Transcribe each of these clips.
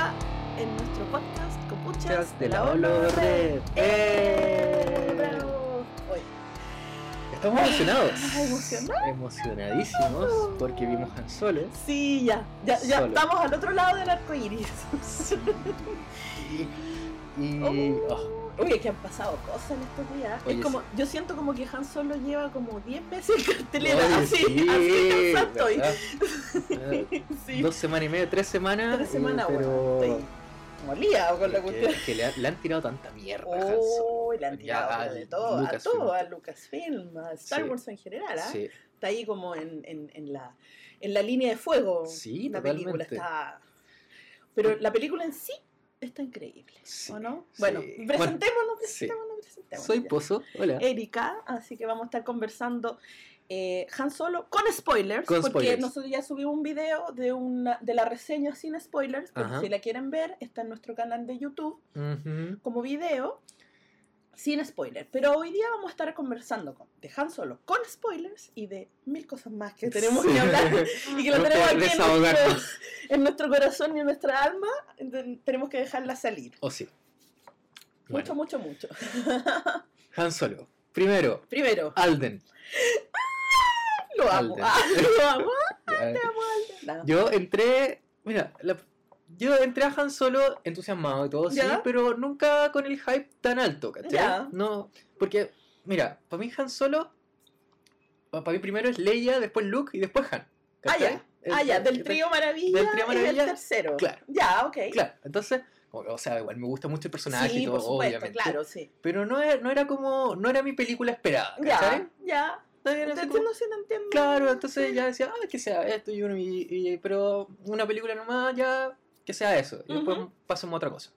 acá en nuestro podcast Copuchas Chas de la Olo Red. ¡Eh! ¡Bravo! Oye, Estamos emocionados. ¿emocionados? Emocionadísimos porque vimos Han Solo. Sí, ya, ya, ya Solo. estamos al otro lado del arco iris. Y. y- oh, Oye, que han pasado cosas en estos días. Oye, es como, sí. yo siento como que Han Solo lleva como 10 meses en cartelera. oye, así, sí, así de cansada estoy. Eh, Sí. Dos semanas y media, tres semanas. Tres eh, semanas, pero. bueno, estoy molida con la que- cuestión. que le, ha- le han tirado tanta mierda a. Oh, le han Ya tirado a pero de todo, a Lucasfilm. todo, a Lucasfilm, a Star Sí. Wars en general, ¿ah? Sí, Está ahí como en, en, en la, en la línea de fuego. Sí, la película totalmente. está. Pero la película en sí está increíble, sí. ¿o no? Bueno, presentémonos, sí. presentémonos, presentémonos. Soy ya. Pozo. Hola. Erika, así que vamos a estar conversando eh, Han Solo con spoilers, Con porque spoilers. nosotros ya subimos un video de una de la reseña sin spoilers, Ajá. si la quieren ver, está en nuestro canal de YouTube como video sin spoilers. Pero hoy día vamos a estar conversando con, de Han Solo con spoilers y de mil cosas más que tenemos Sí. que hablar y que lo Tenemos aquí en nuestro, en nuestro corazón y en nuestra alma. tenemos que dejarla salir. O sí. Mucho, Bueno, mucho, mucho. Han Solo. Primero, Primero, Alden. lo amo. Ah, lo amo. Te amo, Alden. No. Yo entré, mira, la- yo entré a Han Solo entusiasmado y todo, sí, pero nunca con el hype tan alto, ¿cachai? Ya. No, porque, mira, para mí Han Solo, para mí primero es Leia, después Luke y después Han. Ah, ¿cachai? Ah, ya, del ¿cachai? trío Maravilla, Del trío es el Maravilla, tercero. claro. Ya, ok. Claro, entonces, o, sea, igual me gusta mucho el personaje sí, y todo, por supuesto, obviamente. claro, sí. Pero no era, no era como, no era mi película esperada, ¿cachai? Ya, ya. No como- entiendo, sí, te entiendo. Claro, entonces ya decía, ah, que sea esto y uno, y, y- pero una película nomás, ya, que sea eso. Y después Ujú. pasamos a otra cosa.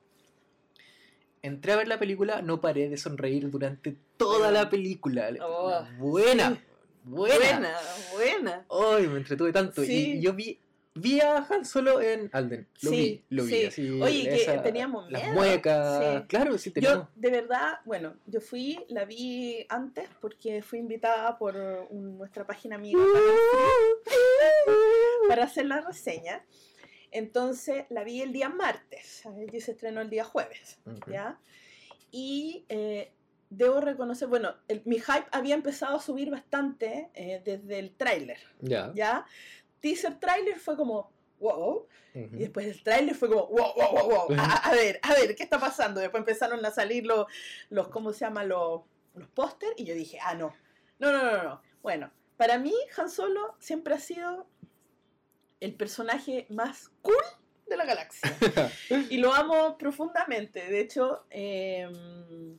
Entré a ver la película, no paré de sonreír durante toda la película. Oh, buena, buena. Buena, buena. Ay, me entretuve tanto. Sí. Y yo vi, vi a Han Solo en Alden. Lo Sí, vi, lo vi. sí. Así, Oye, que esa- teníamos Las miedo. muecas. Sí. Claro, sí, teníamos. Yo, de verdad, bueno, yo fui, la vi antes porque fui invitada por un- nuestra página amiga para, para hacer la reseña. Entonces la vi el día martes, ¿sabes? y se estrenó el día jueves, Ujú. ¿ya? Y eh, debo reconocer, bueno, el- mi hype había empezado a subir bastante eh, desde el tráiler, Ya. ¿ya? Teaser tráiler fue como, wow, Ujú. y después el tráiler fue como, wow, wow, wow, wow. A ver, a ver, ¿qué está pasando? Después empezaron a salir los, los ¿cómo se llama? Los, los póster y yo dije, ah, no. No, no, no, no. Bueno, para mí Han Solo siempre ha sido el personaje más cool de la galaxia. y lo amo profundamente. De hecho, em,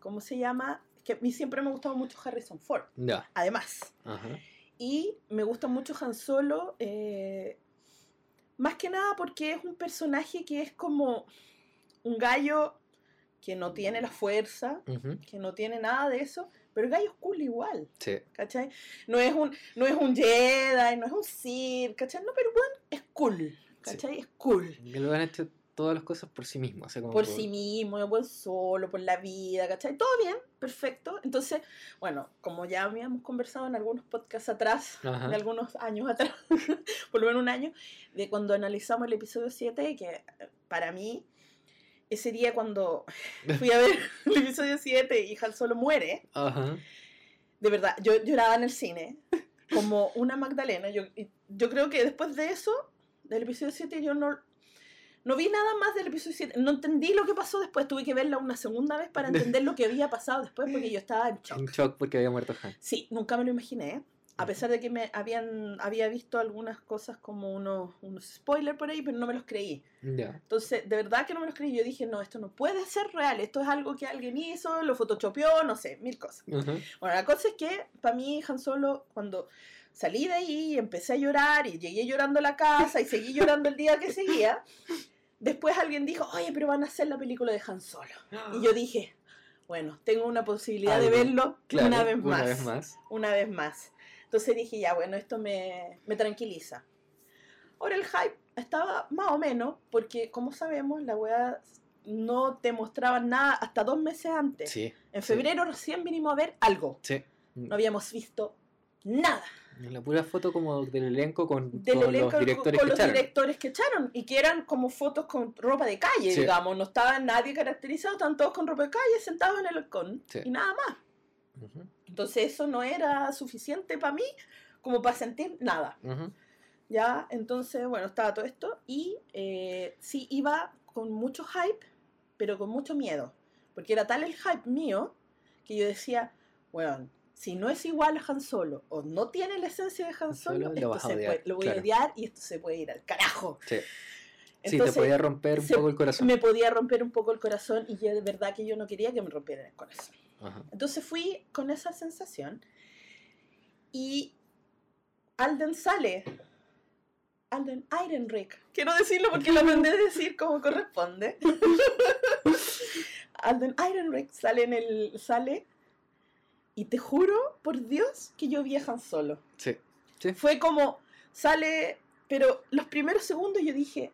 ¿cómo se llama? Que a mí siempre me ha gustado mucho Harrison Ford. Además, Ajá. y me gusta mucho Han Solo, eh, más que nada porque es un personaje que es como un gallo que no tiene la fuerza, que no tiene nada de eso, pero el gallo es cool igual, Sí. ¿cachai? No es un, no es un Jedi, no es un Sith, ¿cachai? No, pero bueno, es cool, ¿cachai? Es cool. Que lo han hecho todas las cosas por sí mismo. o sea, como Por sí mismo, buen solo, por la vida, ¿cachai? Todo bien, perfecto. Entonces, bueno, como ya habíamos conversado en algunos podcasts atrás, Ajá. de algunos años atrás, por lo menos un año, de cuando analizamos el episodio 7, que para mí, ese día cuando fui a ver el episodio 7 y Han Solo muere, Ajá. de verdad, yo lloraba en el cine, como una Magdalena. Yo, yo creo que después de eso, del episodio 7, yo no, no vi nada más del episodio 7. No entendí lo que pasó después. Tuve que verla una segunda vez para entender lo que había pasado después porque yo estaba en shock. En shock porque había muerto Han. Sí, nunca me lo imaginé. A pesar de que me habían, había visto algunas cosas como unos, unos spoilers por ahí, pero no me los creí. Ya. Entonces, de verdad que no me los creí. Yo dije, no, esto no puede ser real. Esto es algo que alguien hizo, lo photoshopeó, no sé, mil cosas. Ajá. Bueno, la cosa es que para mí Han Solo, cuando salí de ahí, empecé a llorar y llegué llorando a la casa y seguí llorando el día que seguía, después alguien dijo, oye, pero van a hacer la película de Han Solo. Y yo dije, bueno, tengo una posibilidad de Algo, verlo Claro, una vez más. Una vez más. Una vez más. Entonces dije, ya, bueno, esto me, me tranquiliza. Ahora el hype estaba más o menos, porque como sabemos, la weá no te mostraban nada hasta dos meses antes. Sí. En sí. febrero recién vinimos a ver algo. Sí. No habíamos visto Nada. La pura foto como del elenco con, Del con elenco los directores con que los echaron. directores que echaron y que eran como fotos con ropa de calle, Sí. digamos. No estaba nadie caracterizado, estaban todos con ropa de calle sentados en el balcón Sí. y nada más. Ujú, Entonces eso no era suficiente para mí como para sentir nada. ujú. Ya, entonces, bueno, estaba todo esto y eh, sí iba con mucho hype, pero con mucho miedo. Porque era tal el hype mío que yo decía, bueno, si no es igual a Han Solo o no tiene la esencia de Han Solo, Solo, lo esto a se odiar, puede- lo voy claro. a odiar y esto se puede ir al carajo. Sí. Sí, te Entonces, podía romper un se- poco el corazón. me podía romper un poco el corazón y yo de verdad que yo no quería que me rompieran el corazón. Ajá. Entonces fui con esa sensación y Alden sale. Alden Ehrenreich. Quiero decirlo porque lo aprendí a decir como corresponde. Alden Ehrenreich sale en el sale y te juro por Dios que yo viajan solo. Sí. Sí. Fue como sale, pero los primeros segundos yo dije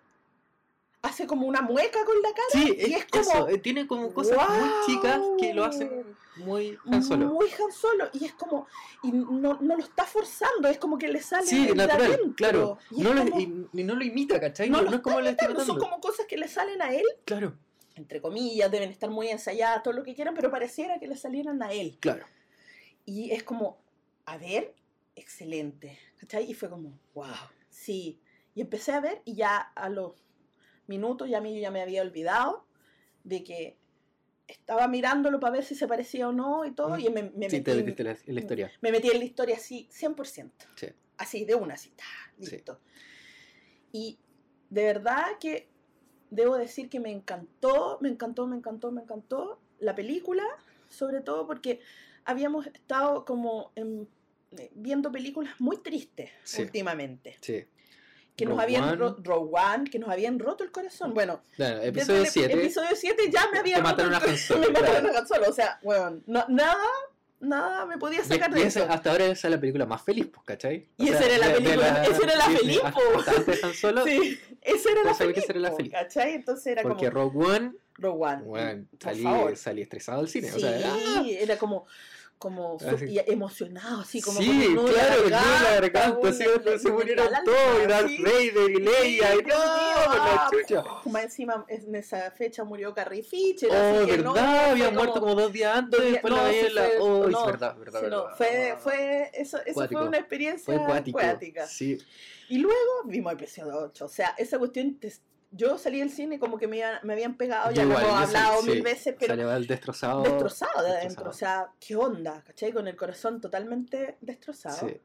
hace como una mueca con la cara Sí, y es, es como eso, eh, tiene como cosas muy ¡Guau! chicas que lo hacen muy Han Solo. Muy Han Solo. Y es como. Y no, no lo está forzando, es como que le sale. Sí, natural, adentro. claro. Y No lo, como- y, y no lo imita, ¿cachai? no No, lo no es como imitando, Son notando. como cosas que le salen a él, Claro, entre comillas, deben estar muy ensayadas, todo lo que quieran, pero pareciera que le salieran a él. claro. Y es como, a ver, excelente. ¿Cachai? Y fue como, wow, sí. Y empecé a ver y ya a los minutos ya a mí yo ya me había olvidado de que estaba mirándolo para ver si se parecía o no y todo. Y me, me Sí, te metí- metiste en la, en la historia. me metí en la historia así, 100%. Sí. Así, de una cita. Sí. Listo. Y de verdad que debo decir que me encantó, me encantó, me encantó, me encantó la película, sobre todo porque habíamos estado como en- eh, viendo películas muy tristes Sí. últimamente. Sí. Que nos habían One. ro- Rogue One, que nos habían roto el corazón. Bueno, Claro, episodio el 7. Episodio 7 ya me roto mataron el a Han corazón. Solo, Me mataron claro. a Han Solo. O sea, bueno, no- nada, nada me podía sacar de eso. hasta ahora esa es la película más feliz, pues, ¿cachai? Y esa era la película- esa era la feliz, Solo, Sí, esa era la feliz, era feliz. ¿cachai? Entonces era porque como Rogue One, Rogue One. bueno, salí, salí estresado del cine. Sí, O sea, ¡ah! era como, como Así. emocionado, así como sí, en claro, el nudo la garganta, así donde se murieron todos, y Darth. Vader y Leia, y la ah, chucha. Más encima en esa fecha murió Carrie Fisher. Oh, así que verdad, no, había muerto como dos días antes, después no, la sí la... fue- Oh, es no, verdad, verdad, Sí, no, verdad. fue, fue, eso, eso Cuático. fue una experiencia Fue cuático. cuática. Sí, Y luego vimos episodio 8. O sea, esa cuestión, te- yo salí del cine como que me, iban- me habían pegado, ya lo hemos hablado sí, mil veces, pero salió el destrozado. destrozado de adentro. O sea, ¿qué onda? ¿Cachai? Con el corazón totalmente destrozado. Sí.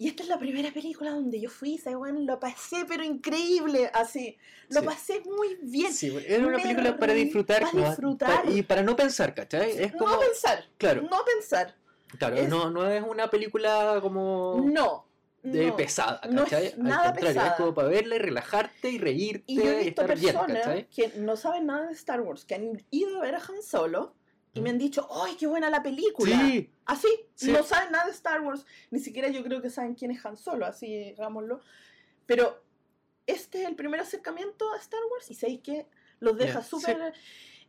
Y esta es la primera película donde yo fui, ¿sabes? Bueno, lo pasé, pero increíble, así. Lo Sí. pasé muy bien. Sí, era una Me película para disfrutar, para disfrutar. y para no pensar, ¿cachai? Es como, No pensar, claro, no pensar. claro, es- no, no es una película como No. De no. pesada, no es ¿cachai? Al nada contrario, pesada. es como para verla y relajarte y reírte Y yo he visto que no saben nada de Star Wars, que han ido a ver a Han Solo y me Mm. han dicho, ¡ay, qué buena la película! Sí, Así, Sí. no saben nada de Star Wars, ni siquiera yo creo que saben quién es Han Solo, así, hagámoslo. Pero este es el primer acercamiento a Star Wars y sabéis que los deja Ya, súper...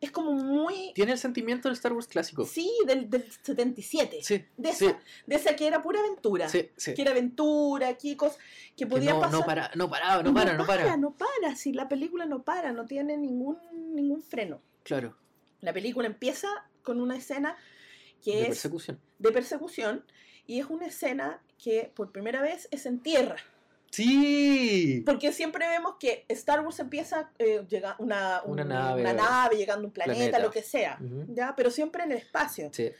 Es como muy... tiene el sentimiento del Star Wars clásico. Sí, del, del 77. Sí, de, sí, esa, de esa que era pura aventura. sí, sí. Que era aventura, cosas que Que podían no, pasar. no, para, no paraba, no para, no para. No para, si la película no para, no tiene ningún, ningún freno. Claro, La película empieza con una escena que de es persecución. de persecución y es una escena que por primera vez es en tierra. Sí, Porque siempre vemos que Star Wars empieza eh, llega una, Una un- nave. una nave, llegando a un planeta, Planeta. lo que sea. ¿ya? Pero siempre en el espacio. sí,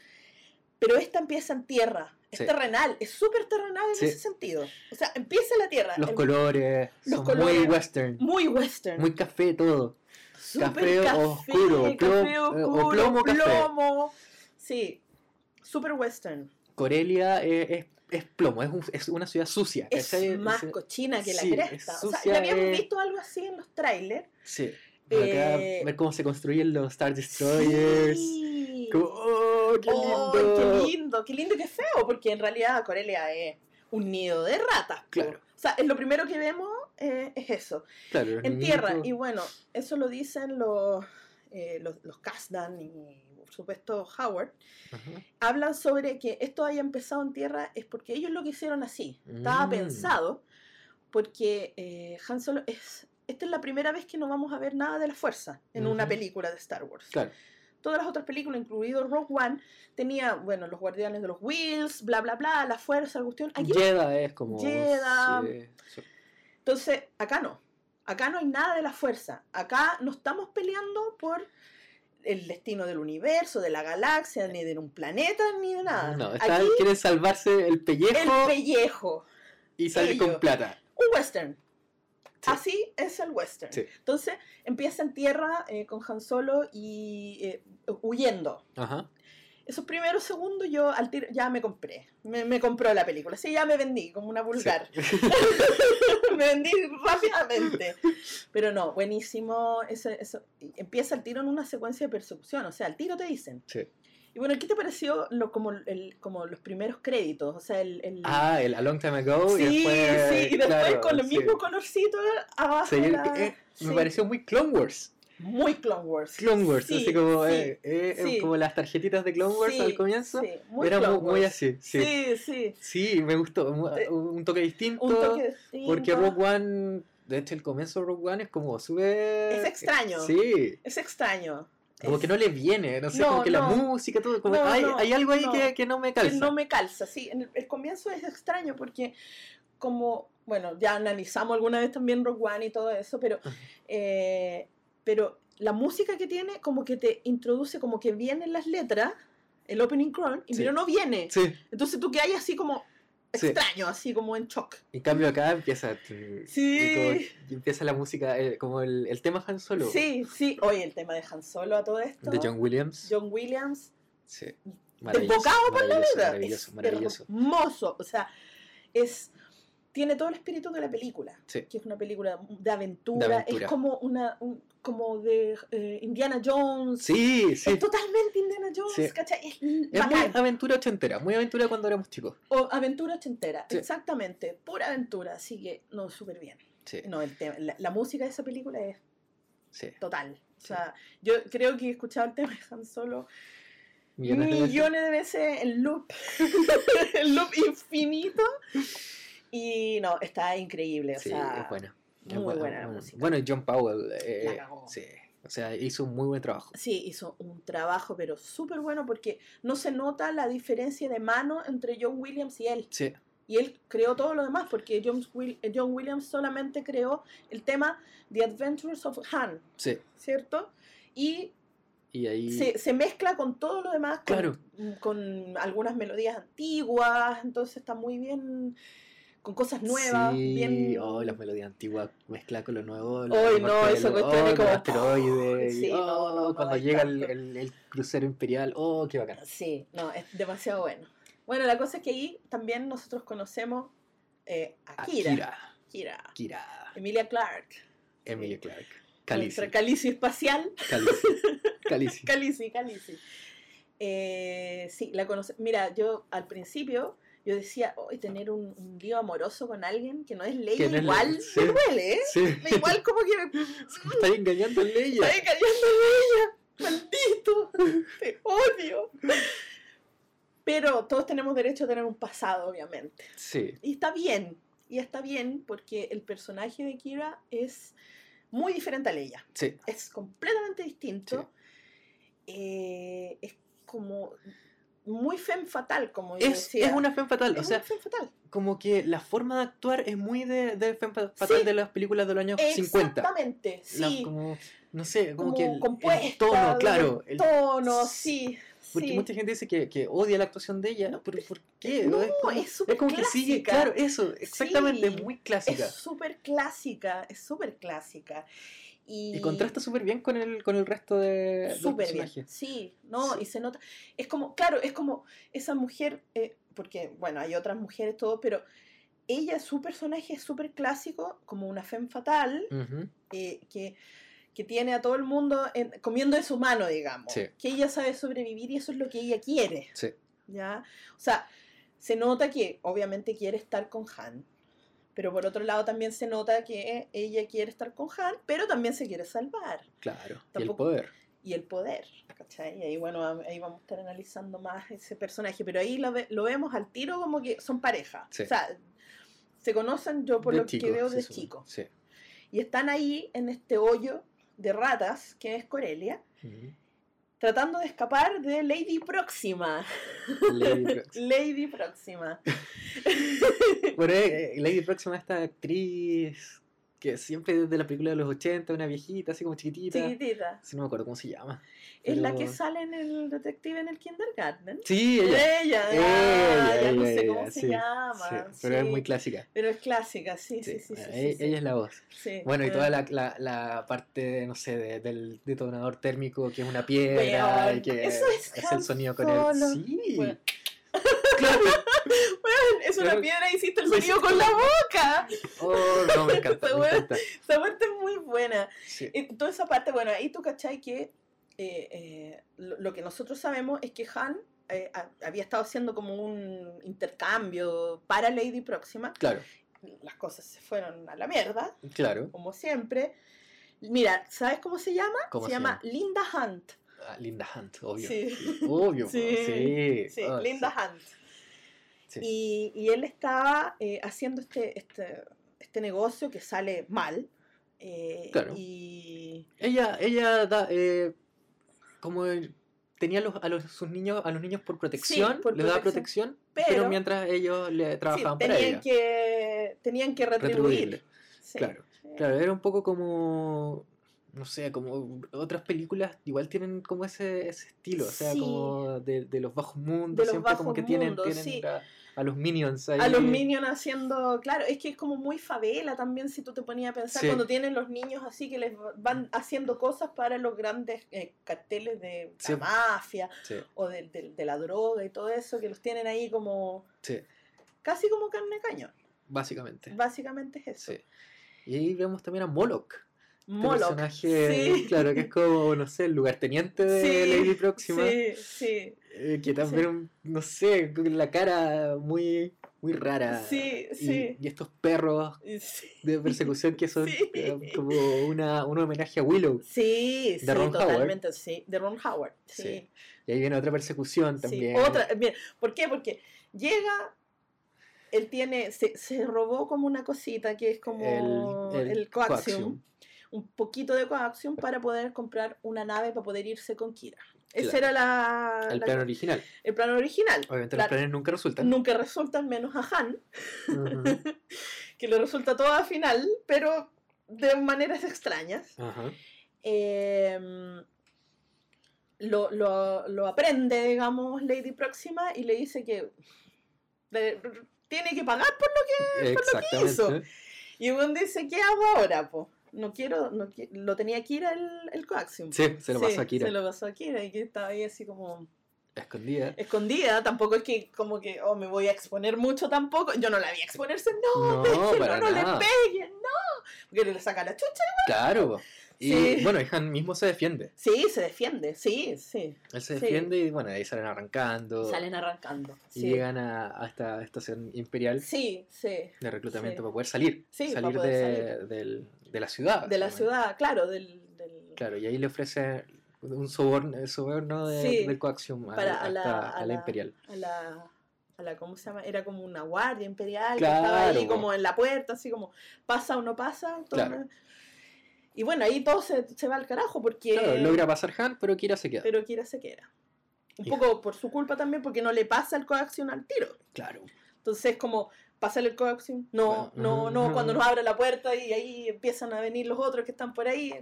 Pero esta empieza en tierra. Es Sí. terrenal, es súper terrenal en Sí. ese sentido. O sea, empieza en la tierra. los el- colores los son colores. muy western, muy western. muy café todo. Súper café oscuro, café plom- eh, o oscuro, plomo café. plomo. Sí, súper western. Corelia es, es, es plomo, es, un- es una ciudad sucia. Es ¿cachai? más Es- cochina que la sí, cresta. es O sea, habíamos eh. visto algo así en los trailers. Sí. Acá, Eh, ver cómo se construyen los Star Destroyers. Sí. Como, ¡Oh, qué ¡Oh, lindo! qué lindo! Qué lindo y qué feo, porque en realidad Corelia es un nido de ratas. Claro. O sea, es lo primero que vemos eh, es eso. Claro, En tierra. niñitos. Y bueno, eso lo dicen los, eh, los, los Kasdan y por supuesto Howard, Ajá. hablan sobre que esto haya empezado en Tierra es porque ellos lo quisieron así. Estaba Mm. pensado porque eh, Han Solo es... Esta es la primera vez que no vamos a ver nada de la fuerza en una Ujú. película de Star Wars. Claro. Todas las otras películas, incluido Rogue One, tenía, bueno, los guardianes de los Wheels, bla, bla, bla, la fuerza, la cuestión. Aquí Jedha es como. Sí, sí. Entonces, acá no. Acá no hay nada de la fuerza. Acá no estamos peleando por el destino del universo, de la galaxia, ni de un planeta, ni de nada. No, está- Aquí, quieren salvarse el pellejo el pellejo. y ello. con plata. Un western. Sí. Así es el western. Sí. Entonces, empieza en tierra eh, con Han Solo y eh, huyendo. Ajá. Esos primeros segundos yo al tiro ya me compré. Me, me compró la película. Sí, ya me vendí como una vulgar. Sí. me vendí rápidamente. Pero no, buenísimo. Eso, eso- Empieza el tiro en una secuencia de persecución. O sea, al tiro te dicen. Sí. Y bueno, ¿qué te pareció lo, como, el, como los primeros créditos? O sea, el... el- Ah, el A Long Time Ago. sí, y después, sí, y después claro, con el sí. mismo colorcito abajo. Sí, la- eh, Me pareció muy Clone Wars. Muy Clone Wars. Clone Wars, Sí, así como, sí, eh, eh, sí. como las tarjetitas de Clone Wars al comienzo. sí, muy Era Clone muy, Wars. así, sí. Sí, sí. Me gustó. Eh, Un toque distinto. Un toque distinto. Porque Rogue One, de hecho, el comienzo de Rogue One es como súper. Es extraño. Sí. Es extraño. Como Es- que no le viene, no sé, No, como que la no. música, todo. Como No, hay, hay algo ahí que, que no me que calza. no me calza, sí. El, el comienzo es extraño porque como, bueno, ya analizamos alguna vez también Rogue One y todo eso, pero, eh, pero la música que tiene como que te introduce, como que vienen las letras, el opening crawl, y Sí. pero no viene. Sí. Entonces tú que hay así como Sí. extraño, así como en shock. En cambio acá empieza. Sí. como- empieza la música, eh, como el, el tema Han Solo. Sí, sí. Oye, el tema de Han Solo a todo esto. De John Williams. John Williams, Sí. desbocado por la maravilloso, letra. Maravilloso, es maravilloso. hermoso. O sea, es tiene todo el espíritu de la película. Sí. Que es una película de aventura. De aventura. Es como una un- como de eh, Indiana Jones. Sí, sí. Es totalmente Indiana Jones, Sí. ¿cachai? Es, Es muy aventura ochentera, muy aventura cuando éramos chicos. O aventura ochentera, Sí. exactamente. Pura aventura. Así que, no, súper bien. Sí, No, el tema, la, la música de esa película es total. O sea, yo creo que he escuchado el tema de Han Solo Millones de veces. millones de veces en loop, en loop infinito. Y no, está increíble. O Sí, sea, es buena. Es muy buena, buena la música. Bueno, John Powell. eh, La cagó. sí. O sea, hizo un muy buen trabajo. Sí, hizo un trabajo, pero súper bueno porque no se nota la diferencia de mano entre John Williams y él. Sí, Y él creó todo lo demás, porque John, Will- John Williams solamente creó el tema The Adventures of Han, sí. ¿cierto? Y Y ahí. se, se mezcla con todo lo demás, con, Claro. con algunas melodías antiguas, entonces está muy bien, con cosas nuevas, Sí, bien... oh, las melodías antiguas mezcla con lo nuevo. La no, los- cuestión es oh, como- asteroides. Sí, oh, no, no, no, cuando llega el, el- el crucero imperial, oh, qué bacán. Sí, no, es demasiado bueno. Bueno, la cosa es que ahí también nosotros conocemos eh, a Kira. Kira. Kira. Kira. Emilia Clark. Emilia Clark. Calici. Nuestra Calici espacial. Calici. Calici. Calici, Calici. Eh, sí, la conoce. Mira, yo al principio yo decía, hoy tener un, un lío amoroso con alguien que no es Leia no es igual Leia, sí. me duele, ¿eh? Sí. Me Igual como que me Me está engañando en ella. está cayendo Leia. Maldito. Te odio. Pero todos tenemos derecho a tener un pasado, obviamente. Sí. Y está bien. Y está bien porque el personaje de Kira es muy diferente a Leia. Sí. Es completamente distinto. Eh, es como muy femme fatal, como yo Es, decía. es una femme fatal. O Es sea, una femme fatal. como que la forma de actuar es muy de, de fa- fatal Sí. de las películas de los años 50. Exactamente, La- sí. como, no sé, como, como que el, el tono, claro. el tono, sí. porque sí. mucha gente dice que, que odia la actuación de ella. No, pero ¿por qué? no, como, es súper como que sigue, claro, eso, exactamente, Sí. es muy clásica. Es súper clásica, es súper clásica. Y, Y contrasta súper bien con el, con el resto de súper bien. Sí, no, Sí. y se nota. Es como, claro, es como esa mujer, eh, porque, bueno, hay otras mujeres, todo, pero ella, su personaje es súper clásico, como una femme fatal, eh, que, que tiene a todo el mundo en- comiendo de su mano, digamos. Sí. Que ella sabe sobrevivir y eso es lo que ella quiere. Sí. ¿ya? O sea, se nota que obviamente quiere estar con Han, pero por otro lado también se nota que ella quiere estar con Han, pero también se quiere salvar. Claro. Y el Tampoco- poder. y el poder. ¿cachai? Y ahí, bueno, ahí vamos a estar analizando más ese personaje, pero ahí lo, ve- lo vemos al tiro como que son pareja. Sí. O sea, se conocen yo por De lo chico, que veo de chico. Sí. Y están ahí en este hoyo de ratas que es Corelia. Tratando de escapar de Lady Próxima. Lady Proxima. Lady Próxima. Eh, Lady Próxima, esta actriz que siempre desde la película de los 80, una viejita, así como chiquitita. Chiquitita. Sí, no me acuerdo cómo se llama. Es la que sale en el detective en el kindergarten. Sí, ella. Ella, Ella, ah, ya no ella, sé ella, cómo se sí, llama. sí, pero es muy clásica. Pero es clásica, sí, sí, Sí, bueno, e- sí. ella es la voz. Sí, Bueno, y eh, toda la, la, la parte, no sé, de- del detonador térmico, que es una piedra, Weón, y que eso es el sonido con él. Sí. Claro. Es una piedra y hiciste el sonido con la boca. Oh, no, me encanta, Esa me weá. encanta. Esa parte es muy buena. Sí. Y toda esa parte, bueno, ahí tú cachai que eh, eh, lo, lo que nosotros sabemos es que Han eh, ha- había estado haciendo como un intercambio para Lady Próxima. Claro, Las cosas se fueron a la mierda, claro. como siempre. Mira, ¿sabes cómo se llama? ¿Cómo se se llama Linda Hunt. Ah, Linda Hunt, obvio. Sí. Obvio, Sí, sí. Sí, Oh, Linda Hunt. Sí. Y, y él estaba eh, haciendo este, este, este negocio que sale mal. eh, Claro. Y Ella, ella da, eh, como el- tenía los, a los, sus niños, a los niños por protección, por les daba protección, protección, pero, pero- mientras ellos le sí, trabajaban para tenían, ella. que, tenían que retribuir. Sí, Claro, sí. claro, era un poco como, no sé, como otras películas igual tienen como ese, ese estilo, o sea, Sí. como de, de los bajos mundos, De los siempre como que tienen, mundos, tienen sí. A los minions ahí. A los minions haciendo, claro, es que es como muy favela también si tú te ponías a pensar Sí. cuando tienen los niños así que les van haciendo cosas para los grandes eh, carteles de Sí. la mafia Sí, o de, de- de la droga y todo eso, que los tienen ahí como casi como carne cañón. básicamente. Básicamente es eso. Y ahí vemos también a Moloch. Este Moloch. personaje, Sí. claro, que es como, no sé, el lugarteniente de Sí, Lady Próxima. Sí, sí. eh, que también, no sé, con la cara muy, muy rara. Sí, sí. Y, estos perros de persecución que son eh, como una, un homenaje a Willow. sí, sí, De Ron Howard. totalmente, sí. De Ron Howard, sí. Y ahí viene otra persecución también. Otra, bien, ¿por qué? Porque llega, él tiene, se, se robó como una cosita que es como el, El- el coaxium, coaxium. Un poquito de coaxium para poder comprar una nave para poder irse con Kira. Ese Claro. era la, El la- plan original. el plan original. Obviamente los planes nunca resultan. Nunca resultan menos a Han, que le resulta todo al final, pero de maneras extrañas. Em, lo, lo, lo aprende, digamos, Lady Próxima y le dice que tiene que pagar por lo que... Hizo. Y uno dice, ¿qué hago ahora? Po? No quiero, no qui- lo tenía Kira el, el coaxium. Sí, se lo Sí, pasó a Kira. Se lo pasó a Kira y que estaba ahí así como Escondida. escondida. Tampoco es que como que, oh, me voy a exponer mucho tampoco. Yo no la vi exponerse, no, No, déjenlo, para no nada. le peguen, no. Porque le saca la chucha. Claro. Y Sí. bueno, Han mismo se defiende. Sí, se defiende, sí, sí. Él se Sí. defiende y bueno, ahí salen arrancando. Salen arrancando. y Sí. llegan a, a esta estación imperial Sí, sí. de reclutamiento para poder salir. Sí, para salir poder de, del- de la ciudad. De la básicamente. ciudad, claro, del... del- Claro, y ahí le ofrece un soborno, el soborno de- Sí, del coaxium a, para a la, a imperial. A la, a la, ¿cómo se llama? Era como una guardia imperial que estaba ahí como en la puerta, así como, pasa o no pasa. todo Claro. una- Y bueno, ahí todo se, se va al carajo porque... Claro, logra pasar Han, pero Kira se queda. Pero Kira se queda. Un poco por su culpa también porque no le pasa el coaxium al tiro. Claro. Entonces como, pásale el coaxium. No, Bueno, no, no, cuando nos abre la puerta y ahí empiezan a venir los otros que están por ahí.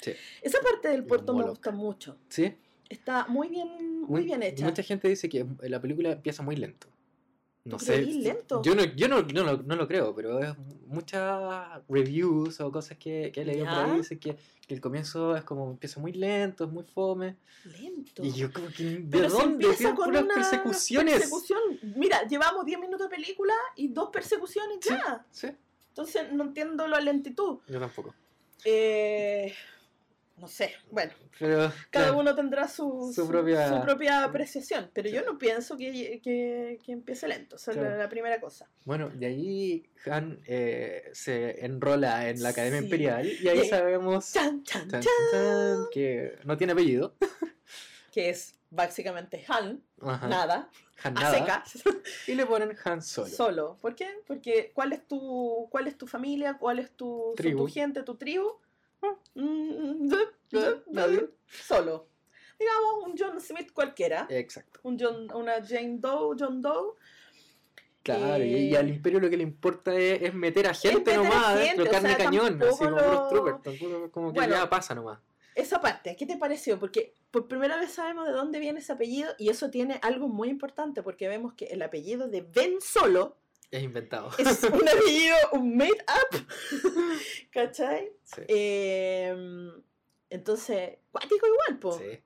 Sí. Esa parte del puerto me gusta mucho. ¿Sí? Está muy bien, muy bien hecha. Mucha gente dice que la película empieza muy lento. No ¿Tú sé. lento? Yo, no, yo no, no lo- no lo creo, pero es muchas reviews o cosas que, que he leído por ahí dicen que, que el comienzo es como empieza muy lento, es muy fome. Lento. Y yo como que ¿de Pero dónde? empieza con puras una persecuciones. persecución. Mira, llevamos 10 minutos de película y dos persecuciones Sí. ya. Sí, Entonces no entiendo la lentitud. yo tampoco. Eh, no sé, bueno, Pero, cada claro, uno tendrá su, Su propia- su propia apreciación, pero Sí. yo no pienso que, que, que empiece lento, esa es la- Claro. la primera cosa. Bueno, de ahí Han eh, se enrola en la Academia Sí. Imperial y ahí Y- sabemos Chan, chan, chan, que no tiene apellido. que es básicamente Han, Ajá, nada, Han a nada, secas, Y le ponen Han Solo. solo. ¿Por qué? Porque ¿cuál es tu, cuál es tu familia? ¿Cuál es tu, Tribu. tu gente, tu tribu? Mm, Nadie. Solo. Digamos un John Smith cualquiera. Exacto. Un John, una Jane Doe, John Doe. Claro, y, y al Eh, imperio lo que le importa es, es meter a gente meter a nomás gente, o carne sea, cañón, así como puros lo- troopers, tampoco como que Bueno. ya pasa nomás. Esa parte, ¿qué te pareció? Porque por primera vez sabemos de dónde viene ese apellido y eso tiene algo muy importante porque vemos que el apellido de Ben Solo Es inventado. es un apellido, un made up. ¿Cachai? Sí, Eh, entonces, cuático igual, po. sí.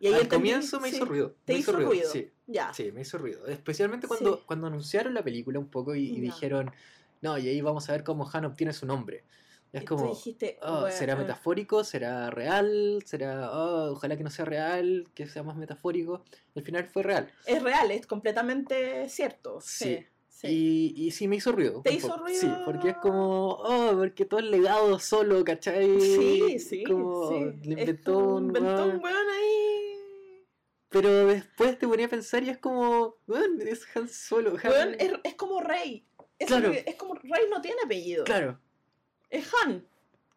Y ahí Al comienzo me sí, hizo ruido. ¿Te me hizo ruido? Sí, Ya. sí, me hizo ruido. Especialmente cuando, Sí. cuando anunciaron la película un poco y, y dijeron, no, y ahí vamos a ver cómo Han obtiene su nombre. Y es como, dijiste, "Oh, bueno, ¿será eh, metafórico? ¿Será real? ¿Será, oh, ojalá que no sea real, que sea más metafórico? Al final fue real. Es real, es completamente cierto. Sí. Sí. Sí. Y, y sí me hizo ruido. ¿Te hizo ruido? Sí, porque es como, oh, porque todo el legado solo, ¿cachai? Sí, sí, Como sí. le inventó un inventó weón. un weón ahí. Pero después te ponía a pensar y es como, weón, es Han Solo. Han- Weón, es, es como Rey. Es, Claro. es como Rey no tiene apellido. Claro, Es Han.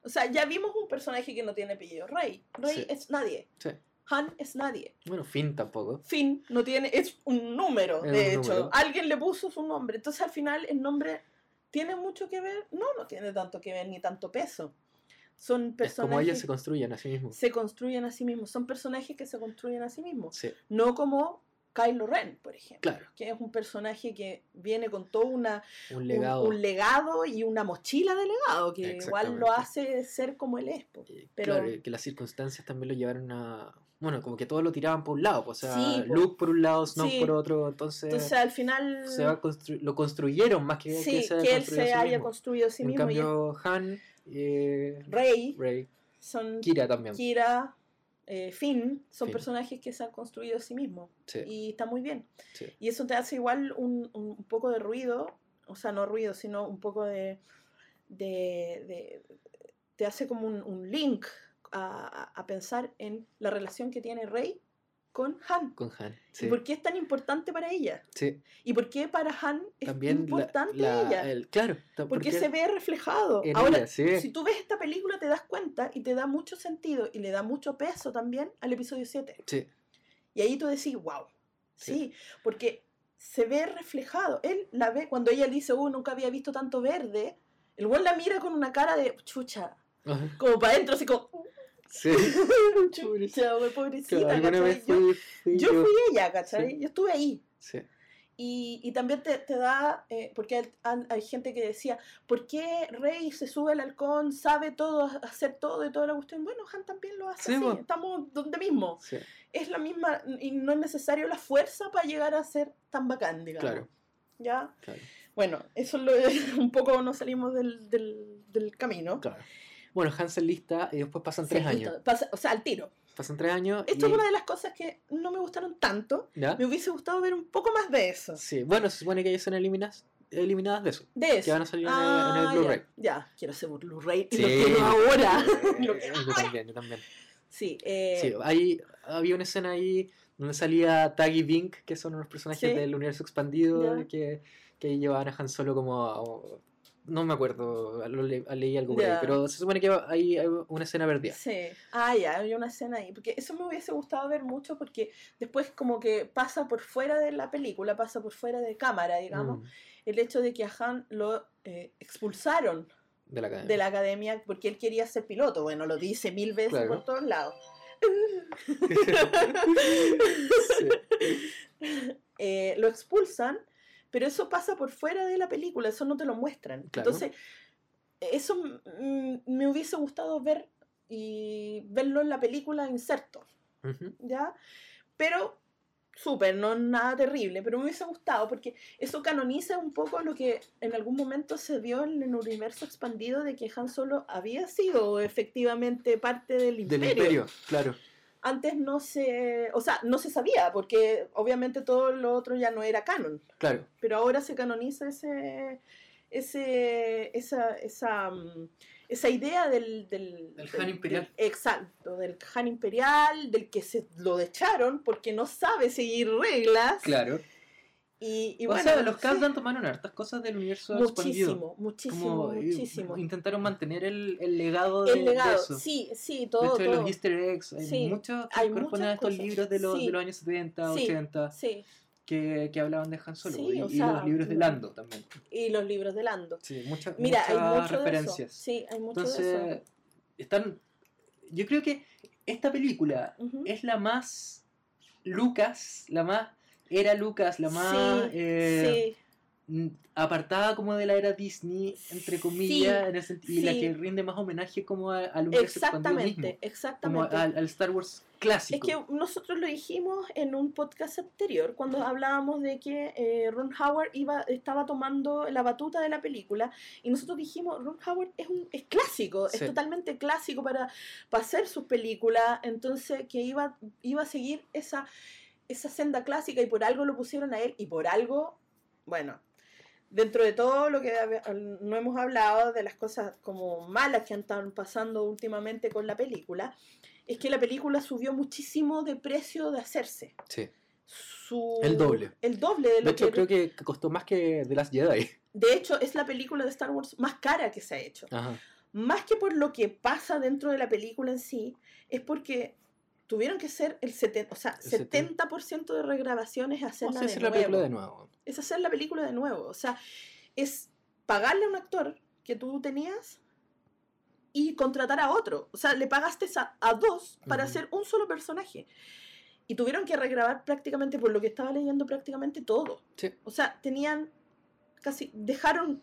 O sea, ya vimos un personaje que no tiene apellido. Rey. Rey Sí. es nadie. sí. Han es nadie. Bueno, Finn tampoco. Finn no tiene, es un número, Es de un hecho. número. Alguien le puso su nombre. Entonces al final el nombre tiene mucho que ver. No, no tiene tanto que ver ni tanto peso. Son Es personajes como ellos se construyen a sí mismos. se construyen a sí mismos. Son personajes que se construyen a sí mismos. Sí, No como Kylo Ren, por ejemplo. claro. Que es un personaje que viene con todo una, Un un- legado. Un, legado y una mochila de legado, que igual lo hace ser como él es. pero- Claro, que las circunstancias también lo llevaron a. Bueno, como que todos lo tiraban por un lado. pues, O sea, Sí. Luke por un lado, Snoke Sí. por otro. Entonces, Entonces al final... se va constru- lo construyeron más que, sí, se haya que él se sí haya mismo. construido a sí en mismo. y es- cambio, Han, eh, Rey, Rey, son Kira también. Kira, eh, Finn, son Finn. personajes que se han construido a sí mismos. Sí, Y está muy bien. sí. Y eso te hace igual un, un poco de ruido, o sea, no ruido, sino un poco de... de, de- te hace como un, un link a, a- pensar en la relación que tiene Rey con Han. Con Han. ¿Y Sí, por qué es tan importante para ella? sí. ¿Y por qué para Han es También la- importante la- ella? el- claro, ta- Porque se ve reflejado. Ahora, ella, sí. si tú ves esta película te das cuenta y te da mucho sentido y le da mucho peso también al episodio 7. Sí, Y ahí tú decís, wow, Sí. porque se ve reflejado. Él la ve, cuando ella le dice, oh, nunca había visto tanto verde, el güey la mira con una cara de chucha, Ajá, como para adentro, así como, sí. chucha, güey, pobrecita, alguna vez Yo, fui, fui yo fui ella, ¿cachai? Sí. Yo estuve ahí. Sí, Y, y también te, te da, eh, porque hay, hay gente que decía, ¿por qué Rey se sube al halcón, sabe todo, hacer todo y toda la cuestión? Bueno, Han también lo hace Sí, así, estamos donde mismo. sí, Es la misma, y no es necesario la fuerza para llegar a ser tan bacán, digamos. claro, ¿Ya? claro, Bueno, eso es lo, un poco nos salimos del, del, del camino. claro. Bueno, Han se lista y después pasan tres años. Pasa- o sea, al tiro. Pasan tres años. Esto y- es una de las cosas que no me gustaron tanto. ¿Ya? Me hubiese gustado ver un poco más de eso. Sí, bueno, se supone que ellas son eliminadas, eliminadas de eso. De eso. Que van a salir en el- Ah, ya, Blu-ray. Ya, quiero hacer un Blu-ray y Sí. lo quiero ahora. Lo quiero yo también, yo también. Sí, eh, Sí, hay, había una escena ahí donde salía Tag y Bink, que son unos personajes Sí. del universo expandido Ya. que, que llevaban a Han Solo como no me acuerdo, lo le- leí algo ahí, pero se supone que hay, hay una escena perdida. sí. Ah, ya, hay una escena ahí. Porque eso me hubiese gustado ver mucho porque después como que pasa por fuera de la película, pasa por fuera de cámara, digamos, Mm, el hecho de que a Han lo eh, expulsaron de la cadena. de la academia porque él quería ser piloto. Bueno, lo dice mil veces Claro. por todos lados. Sí. Eh, lo expulsan, pero eso pasa por fuera de la película, eso no te lo muestran. Claro. Entonces, eso me hubiese gustado ver y verlo en la película inserto. ¿ya? Pero súper, no nada terrible, pero me hubiese gustado porque eso canoniza un poco lo que en algún momento se vio en el universo expandido de que Han Solo había sido efectivamente parte del imperio. Del imperio, claro. Antes no se, o sea, no se sabía porque obviamente todo lo otro ya no era canon, Claro. pero ahora se canoniza ese, ese, esa, esa, mm, esa idea del, del, Del Han imperial. exacto, del Han imperial, del que se lo echaron porque no sabe seguir reglas. Claro. Y, y o bueno, sea, los sí, Kazdan tomaron hartas cosas del universo expandido. muchísimo, muchísimo, Como, muchísimo. Intentaron mantener el, el legado de, El legado, de eso. sí, sí, de todo, hecho, todo. los easter eggs, hay Sí, muchos que hay corresponden a estos cosas. libros de los, Sí. de los años 70, Sí. 80, Sí, que, que hablaban de Han Solo. Sí, y, o y sea, los libros de mm, Lando también. y los libros de Lando. Sí, muchas, Mira, hay muchas mucho de referencias. eso. Sí, hay mucho de Entonces, eso. están. Yo creo que esta película Ujú. es la más Lucas, la más. Era Lucas, la más. sí, eh, sí. mm, apartada como de la era Disney, entre comillas, en el sent- y la que rinde más homenaje como a- al universo expandido mismo, Exactamente, como exactamente. al, al Star Wars Es clásico. que nosotros lo dijimos en un podcast anterior, cuando hablábamos de que eh, Ron Howard iba, estaba tomando la batuta de la película, y nosotros dijimos, Ron Howard es, un, es clásico, Sí. es totalmente clásico para, para hacer sus películas, entonces que iba, iba a seguir esa, esa senda clásica y por algo lo pusieron a él, y por algo, bueno, dentro de todo lo que no hemos hablado de las cosas como malas que han estado pasando últimamente con la película, es que la película subió muchísimo de precio de hacerse. Sí. Su- El doble. El doble de lo De hecho, que... creo que costó más que The Last Jedi. De hecho, es la película de Star Wars más cara que se ha hecho. Ajá. Más que por lo que pasa dentro de la película en sí, es porque tuvieron que ser el 70%, o sea, El 70. 70% de regrabaciones es hacerla Vamos a de hacer la nuevo. película de nuevo. es hacer la película de nuevo. O sea, es pagarle a un actor que tú tenías y contratar a otro. O sea, le pagaste a, a dos para Ujú. hacer un solo personaje. Y tuvieron que regrabar prácticamente, por lo que estaba leyendo, prácticamente todo. Sí. O sea, tenían casi, dejaron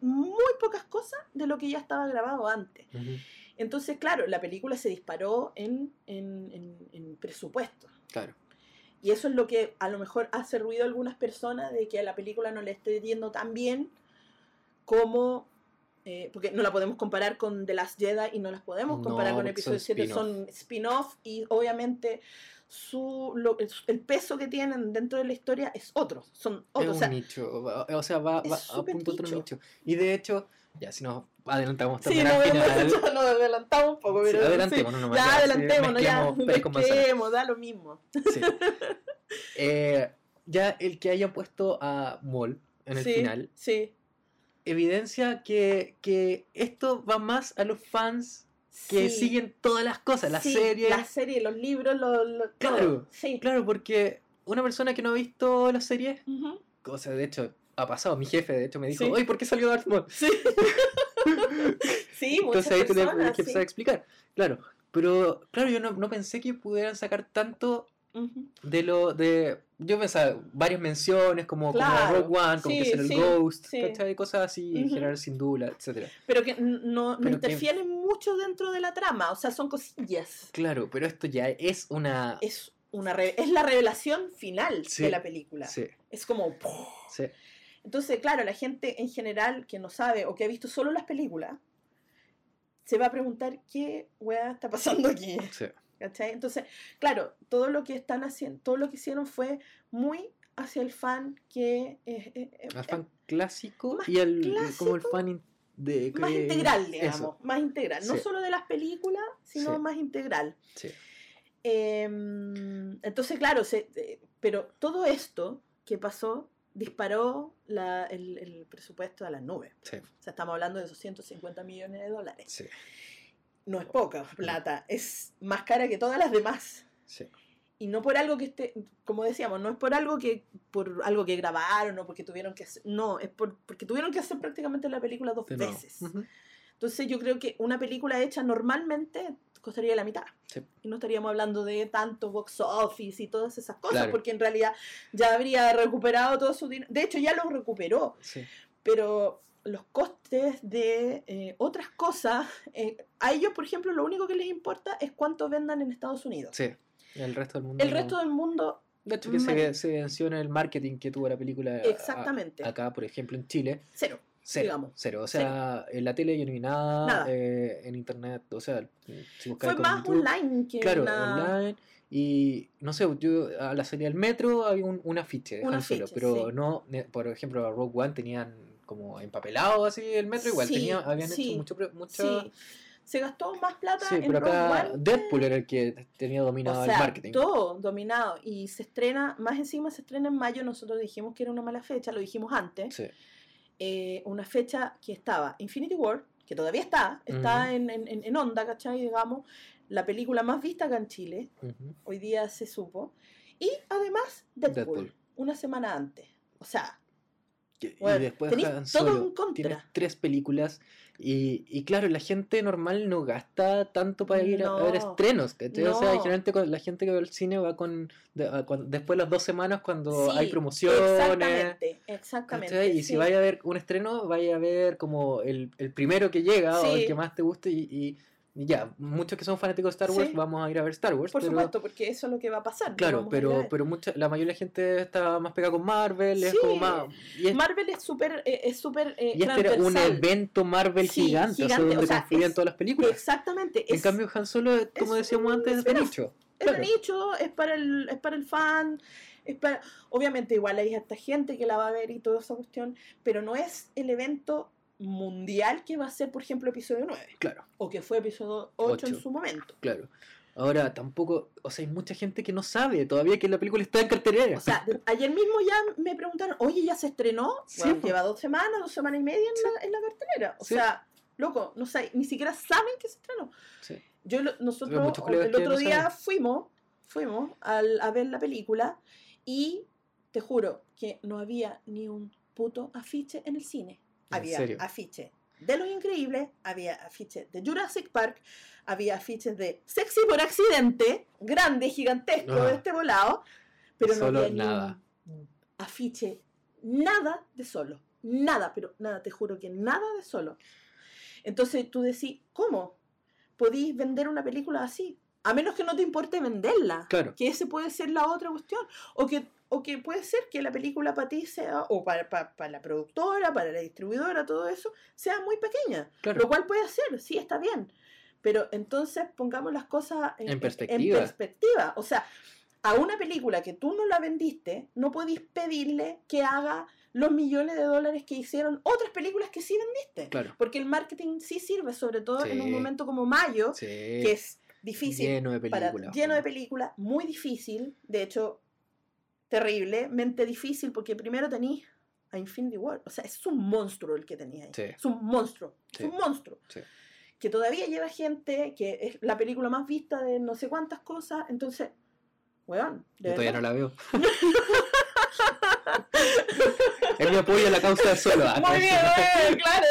muy pocas cosas de lo que ya estaba grabado antes. Ujú. Entonces, claro, la película se disparó en, en, en- en presupuesto. Claro. Y eso es lo que a lo mejor hace ruido a algunas personas de que a la película no le esté yendo tan bien como... eh, porque no la podemos comparar con The Last Jedi y no las podemos comparar No, con episodio 7. spin-off. Son spin-off y obviamente su, lo- el, peso que tienen dentro de la historia es otro. Son Es otros. un O sea, nicho, o sea, va, es va a punto otro nicho. nicho. Y de hecho, ya si nos adelantamos sí, también no, al no, final. no, nos adelantamos un poco, Sí, pero sí. adelantémonos nomás, ya, ya, sí, adelantémonos, ya, mezclemos da lo mismo. Sí. Eh, ya el que hayan puesto a Maul en el sí, final Sí. evidencia que, que esto va más a los fans que sí. siguen todas las cosas, la Sí, serie. La serie, los libros, lo, lo- Claro, todo. Sí. Claro, porque una persona que no ha visto la serie, Ujú. o sea, de hecho, ha pasado, mi jefe de hecho me dijo, Sí. oye, ¿por qué salió Darth Maul? Sí. sí, Entonces ahí personas, tienes que sí. empezar a explicar. Claro, pero claro, yo no, no pensé que pudieran sacar tanto Ujú. de lo de yo pensaba varias menciones como, Claro, como Rogue One como que ser el Ghost. ¿cachai? cosas así en Ujú. general sin duda etcétera Pero que no, no Pero que- interfieren mucho dentro de la trama, o sea, son cosillas. claro pero esto ya es una Es, una es la revelación final Sí, de la película. sí, Es como... sí, Entonces, claro, la gente en general que no sabe o que ha visto solo las películas, se va a preguntar qué weá está pasando aquí. sí. ¿Cachai? Entonces, claro, todo lo que están haciendo, todo lo que hicieron fue muy hacia el fan que eh, eh, eh, al fan clásico y el como el clásico, fan de más integral, digamos, eso, más integral, no Sí. solo de las películas, sino Sí. más integral. sí. Em, entonces, claro, se- eh, pero todo esto que pasó disparó la- el, el presupuesto a las nubes. sí, O sea, estamos hablando de 250 millones de dólares. sí, No es poca plata, es más cara que todas las demás. sí. Y no por algo que esté, como decíamos, no es por algo que por algo que grabaron o porque tuvieron que hacer, no, es por, porque tuvieron que hacer prácticamente la película dos De veces. Entonces yo creo que una película hecha normalmente costaría la mitad. Sí. Y no estaríamos hablando de tanto box office y todas esas cosas, Claro. porque en realidad ya habría recuperado todo su dinero. De hecho, ya lo recuperó, sí, pero los costes de eh, otras cosas, eh, a ellos, por ejemplo, lo único que les importa es cuánto vendan en Estados Unidos. sí. el resto del mundo El no- resto del mundo De hecho, que se, en el marketing que tuvo la película a- Exactamente. acá, por ejemplo, en Chile. Cero. Cero, Digamos. cero. O sea, en la tele yo no vi nada, Nada. eh, en internet, o sea, si Fue más YouTube, online que Claro, online. Y no sé, yo a la salida del metro había un, un afiche Un Han Solo, afiche, pero sí. no, por ejemplo, a Rogue One tenían como empapelado así el metro, igual Sí, tenía, habían sí, hecho mucho. Sí. Se gastó más plata Sí, en pero Rogue acá One Deadpool era el que tenía dominado o sea, el marketing. todo dominado. Y se estrena, más encima se estrena en mayo. Nosotros dijimos que era una mala fecha, lo dijimos antes. Sí. Eh, una fecha que estaba Infinity War, que todavía está, está en, en, en- en onda, ¿cachai? Digamos, la película más vista acá en Chile, hoy día se supo, y además Deadpool, Deadpool. una semana antes. O sea, Bueno, y después todo en contra. tienes tres películas y, y claro, la gente normal no gasta tanto para ir a- a, ver No, estrenos, ¿cachai? O sea, no. generalmente la gente que va al cine va con, de- a- después de las dos semanas cuando sí, hay promociones. Exactamente, exactamente. ¿cachai? Y si vaya a ver un estreno, vaya a ver como el, el primero que llega o el que más te guste y- y ya, muchos que son fanáticos de Star Wars Sí. vamos a ir a ver Star Wars. Por pero, supuesto, porque eso es lo que va a pasar. Claro, pero, pero mucha, la mayoría de la gente está más pegada con Marvel, es como más... Y es- Marvel es súper eh, es súper eh, y este era un evento Marvel Sí, gigante, o sea, donde o sea, confluían es- todas las películas. Exactamente. En cambio, Han Solo, como decíamos antes, es de nicho. Es de Claro. nicho, es para el, es para el fan, es para, obviamente igual hay esta gente que la va a ver y toda esa cuestión, pero no es el evento mundial que va a ser, por ejemplo, episodio 9, Claro, o que fue episodio 8 en Ocho. su momento. claro. Ahora, tampoco, o sea, hay mucha gente que no sabe todavía que la película está en cartelera. O sea, ayer mismo ya me preguntaron, oye, ¿ya se estrenó? Sí, Bueno, lleva dos semanas, dos semanas y media en, la, en la cartelera. O Sí. sea, loco, no sé, ni siquiera saben que se estrenó. Sí. Yo, nosotros, el otro no día saben. fuimos, fuimos al- a ver la película y te juro que no había ni un puto afiche en el cine. ¿En Había afiche de Los Increíbles, había afiche de Jurassic Park, había afiches de Sexy por accidente, grande, gigantesco, Ah. de este volado, pero no había nada. afiche, nada de solo, nada, pero nada, te juro que nada de solo. Entonces tú decís, ¿cómo? ¿Podéis vender una película así? A menos que no te importe venderla. Claro. Que ese puede ser la otra cuestión. O que, o que puede ser que la película para ti sea, o para, para, para la productora, para la distribuidora, todo eso, sea muy pequeña. Claro. Lo cual puede ser, sí, está bien. Pero entonces pongamos las cosas en, En perspectiva. perspectiva. O sea, a una película que tú no la vendiste, no podéis pedirle que haga los millones de dólares que hicieron otras películas que sí vendiste. Claro. Porque el marketing sí sirve, sobre todo en un momento como mayo, Sí. que es difícil lleno de películas. lleno de películas, muy difícil, de hecho, terriblemente difícil, porque primero tenéis a Infinity War, o sea, es un monstruo el que tenéis ahí, Sí. es un monstruo, Sí. es un monstruo, Sí. que todavía lleva gente, que es la película más vista de no sé cuántas cosas, entonces, weón, Yo todavía no la veo. Él me apoya la causa de solo. ah, Muy bien, muy bien, claro.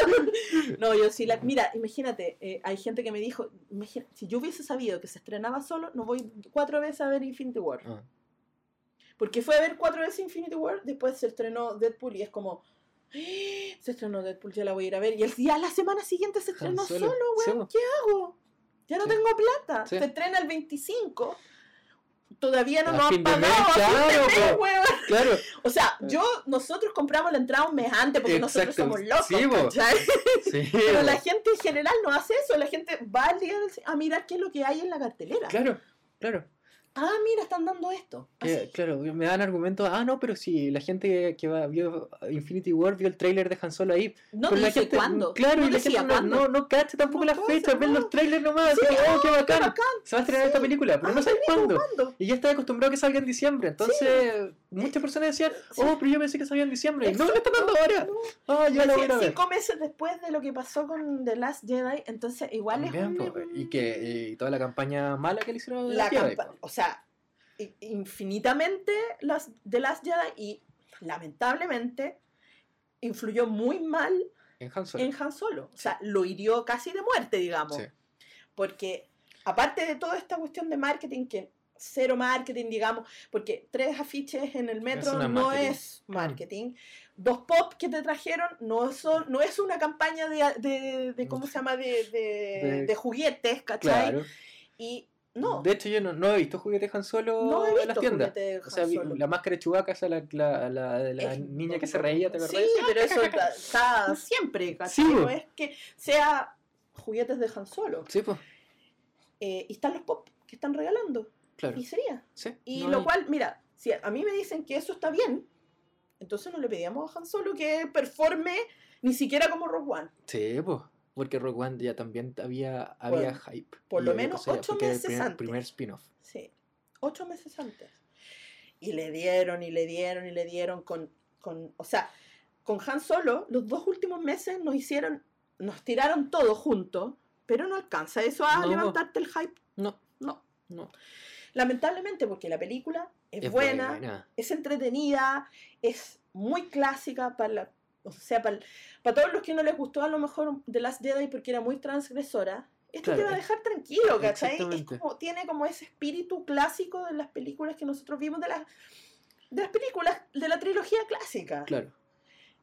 No, yo sí la. Mira, imagínate, eh, hay gente que me dijo: imagina- si yo hubiese sabido que se estrenaba solo, no voy cuatro veces a ver Infinity War. Ah, Porque fue a ver cuatro veces Infinity War, después se estrenó Deadpool y es como. "Ah, Se estrenó Deadpool, ya la voy a ir a ver. Y el día, la semana siguiente se estrenó Solo. weón. ¿Qué hago? Ya no Sí. tengo plata. Sí. Se estrena el 25. Todavía no nos han pagado. claro, mes, weón. Claro. O sea, yo, nosotros compramos la entrada un mes antes porque nosotros somos locos. Sí. Pero la gente en general no hace eso. La gente va al día a mirar qué es lo que hay en la cartelera. Claro, claro. Ah, mira, están dando esto. Claro, me dan argumentos. Ah, no, pero si la gente que, que va, vio Infinity War vio el tráiler de Han Solo ahí. No pero la gente, cuándo. Claro, no y la gente no, no, no cacha tampoco No las fechas, ven los trailers nomás. Sí, así, oh, qué Qué bacán. bacán. Se va a estrenar Sí. esta película, pero Ah, no sabes ¿mismo cuándo. cuándo? Y ya estaba acostumbrado a que salga en diciembre. Entonces, muchas personas decían, Sí. oh, pero yo pensé que salía en diciembre. Y no, lo Exacto. están dando ahora. No. Ya lo voy a ver. Cinco meses después de lo que pasó con The Last Jedi, entonces igual También, es un... y que y toda la campaña mala que le hicieron de la Jedi, o sea, infinitamente las The Last Jedi y lamentablemente influyó muy mal en Han Solo. en Han Solo. O sea, lo hirió casi de muerte, digamos. Sí. Porque aparte de toda esta cuestión de marketing, que cero marketing, digamos, porque tres afiches en el metro no marketing. es marketing. Dos pop que te trajeron no, son, no es una campaña de, de, de- ¿cómo se llama? De, de, juguetes, ¿cachai? Claro. Y No. De hecho, yo no, no he visto juguetes Han Solo No he en las tiendas. de O sea, Han Solo. la máscara de Chewbacca, esa la, la, la de la Es- niña que se reía, ¿te acordás? Sí, pero eso está, está siempre, ¿cachai? Sí, no es que sea juguetes de Han Solo. Sí, pues, Eh, y están los pop que están regalando. Claro. Y sería. Sí, Y no lo hay- cual, mira, si a mí me dicen que eso está bien, entonces no le pedíamos a Han Solo que performe ni siquiera como Rogue One. Sí, pues. Porque Rogue One ya también había, había Bueno, hype. por lo había menos ocho era el meses primer, antes. primer spin-off. Sí, ocho meses antes. Y le dieron y le dieron y le dieron con, con o sea, con Han Solo, los dos últimos meses nos hicieron, nos tiraron todo juntos, pero no alcanza eso a No. levantarte el hype. No, No, no. Lamentablemente porque la película es, Es buena, buena. es entretenida, es muy clásica para la- o sea, para, para todos los que no les gustó a lo mejor The Last Jedi porque era muy transgresora. Esto te va a dejar tranquilo, ¿cachai? Es como, tiene como ese espíritu clásico de las películas que nosotros vimos, de las, de las películas de la trilogía clásica. Claro.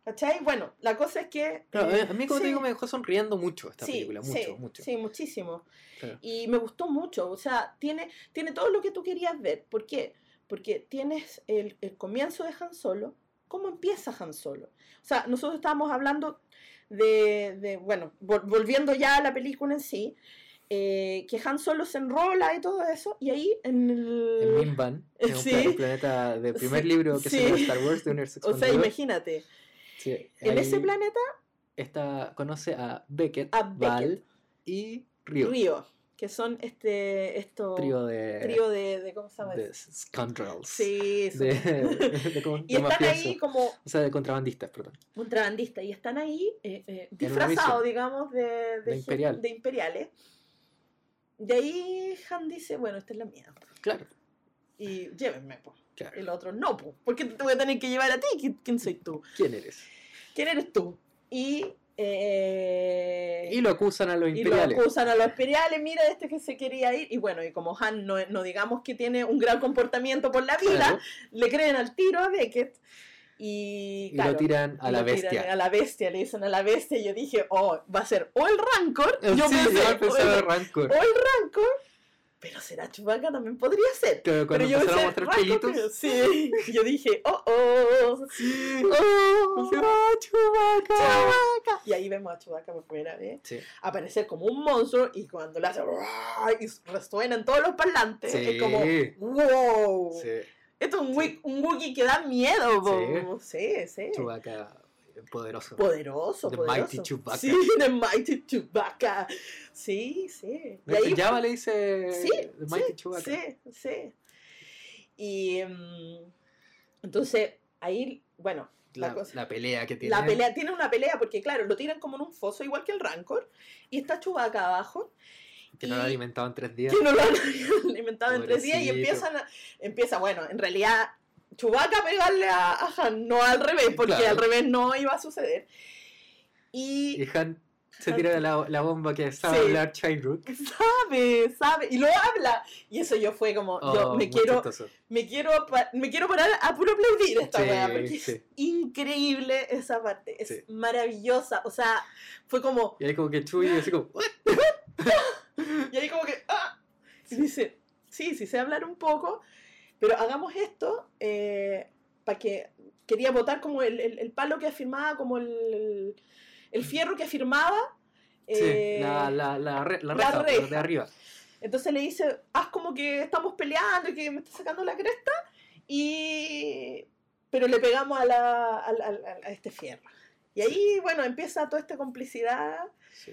¿Cachai? Bueno, la cosa es que... Claro, eh, a mí, como sí, te digo, me dejó sonriendo mucho esta sí, película. Mucho, sí, mucho. Sí, muchísimo. Claro. Y me gustó mucho, o sea, tiene, tiene todo lo que tú querías ver. ¿Por qué? Porque tienes el, el comienzo de Han Solo, cómo empieza Han Solo. O sea, nosotros estábamos hablando de, de, bueno, vol- volviendo ya a la película en sí, eh, que Han Solo se enrola y todo eso, y ahí en el... En Mimban, en Sí. un planeta del primer Sí, libro que sí. se llama Star Wars de Universo o sea, imagínate, Sí, en ese planeta, está- conoce a Beckett, A Beckett. Val y Río. Río, que son este, estos... Trío de, trío de, de, ¿cómo se llama? de scoundrels. Sí, De, de, como- y están ahí como O sea, de contrabandistas, perdón. contrabandistas y están ahí eh, eh, disfrazados, digamos, de, de, imperial. de imperiales. De ahí Han dice, bueno, esta es la mía. Claro, Y llévenme, pues. Claro. El otro, no, pues. ¿Por qué te voy a tener que llevar a ti? ¿Qui- ¿Quién soy tú? ¿Quién eres? ¿Quién eres tú? Y... eh, Y lo acusan a los y lo imperiales. acusan a los imperiales, mira este que se quería ir. Y bueno, y como Han no, no digamos que tiene un gran comportamiento por la vida, Claro, le creen al tiro a Beckett. Y, y claro, lo tiran a y la lo tiran bestia. A la bestia, le dicen a la bestia. Y yo dije, oh, va a ser o el Rancor. Eh, Yo sí, pensé, igual o, el, en Rancor. o el Rancor. Pero será Chewbacca también podría ser. Pero cuando pero yo empezaron a pensé, mostrar pelitos. Sí, yo dije, oh, oh, Sí. oh, Será Chewbacca. Chewbacca. Y ahí vemos a Chewbacca por primera vez Sí. aparecer como un monstruo y cuando le hace y resuenan todos los parlantes, Sí. es como, wow. Sí. Esto es un, Wookiee que da miedo. Sí, sí. Chewbacca eh, poderoso. Poderoso, The poderoso. Mighty Chewbacca. Sí, The Mighty Chewbacca. Sí, sí. ¿No es que Java le dice Sí, The Mighty sí, Chewbacca? Sí, sí. Y mm, entonces ahí, bueno, la, La, cosa. la pelea que tiene. La pelea, tiene una pelea porque, claro, lo tiran como en un foso, igual que el Rancor, y está Chewbacca abajo, Que no lo ha y- alimentado en tres días. que no lo han alimentado en tres días, y Pobrecito. empiezan a, empieza, bueno, en realidad, Chewbacca a pegarle a, a Han, no al revés, porque Claro. al revés no iba a suceder. Y Y Han se tira la, la bomba que sabe Sí. hablar Childrook. sabe, sabe, y lo habla. Y eso yo fue como, yo Oh, me muy quiero, me quiero, me quiero parar a puro aplaudir esta Sí, weá, porque sí. es increíble esa parte, es maravillosa, o sea, fue como, Y ahí como que Chewie así como... Y ahí como que, ¡ah! Y dice, sí, sí sé hablar un poco, pero hagamos esto para que quería botar como el, el- el palo que afirmaba, como el, el, fierro que afirmaba. Sí, eh, la, la, la, re- la la reja, de reja. arriba. Entonces le dice, haz como que estamos peleando y que me está sacando la cresta, y... pero le pegamos a, la, al- al- a este fierro. Y ahí, bueno, empieza toda esta complicidad. Sí.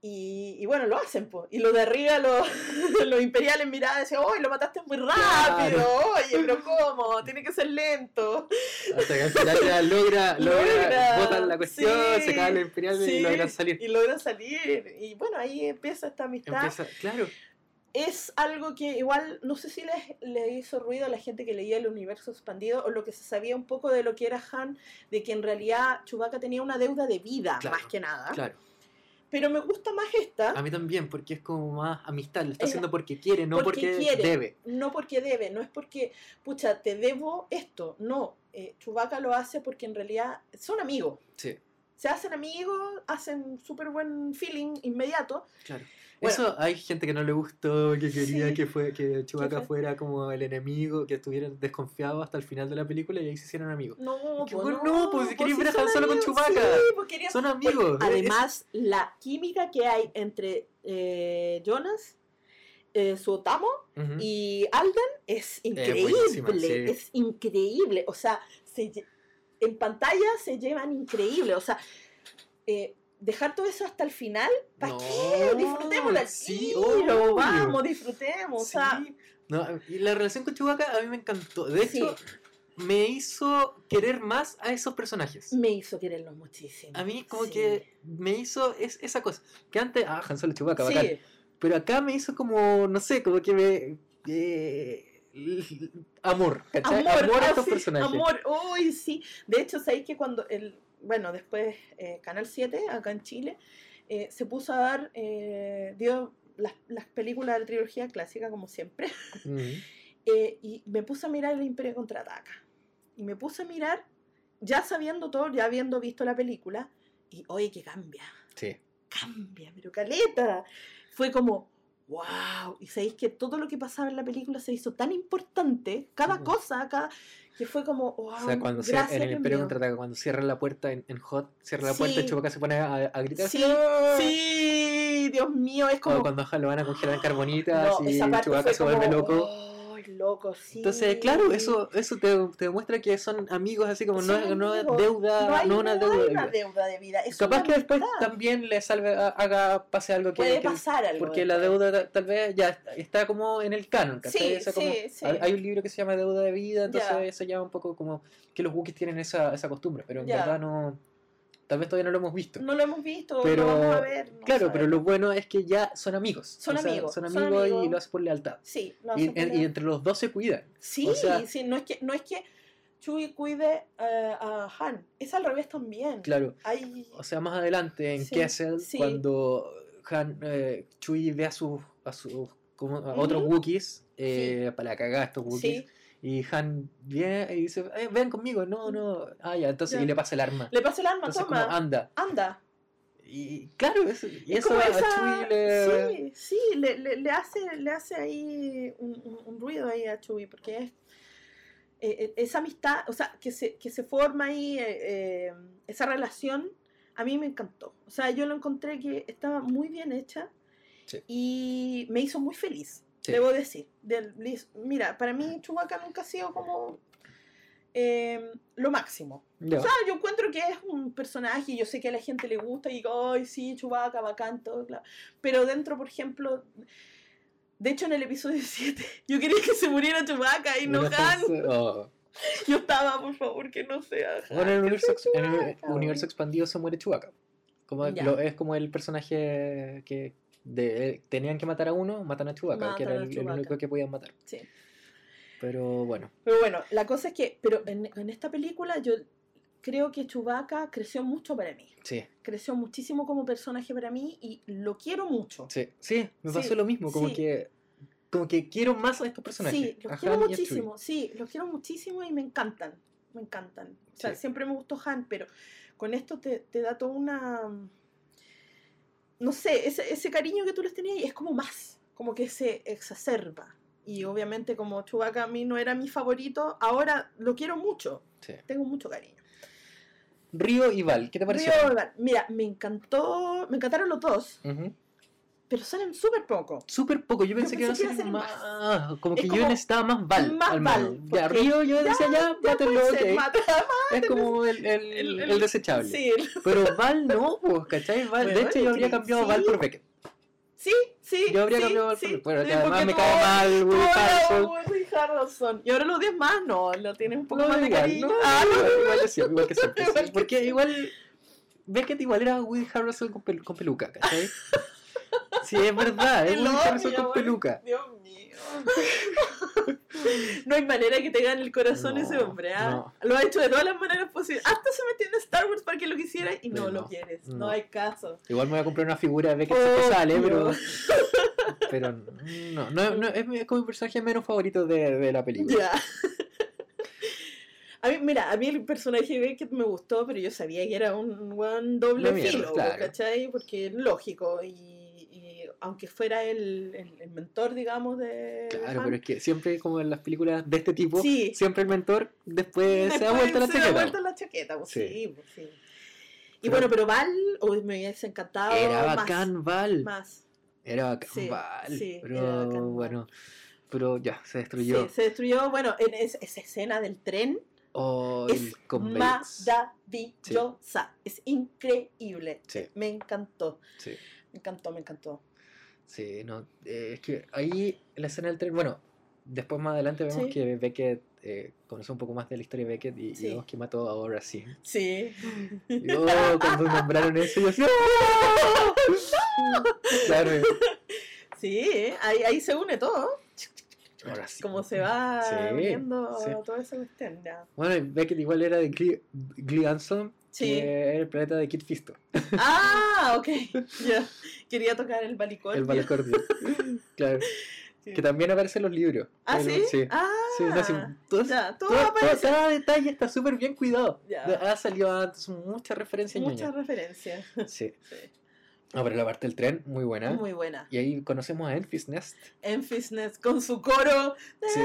Y, y bueno, lo hacen, pues. Y los de arriba, los, los imperiales miraban y decían, ¡Oye, lo mataste muy rápido! Oye, pero ¿cómo? Tiene que ser lento. Hasta que al final logra, logra, Logra, botan la cuestión, sí, se cae el imperial Sí, y logran salir. Y logran salir. Y bueno, ahí empieza esta amistad. Empieza, claro, Es algo que igual, no sé si les, le hizo ruido a la gente que leía el universo expandido o lo que se sabía un poco de lo que era Han, de que en realidad Chewbacca tenía una deuda de vida, Claro, más que nada. claro. Pero me gusta más esta. A mí también, porque es como más amistad, lo está Es- haciendo porque quiere, no porque porque, quiere. debe. No porque debe, no es porque, pucha, te debo esto. No, eh, Chewbacca lo hace porque en realidad son amigos. Sí. Se hacen amigos, hacen súper buen feeling inmediato. Claro. Bueno. Eso hay gente que no le gustó, que quería Sí. que fue que Chewbacca fue? fuera como el enemigo, que estuvieran desconfiados hasta el final de la película y ahí se hicieron amigos. No, Qué pues bueno, no, pues, si querías sí ver a Han Solo con Chewbacca. Sí, pues Son amigos. además, la química que hay entre eh, Jonas, eh, su Otamo, Ujú. y Alden es increíble. sí. Es increíble. O sea, se en pantalla se llevan increíble. O sea, eh, dejar todo eso hasta el final, ¿para No, qué? Disfrutémoslo al sí, tiro, vamos, disfrutemos. O sea, Sí. No, y la relación con Chewbacca a mí me encantó. De Sí. hecho, me hizo querer más a esos personajes. me hizo quererlo muchísimo. A mí como Sí. que me hizo es, esa cosa. Que antes, ah, Han Solo Chewbacca, bacán. Sí, Pero acá me hizo como, no sé, como que me... eh, amor, ¿cachai? Amor, a ah, estos sí, personajes. Amor, uy, sí. De hecho, sabéis que cuando el, bueno, después eh, Canal 7, acá en Chile, eh, se puso a dar, eh, dio las, las películas de la trilogía clásica, como siempre, y me puse a mirar el Imperio Contraataca. Y me puse a mirar, ya sabiendo todo, ya habiendo visto la película, y oye, que cambia, Sí. cambia, pero caleta. Fue como, wow. Y sabéis que todo lo que pasaba en la película se hizo tan importante, cada cosa, cada, que fue como, wow. O sea, cuando se- en el Imperio mío". Contraataca, cuando cierran la puerta en, en Hot, cierra la puerta Sí. y Chewbacca se pone a, a gritar. Sí, ¡Ah! sí, Dios mío, es O como. cuando ajá, lo van a congelar en carbonitas No, y Chewbacca se vuelve como, loco. "Ay, loco, sí. Entonces, claro, eso, eso te, te demuestra que son amigos, así como no, no deuda, no hay, no una no deuda. hay de una deuda de vida. Es Capaz que después también le salve, ha- haga, pase algo que, puede que- pasar algo. porque la deuda ta- tal vez ya está, como en el canon. Sí, Eso como- sí, sí. hay, hay un libro que se llama Deuda de Vida, entonces Ya. eso ya un poco como que los Wookiees tienen esa, esa costumbre, pero en Ya. verdad no, tal vez todavía no lo hemos visto. No lo hemos visto, Pero, lo vamos a ver. no claro, pero lo bueno es que ya son amigos. Son o sea, amigos, Son son amigos y lo hacen por lealtad. Sí, lo Y, y entre los dos se cuidan. Sí, o sea- sí, no es que, no es que Chewie cuide eh, a Han, es al revés también. Claro. Hay, O sea, más adelante en Sí, Kessel, sí. cuando Han, eh, Chewie ve a sus a sus como a otros Ujú. Wookiees eh, para cagar a estos Wookiees. Y Han viene y dice, eh, ven conmigo, no, no. Ah, ya, entonces Ya. y le pasa el arma. le pasa el arma, Entonces toma, como anda. anda. Y claro, eso, y Es eso como a esa- Chewie le... Sí, sí, le, le- le hace, le hace ahí un, un- un ruido ahí a Chewie, porque es eh, eh, esa amistad, o sea, que se, que se forma ahí, eh, eh, esa relación, a mí me encantó. O sea, yo lo encontré que estaba muy bien hecha Sí. y me hizo muy feliz, Sí. debo decir. Del- mira, para mí Chewbacca nunca ha sido como eh, lo máximo. O sea, yo encuentro que es un personaje y yo sé que a la gente le gusta y digo, ay, sí, Chewbacca, bacán, todo, claro. Pero dentro, por ejemplo, de hecho en el episodio 7, yo quería que se muriera Chewbacca y no Han. Oh. Yo estaba, por favor, que no sea Han. Bueno, en el universo, en el Chewbacca, universo expandido se muere Chewbacca. Como Ya. lo- es como el personaje que de, tenían que matar a uno, matan a Chewbacca, que era el, el único que podían matar. Sí. Pero bueno, Pero bueno, la cosa es que, pero en, en esta película yo creo que Chewbacca creció mucho para mí. sí, Creció muchísimo como personaje para mí y lo quiero mucho. sí, sí, me pasó Sí, lo mismo, como sí. que como que quiero más a estos personajes. Sí, a los quiero Han muchísimo, sí, los quiero muchísimo y me encantan, me encantan. O sea, Sí. siempre me gustó Han, pero con esto te, te da toda una... No sé, ese, ese cariño que tú les tenías es como más, como que se exacerba. Y obviamente como Chewbacca a mí no era mi favorito, ahora lo quiero mucho, Sí. tengo mucho cariño. Río y Val, ¿qué te pareció? Río Val, Mira, me encantó, me encantaron los dos, Ujú. Pero salen súper poco. Súper poco, yo pensé que iba a pensé que ser a más. Como Es que como yo necesitaba más Val. más al Val. Ya, Río yo decía ya, Ya mátenlo, puede ser, ok. mata- Es como el, el, el- desechable. Sí, Pero Val no, pues, ¿cachai? Val, de hecho, yo habría cambiado sí. Val por Beckett. Sí, sí. Yo habría sí, cambiado Val sí, por Bueno, que además me cae mal, Woody eras Harrelson. Y ahora los 10 más, no, lo tienes un poco No, más de cariño. no, Ah, no, igual, igual igual que siempre, Porque igual Beckett igual era Woody Harrelson con peluca, ¿cachai? Sí, es verdad, es odio, Harrelson con peluca. Dios mío. no hay manera que te gane el corazón No, ese hombre, ¿ah? no. Lo ha hecho de todas las maneras posibles. Hasta se metió en Star Wars para que lo quisiera y no, lo quieres. No. hay caso. Igual me voy a comprar una figura de Beckett si es que sale, pero. Pero no, no, es, como mi personaje menos favorito de, de la película. Ya. A mí, mira, a mí el personaje de Beckett me gustó, pero yo sabía que era un buen doble mierda, filo, claro. ¿cachai? Porque es lógico. Y aunque fuera el, el- el mentor, digamos, de. Claro, pero es que siempre como en las películas de este tipo, Sí. siempre el mentor después, se después vuelta la se da chaqueta. vuelta la chaqueta, pues, Sí. sí, pues, sí. Y Pero- bueno, pero Val, uy, me hubiese encantado. Era más, bacán Val. Más. Era bacán Sí, Val. sí, pero era bacán bueno, pero ya, se Sí, destruyó. se destruyó. Bueno, en es- esa escena del tren Oh, es maravillosa. Es increíble. Sí, Me encantó. sí. Me encantó, me encantó. Sí, no, eh, es que ahí la escena del tren, bueno, después más adelante vemos Sí. que Beckett eh, conoce un poco más de la historia de Beckett y, y Sí. vemos que mató a Aura sí. Sí. Y oh, cuando nombraron eso, yo así, ¡ah! Claro, Sí, ahí, ahí se une todo. ahora sí. Como se va Sí, uniendo sí. todo esa cuestión. Ya. Bueno, Beckett igual era de Glee, Glee Anson, Sí. que el planeta de Kid Fisto, Ah, ok. Ya. Quería tocar el balicón. el Balacordio. claro, Sí. que también aparece en los libros. ¿Ah, sí? Sí. Ah, Sí, no, sí, todo- ya, todo todo- todo- aparece. cada detalle está súper bien cuidado. Ya. Ha salido antes, muchas referencias Muchas referencias. Sí. Sí. Pero la parte del tren, muy buena. Muy buena. Y ahí conocemos a Enfys Nest. Enfisness con su coro. Sí.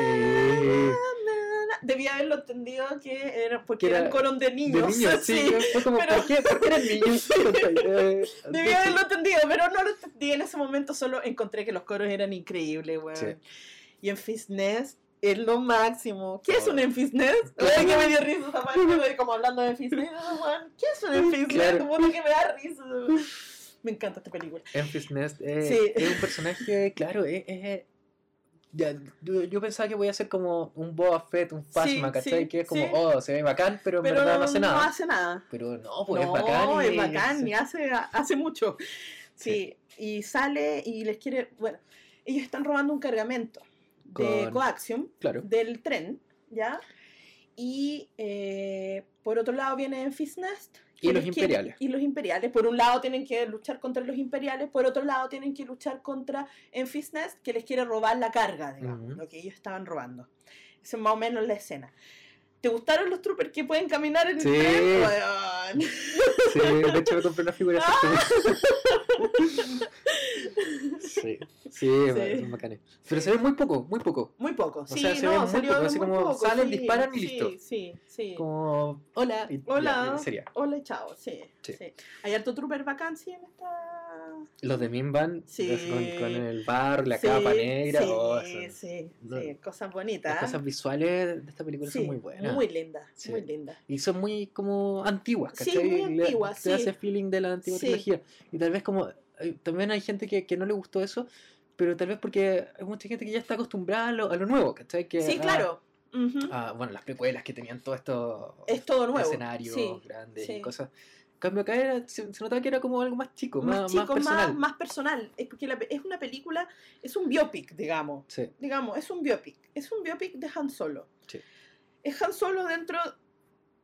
Debía haberlo entendido que era porque Que era eran coros de De niños. niños, sí. Fue como, pero- ¿por qué? ¿Por qué eran niños? Eh, Debía haberlo entendido, pero no lo entendí en ese momento. Solo encontré que los coros eran increíbles, weón. Sí. Y Enfisness es lo máximo. ¿Qué es un Enfisness? Claro. Que me dio risa esa parte, como hablando de Enfisness. ¿Qué es un Enfisness? Claro. Puta que me da risa. Me encanta esta película. Enfys Nest eh, Sí. es un personaje, claro, es... es- ya, yo, yo pensaba que voy a ser como un Boba Fett, un Phasma, Sí, ¿cachai? sí, que es como, sí. oh, se ve bacán, pero en Pero verdad no hace nada. No hace nada. Pero no, pues no, es bacán. y- es bacán y hace, hace mucho. Sí, y sale y les quiere. Bueno, ellos están robando un cargamento de Con- coaxium Claro. del tren, ¿ya? Y eh, por otro lado viene Enfys Nest. Y los imperiales. y los imperiales. Por un lado tienen que luchar contra los imperiales, por otro lado tienen que luchar contra Enfys Nest, que les quiere robar la carga, digamos, lo que ellos estaban robando. Esa es más o menos la escena. ¿Te gustaron los troopers que pueden caminar en el Sí. tren? Weón. Sí, de hecho me compré una figura Ah. exactamente. Sí, sí, son bacanes. Pero se ve muy poco, muy poco. Muy poco. O Sí, sea, se ve no, muy salió poco, así muy como poco, salen, sí, disparan y sí, listo. Sí, sí. Como, hola, y Hola. ya, sería. Hola, chao, sí, Sí. sí. Hay harto trooper vacancy en esta... Los de Minban, Sí. con, con el bar, la Sí, capa negra, Sí, oh, son- sí, lo- sí, cosas bonitas. las cosas visuales de esta película Sí, son muy buenas. Muy lindas, Sí. muy lindas. Y son muy como antiguas, Sí, ¿cachai? muy Le- antiguas, Te sí. hace feeling de la antigua Sí. trilogía. Y tal vez como... eh, También hay gente que, que no le gustó eso, pero tal vez porque hay mucha gente que ya está acostumbrada a lo, a lo nuevo, ¿cachai? Que, Sí, ah, claro. Ujú. ah, bueno, las precuelas que tenían todo esto... Es todo nuevo. escenarios sí. grandes sí. y cosas. En cambio acá era- se, se notaba que era como algo más chico, Más más, chico, más personal. más personal. Es porque la es una película, es un biopic, digamos. Sí, digamos, es un biopic. Es un biopic de Han Solo. Sí. Es Han Solo dentro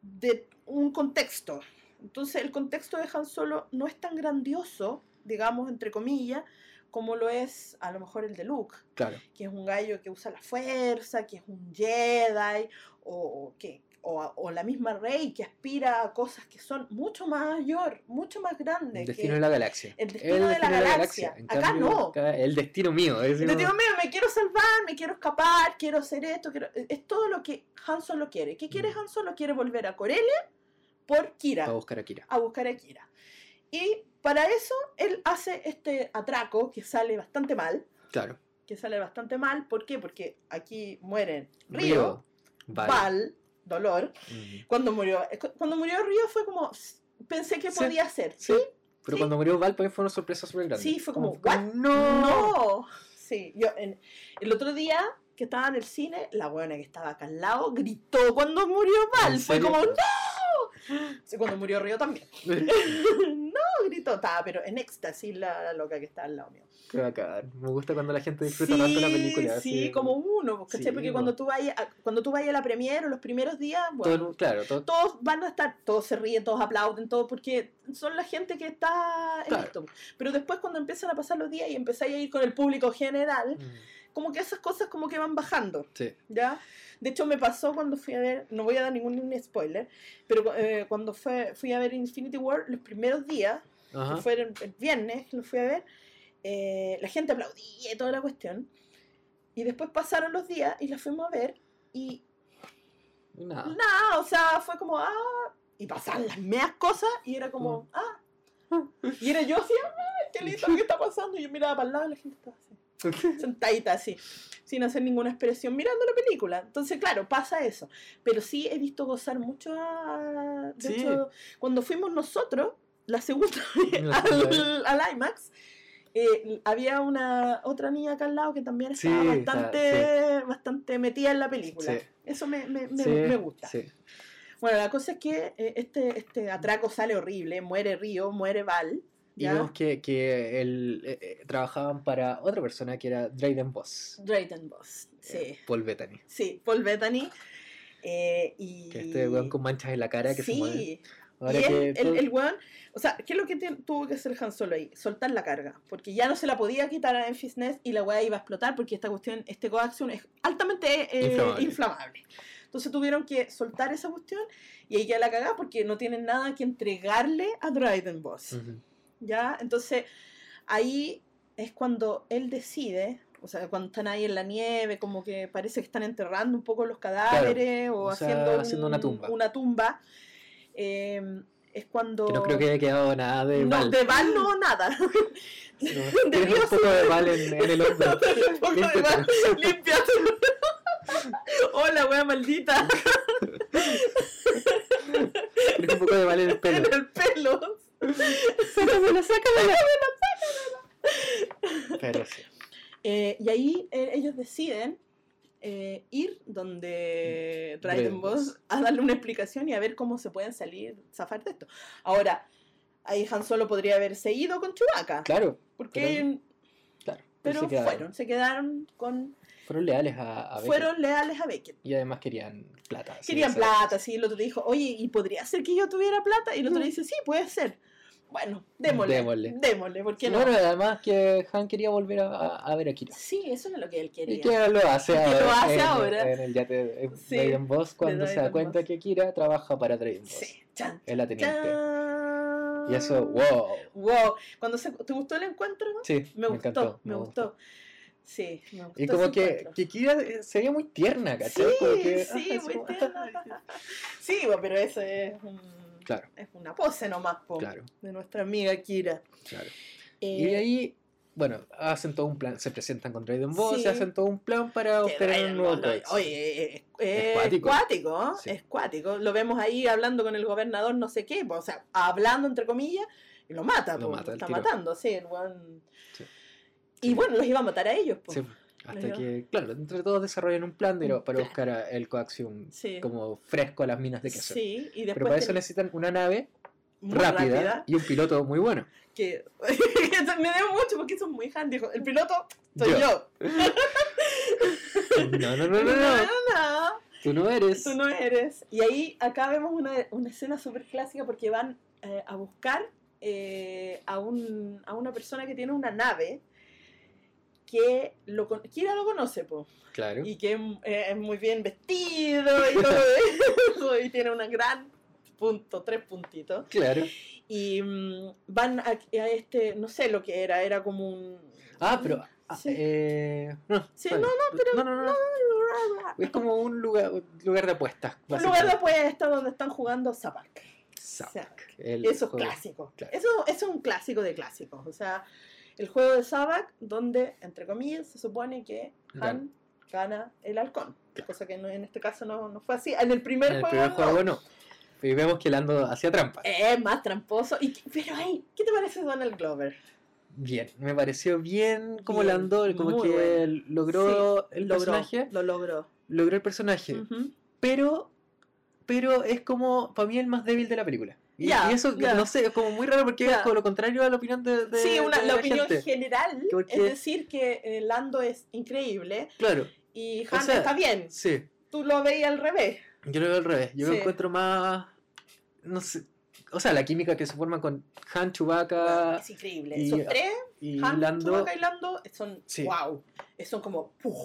de un contexto. Entonces, el contexto de Han Solo no es tan grandioso, digamos, entre comillas, como lo es a lo mejor el de Luke, claro. que es un gallo que usa la fuerza, que es un Jedi, o, que, o, o la misma Rey que aspira a cosas que son mucho mayor, mucho más grandes. El que- destino de la galaxia. el destino de la galaxia. En Acá cambio, no. acá el destino mío. Como- digo, mira, me quiero salvar, me quiero escapar, quiero hacer esto, quiero... es todo lo que Han Solo quiere. ¿Qué quiere Mm. Han Solo? Quiere volver a Corelia por Kira, para buscar a Kira. a buscar a Kira. Y para eso él hace este atraco que sale bastante mal, Claro. que sale bastante mal, ¿por qué? Porque aquí mueren Río, Río. Vale. Val, Dolor. Mm. Cuando murió, cuando murió Río fue como, pensé que Sí, podía ser, Sí. ¿sí? Pero Sí. cuando murió Val, fue una sorpresa súper grande. Sí, fue como, ¿what? no. No. Sí, yo en- el otro día que estaba en el cine, la buena que estaba acá al lado gritó cuando murió Val. ¿En Fue como, ¡No! Sí, cuando murió Río también. todo. Estaba, pero en éxtasis la, la loca que está al lado mío. Qué bacán. Me gusta cuando la gente disfruta tanto la película. Sí, así, como uno, ¿cachai? Sí, Porque po. cuando tú vayas a, cuando tú vayas a la premiere o los primeros días, todo bueno, el- claro, todo, todos van a estar, todos se ríen, todos aplauden, todo porque son la gente que está en Claro. esto. Pero después cuando empiezan a pasar los días y empezáis a ir con el público general, Mm, como que esas cosas como que van bajando, Sí. ¿ya? De hecho me pasó cuando fui a ver, no voy a dar ningún spoiler, pero eh, cuando fue, fui a ver Infinity War, los primeros días, Ajá. que fueron el viernes, que lo fui a ver, eh, la gente aplaudía y toda la cuestión. Y después pasaron los días y la fuimos a ver y Nada. nada, o sea, fue como, ah, y pasaban las meas cosas y era como, ah. Y era yo así, ah, qué lindo que está pasando. Y yo miraba para el lado y la gente estaba así, sentadita así, sin hacer ninguna expresión, mirando la película. Entonces, claro, pasa eso. Pero sí he visto gozar mucho a... De Sí. hecho, cuando fuimos nosotros, la segunda vez La al, al IMAX, eh, había una otra niña acá al lado que también Sí, estaba está- bastante, bastante metida en la película. Sí. Eso me, me, me, Sí, me gusta. sí. Bueno, la cosa es que eh, este, este atraco sale horrible, muere Río, muere Val. Y ¿ya? vemos que, que él, eh, eh, trabajaban para otra persona que era Drayden Boss. Drayton Boss, sí. eh, Paul Bettany. Sí, Paul Bettany. eh, y... Que este weón con manchas en la cara que se mueve. Ahora y que él, el, todo- el weón, o sea, ¿qué es lo que te- tuvo que hacer Han Solo ahí? Soltar la carga, porque ya no se la podía quitar a Memphis Nest y la weá iba a explotar porque esta cuestión, este coaxium es altamente eh, Inflamable. inflamable. Entonces tuvieron que soltar esa cuestión y ahí ya la cagá porque no tienen nada que entregarle a Dryden Boss. ¿Ya? Entonces ahí es cuando él decide, o sea, cuando están ahí en la nieve, como que parece que están enterrando un poco los cadáveres o, o sea, haciendo, haciendo una un- tumba. Una tumba eh, es cuando... Que no creo que haya quedado nada de No, Val. de Val no, nada. No, un poco de Val en, en el hombro. Un poco de. Val, límpiate. Hola, wea maldita. Tienes un poco de Val en el pelo. En el pelo. Sácamela, sácamela. Pero sí. Eh, y ahí eh, ellos deciden eh, ir donde Dryden Dryden Boss a darle una explicación y a ver cómo se pueden salir, zafar de esto. Ahora, ahí Han Solo podría haberse ido con Chewbacca. Claro, porque, claro. pero se quedaron. fueron, se quedaron con... Fueron leales a, a Beckett. Fueron leales a Beckett. Y además querían plata. Querían plata, sí. El otro dijo, oye, ¿y podría ser que yo tuviera plata? Y el otro Mm. dice, sí, puede ser. Bueno, démosle. Démosle. Démosle, ¿por qué no? Bueno, además que Han quería volver a, a- ver a Kira. Sí, eso es lo que él Y quería. que lo hace Y que ahora. lo hace en, ahora. En el yate de Sí, Drayden Boss cuando se da cuenta Boss. que Kira trabaja para Drayden Boss. Sí, chan, Es la teniente. chan. Y eso, wow. Wow. Cuando se, ¿Te gustó el encuentro? Sí, Me, gustó, encantó. me gustó. Sí, me gustó. Y como que, que Kira eh, se veía muy tierna, Sí, ¿cachai? Como que, sí, ah, muy tierna. Sí, pero eso es, Claro. es una pose nomás po, Claro, de nuestra amiga Kira. claro. Eh, Y de ahí, bueno, hacen todo un plan, se presentan con Drayden Boss, Sí. se hacen todo un plan para obtener un nuevo codex. Oye, es, es Es cuático. ¿no? Sí. es cuático. Lo vemos ahí hablando con el gobernador, no sé qué, o sea, hablando entre comillas, y lo mata, Lo po, mata al está tiro. matando, sí, el. Sí. Y bueno, los iba a matar a ellos. Sí, hasta que, claro, entre todos desarrollan un plan de, para buscar a- el coaxium Sí. como fresco a las minas de queso. Sí, y después Pero para eso necesitan una nave rápida, y un piloto muy bueno. que me dio mucho porque son muy handy. dijo, El piloto soy Yo. yo. No, no, no, no, no. no, Tú no eres. tú no eres. Y ahí acá vemos una, una escena súper clásica porque van eh, a buscar eh, a, un, a una persona que tiene una nave que lo, Kira lo conoce, po, Claro. y que eh, es muy bien vestido y todo eso, y tiene una gran punto, tres puntitos. Claro. Y mm, van a, a este, no sé lo que era, era como un... Ah, pero. ah, Sí. eh, no, Sí, vale. no, no, pero- No, no, no. Es como un lugar, lugar de apuestas. Un lugar de básicamente. apuesta donde están jugando Zapac. Zack, el Eso es clásico. claro. Eso, eso es un clásico de clásicos. O sea, el juego de Sabak, donde, entre comillas, se supone que Han gana el halcón. Cosa que no- en este caso no, no fue así. En el primer En el juego. primer juego no. Y vemos que Lando hacía trampa. Es más tramposo. Y, pero, ay, ¿qué te parece Donald Glover? Bien, me pareció bien como Bien, Lando, como que bueno. logró el Logró, personaje. Lo logró. Logró el personaje. Pero, pero es como, para mí, el más débil de la película. Y, Ya, y eso, no sé, es como muy raro porque Ya. es como lo contrario a la opinión de, de- sí, una, de la la opinión gente. general Porque- es decir que eh, Lando es increíble Claro, y O Han sea, está bien. sí. Tú lo veías al revés. Yo lo veo al revés. Yo lo Sí. encuentro más. No sé. O sea, la química que se forma con Han, Chewbacca es increíble. y- Esos tres, y Han, Lando. Chewbacca y Lando, son Sí. wow. Son como ¡puf!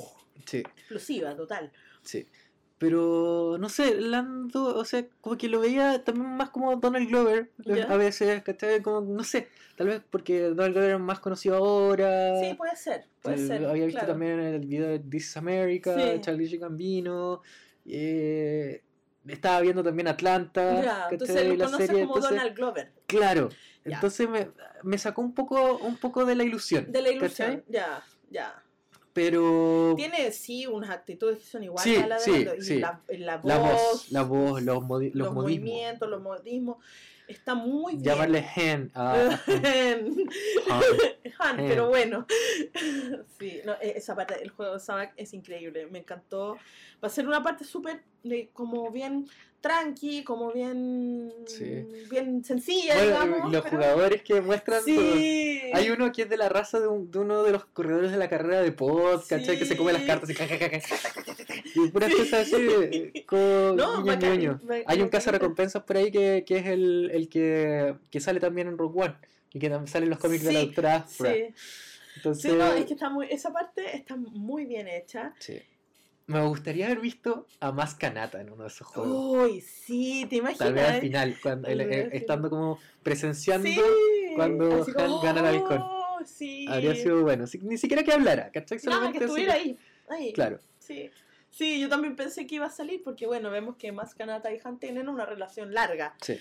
Sí, explosiva total. sí. Pero no sé, Lando, o sea, como que lo veía también más como Donald Glover Ya. a veces, ¿cachai? Como, no sé, tal vez porque Donald Glover es más conocido ahora. Sí, puede ser. Puede Eh, ser. había visto claro. también el video de This is America, Sí. Charlie Gambino. Eh, estaba viendo también Atlanta. Ya, entonces lo La serie, como entonces- Donald Glover. Claro. Ya. Entonces me, me sacó un poco, un poco de la ilusión. De la ilusión. ¿cachai? Ya, ya. Pero Tiene sí unas actitudes que son iguales Sí, a la de sí, y sí. la, la voz, la voz, la voz, los, modi- los, los, modismos. movimientos, los modismos. Está muy bien. Llamarle hen a Han. Han, Hen. pero bueno. sí, no, e- esa parte del juego de Sabak es increíble. Me encantó. Va a ser una parte súper como bien tranqui, como bien Sí. bien sencilla, Bueno, digamos. los pero- jugadores que muestran. Sí. Hay uno que es de la raza de, un- de uno de los corredores de la carrera de pod, ¿cachai? Que se come las Sí. cartas y. Y puras cosas así, como No, guiño, bacán, Hay un bacán. caza recompensas por ahí que, que es el, el que, que sale también en Rogue One y que también sale en los cómics de la Sí, doctora. Sí. Entonces, Sí, no, es que está muy, esa parte está muy bien hecha. sí. Me gustaría haber visto a más Kanata en uno de esos juegos. Uy, sí, te imaginas. Tal vez al final, cuando, el- eh, estando como presenciando, Sí, cuando Han como, gana el halcón. "Oh, sí. habría sido bueno. Ni siquiera que hablara, ¿cachai? Solamente que así estuviera ahí. ahí. Claro. Sí. Sí, yo también pensé que iba a salir porque, bueno, vemos que más Kanata y Han tienen una relación larga. Sí,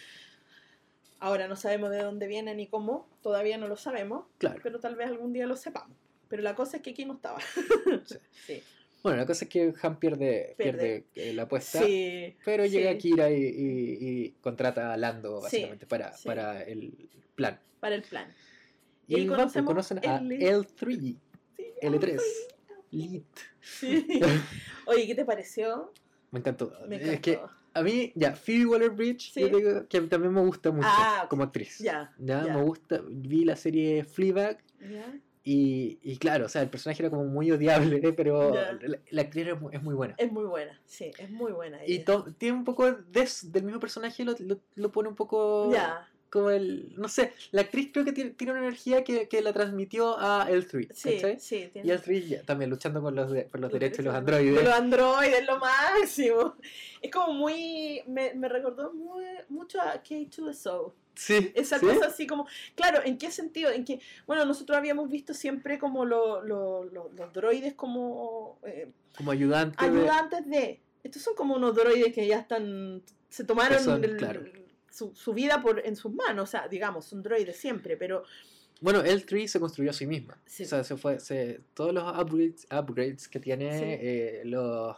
Ahora no sabemos de dónde vienen ni cómo, todavía no lo sabemos, claro. pero tal vez algún día lo sepamos. Pero la cosa es que aquí no estaba. Sí. sí. Bueno, la cosa es que Han pierde, Pierde. pierde eh, la apuesta. Sí. Pero llega sí. Kira y, y- y contrata a Lando básicamente para, sí. para el plan. Para el plan. Y conocemos conocen a el- L3, Sí, L3, ay, Lit. sí. Oye, ¿qué te pareció? Me encantó. Me Es que a mí, ya, Phoebe Waller-Bridge, Sí. yo digo que también me gusta mucho Ah, como actriz. Ya. Ya, ya. me gusta, vi la serie Fleabag Ya. Y, y claro, o sea, el personaje era como muy odiable, ¿eh? pero la, la actriz era mu- es muy buena. Es muy buena, sí, es muy buena. Y to- tiene un poco de, del mismo personaje, lo, lo, lo pone un poco como el. No sé, la actriz creo que tiene, tiene una energía que, que la transmitió a L3. sí, ¿cachai? sí. Tiene... Y L3 ya, también luchando con los de- por los, derechos de los androides. De los androides, lo máximo. Es como muy. Me, me recordó muy, mucho a K2SO. Sí, Esa ¿sí? cosa así como. Claro, ¿en qué sentido? En que. Bueno, nosotros habíamos visto siempre como lo- lo- lo- los droides como. eh, Como ayudante. de- ayudantes de. Estos son como unos droides que ya están. Se tomaron son, el- claro. Su, su vida por, en sus manos. O sea, digamos, son droides siempre, pero. Bueno, L3 se construyó a sí misma. Sí. O sea, se fue, se, todos los upgrades, upgrades que tiene Sí. eh,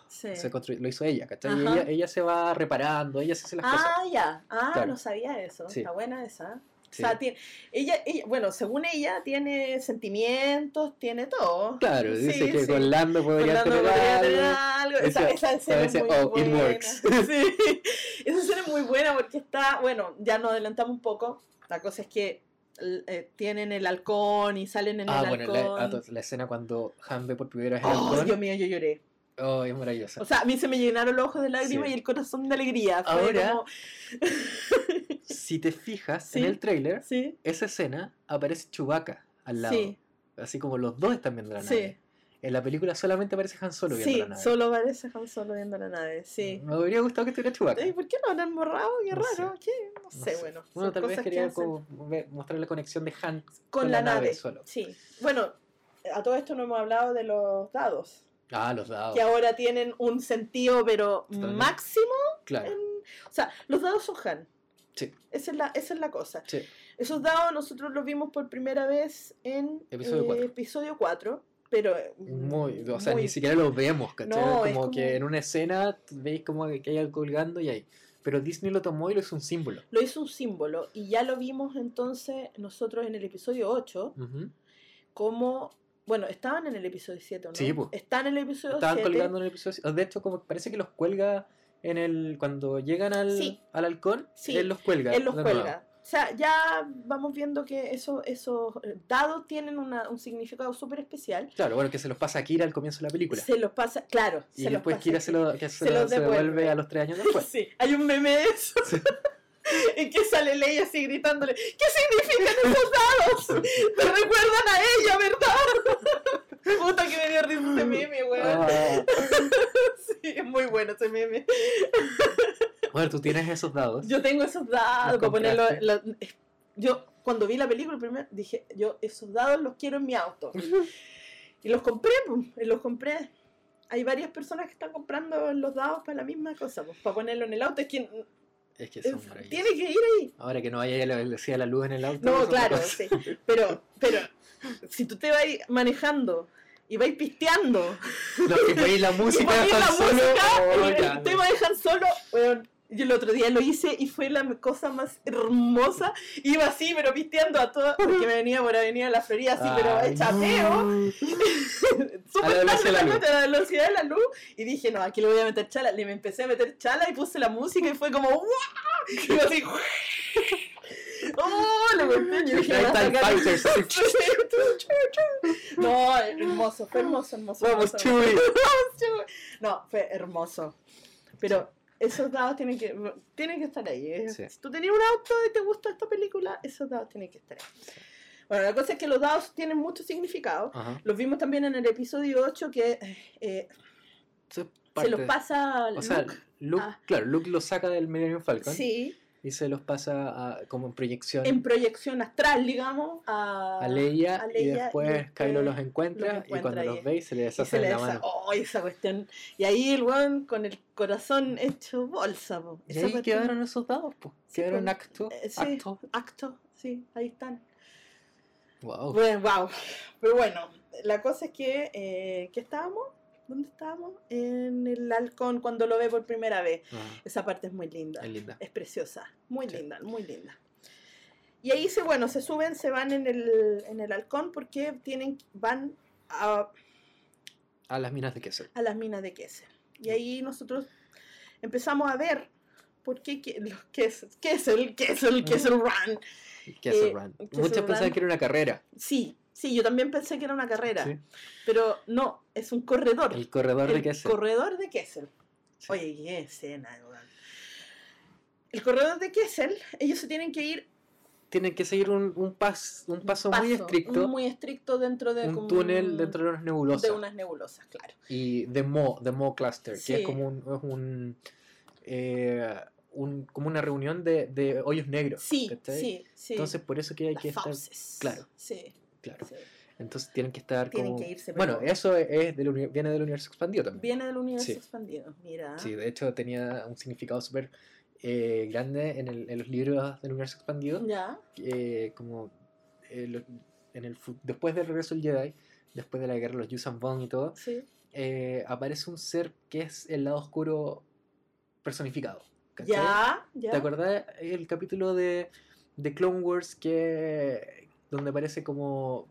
Sí. se constru- lo hizo ella, ¿cachai? Ella, ella se va reparando, ella se hace las cosas. Ah, ya. Ah, Claro. no sabía eso. Está buena esa. Sí. O sea, tiene, ella, ella, bueno, según ella, tiene sentimientos, tiene todo. Claro, Sí, dice que sí. con Lando podría Orlando tener podría algo. tener algo. Esa, Esa- esa escena es muy "Oh, it buena. works". Sí. Esa escena es muy buena porque está, bueno, ya nos adelantamos un poco. La cosa es que eh, tienen el halcón y salen en Ah, el bueno, la, halcón. ah, to- la escena cuando Han ve por primera vez el Oh, halcón. Dios mío, yo lloré. Oh, es maravillosa. O sea, a mí se me llenaron los ojos de lágrimas Sí. y el corazón de alegría. Fue Ahora- como- si te fijas Sí. en el trailer, sí, esa escena aparece Chewbacca al lado. sí, Así como los dos están viendo la sí. nave. En la película solamente aparece Han Solo viendo Sí, la nave. solo parece Han Solo viendo la nave, sí. Me habría gustado que estuviera Chewbacca. ¿Por qué no han borrado? Qué No sé. raro, ¿qué? No No sé, sé. bueno. Bueno, tal vez que quería como mostrar la conexión de Han con, la, nave. solo. Sí. Bueno, a todo esto no hemos hablado de los dados, Ah, los dados. que ahora tienen un sentido, pero Totalmente. máximo. Claro. en- O sea, los dados son Han. Sí. Esa es la, esa es la cosa. Sí. Esos dados nosotros los vimos por primera vez en Episodio eh, cuatro. episodio 4, pero... eh, Muy, o sea, muy- ni siquiera los vemos, ¿cachai? No, como, como- que en una escena veis como que hay algo colgando y ahí. Pero Disney lo tomó y lo hizo un símbolo. Lo hizo un símbolo y ya lo vimos entonces nosotros en el episodio 8, Ujú. como... Bueno, estaban en el episodio 7, ¿o ¿no? Sí, po. Están en el episodio Estaban 7. colgando en el episodio. De hecho, como parece que los cuelga en el cuando llegan al, Sí. al halcón, Sí, él los cuelga. Él los nuevo. cuelga. O sea, ya vamos viendo que eso- esos eh, dados tienen una- un significado súper especial. Claro, bueno, que se los pasa a Kira al comienzo de la película. Se los pasa, claro. y se los después pasa Kira se, lo, que se, se lo- los se devuelve devuelve. a los tres años después. Sí, hay un meme de eso. Sí. en que sale Leia así gritándole, ¿qué significan esos dados? Te recuerdan a ella, ¿verdad? Puta que me dio risa ese meme, weón. Ah, Sí, es muy bueno ese meme. bueno, tú tienes esos dados. Yo tengo esos dados para ponerlo. la- yo, cuando vi la película primero, dije, yo esos dados los quiero en mi auto. Y los compré, los compré. Hay varias personas que están comprando los dados para la misma cosa, pues, para ponerlo en el auto. Es que Es que son tiene que ir ahí. Ahora que no vaya la velocidad de la luz en el auto. No, claro, sí. Pero, pero, si tú te vas manejando y vais pisteando No, que ponéis la y música de la Solo, música, oh, el, tema de Han Solo, weón, yo el otro día lo hice y fue la cosa más hermosa. Iba así, pero pisteando a todo, porque me venía por Avenida La Florida así, pero Ay, hecha peo. Súper A la velocidad de la tarde, la velocidad de la luz. Y dije, no, aquí le voy a meter chala. Le me empecé a meter chala y puse la música y fue como, ¡wow! Y así, ¡oh! Le metí, yo dije, Ahí "Me va a está el sacar- Fighters, así, No, hermoso, fue hermoso, hermoso. Vamos, hermoso. No, fue hermoso. Pero esos dados tienen que, tienen que estar ahí. ¿eh? Sí. Si tú tenías un auto y te gusta esta película, esos dados tienen que estar ahí. Bueno, la cosa es que los dados tienen mucho significado. Ajá. Los vimos también en el episodio 8 que eh, se los pasa O sea, Luke. Luke, Ah. claro, Luke los saca del Millennium Falcon Sí, y se los pasa a- como en proyección en proyección astral, digamos, a, a Leia, a y Leia, después y después Kylo los encuentra, los y cuando encuentra los y- veis se le y se le en la desa- mano. ¡Oh, esa cuestión! Y ahí el weón con el corazón hecho bolsa. po. Y ahí quedaron esos dados, pues. Sí, Quedaron pues, acto, eh, sí. acto. Acto, sí, ahí están. Wow. Bueno, wow. Pero bueno, la cosa es que, eh, ¿qué estábamos? ¿Dónde estábamos? En el halcón cuando lo ve por primera vez. Ah, Esa parte es muy linda. es linda. Es preciosa. Muy Sí. linda, muy linda. Y ahí se, bueno, se suben, se van en el, en el halcón porque tienen, van a, A las minas de Kessel. a las minas de Kessel. Y ahí nosotros empezamos a ver por qué los Kessel, Kessel, Kessel, Mm. Kessel Run. Kessel Eh, Run. Kessel pensaban Run. que era una carrera. Sí, sí, yo también pensé que era una carrera, Sí. pero no, es un corredor. El corredor de El Kessel. corredor de Kessel. Sí. Oye, qué escena. El corredor de Kessel, ellos se tienen que ir Tienen que seguir un, un, pas- un paso, muy paso, estricto. muy estricto dentro de un túnel dentro de unas nebulosas. de unas nebulosas, claro. y The Mo, The Mo Cluster, que Sí. es como un, un, eh, un- como una reunión de, de hoyos negros. Sí, ¿cachai? sí, sí. Entonces por eso que hay Las que estar, fauces. claro. Sí, claro. sí. Entonces tienen que estar Tienen como... que irse, bueno, eso es del uni- viene del universo expandido también. Viene del universo Sí. expandido, mira. Sí, de hecho tenía un significado súper eh, grande en, el- en los libros del universo expandido. Ya, eh, como eh, lo- en el, después del regreso del Jedi, después de la guerra de los Yuuzhan Vong y todo, sí. aparece un ser que es el lado oscuro personificado. ¿cachai? Ya, ya. ¿Te acordás el capítulo de, de Clone Wars que donde aparece como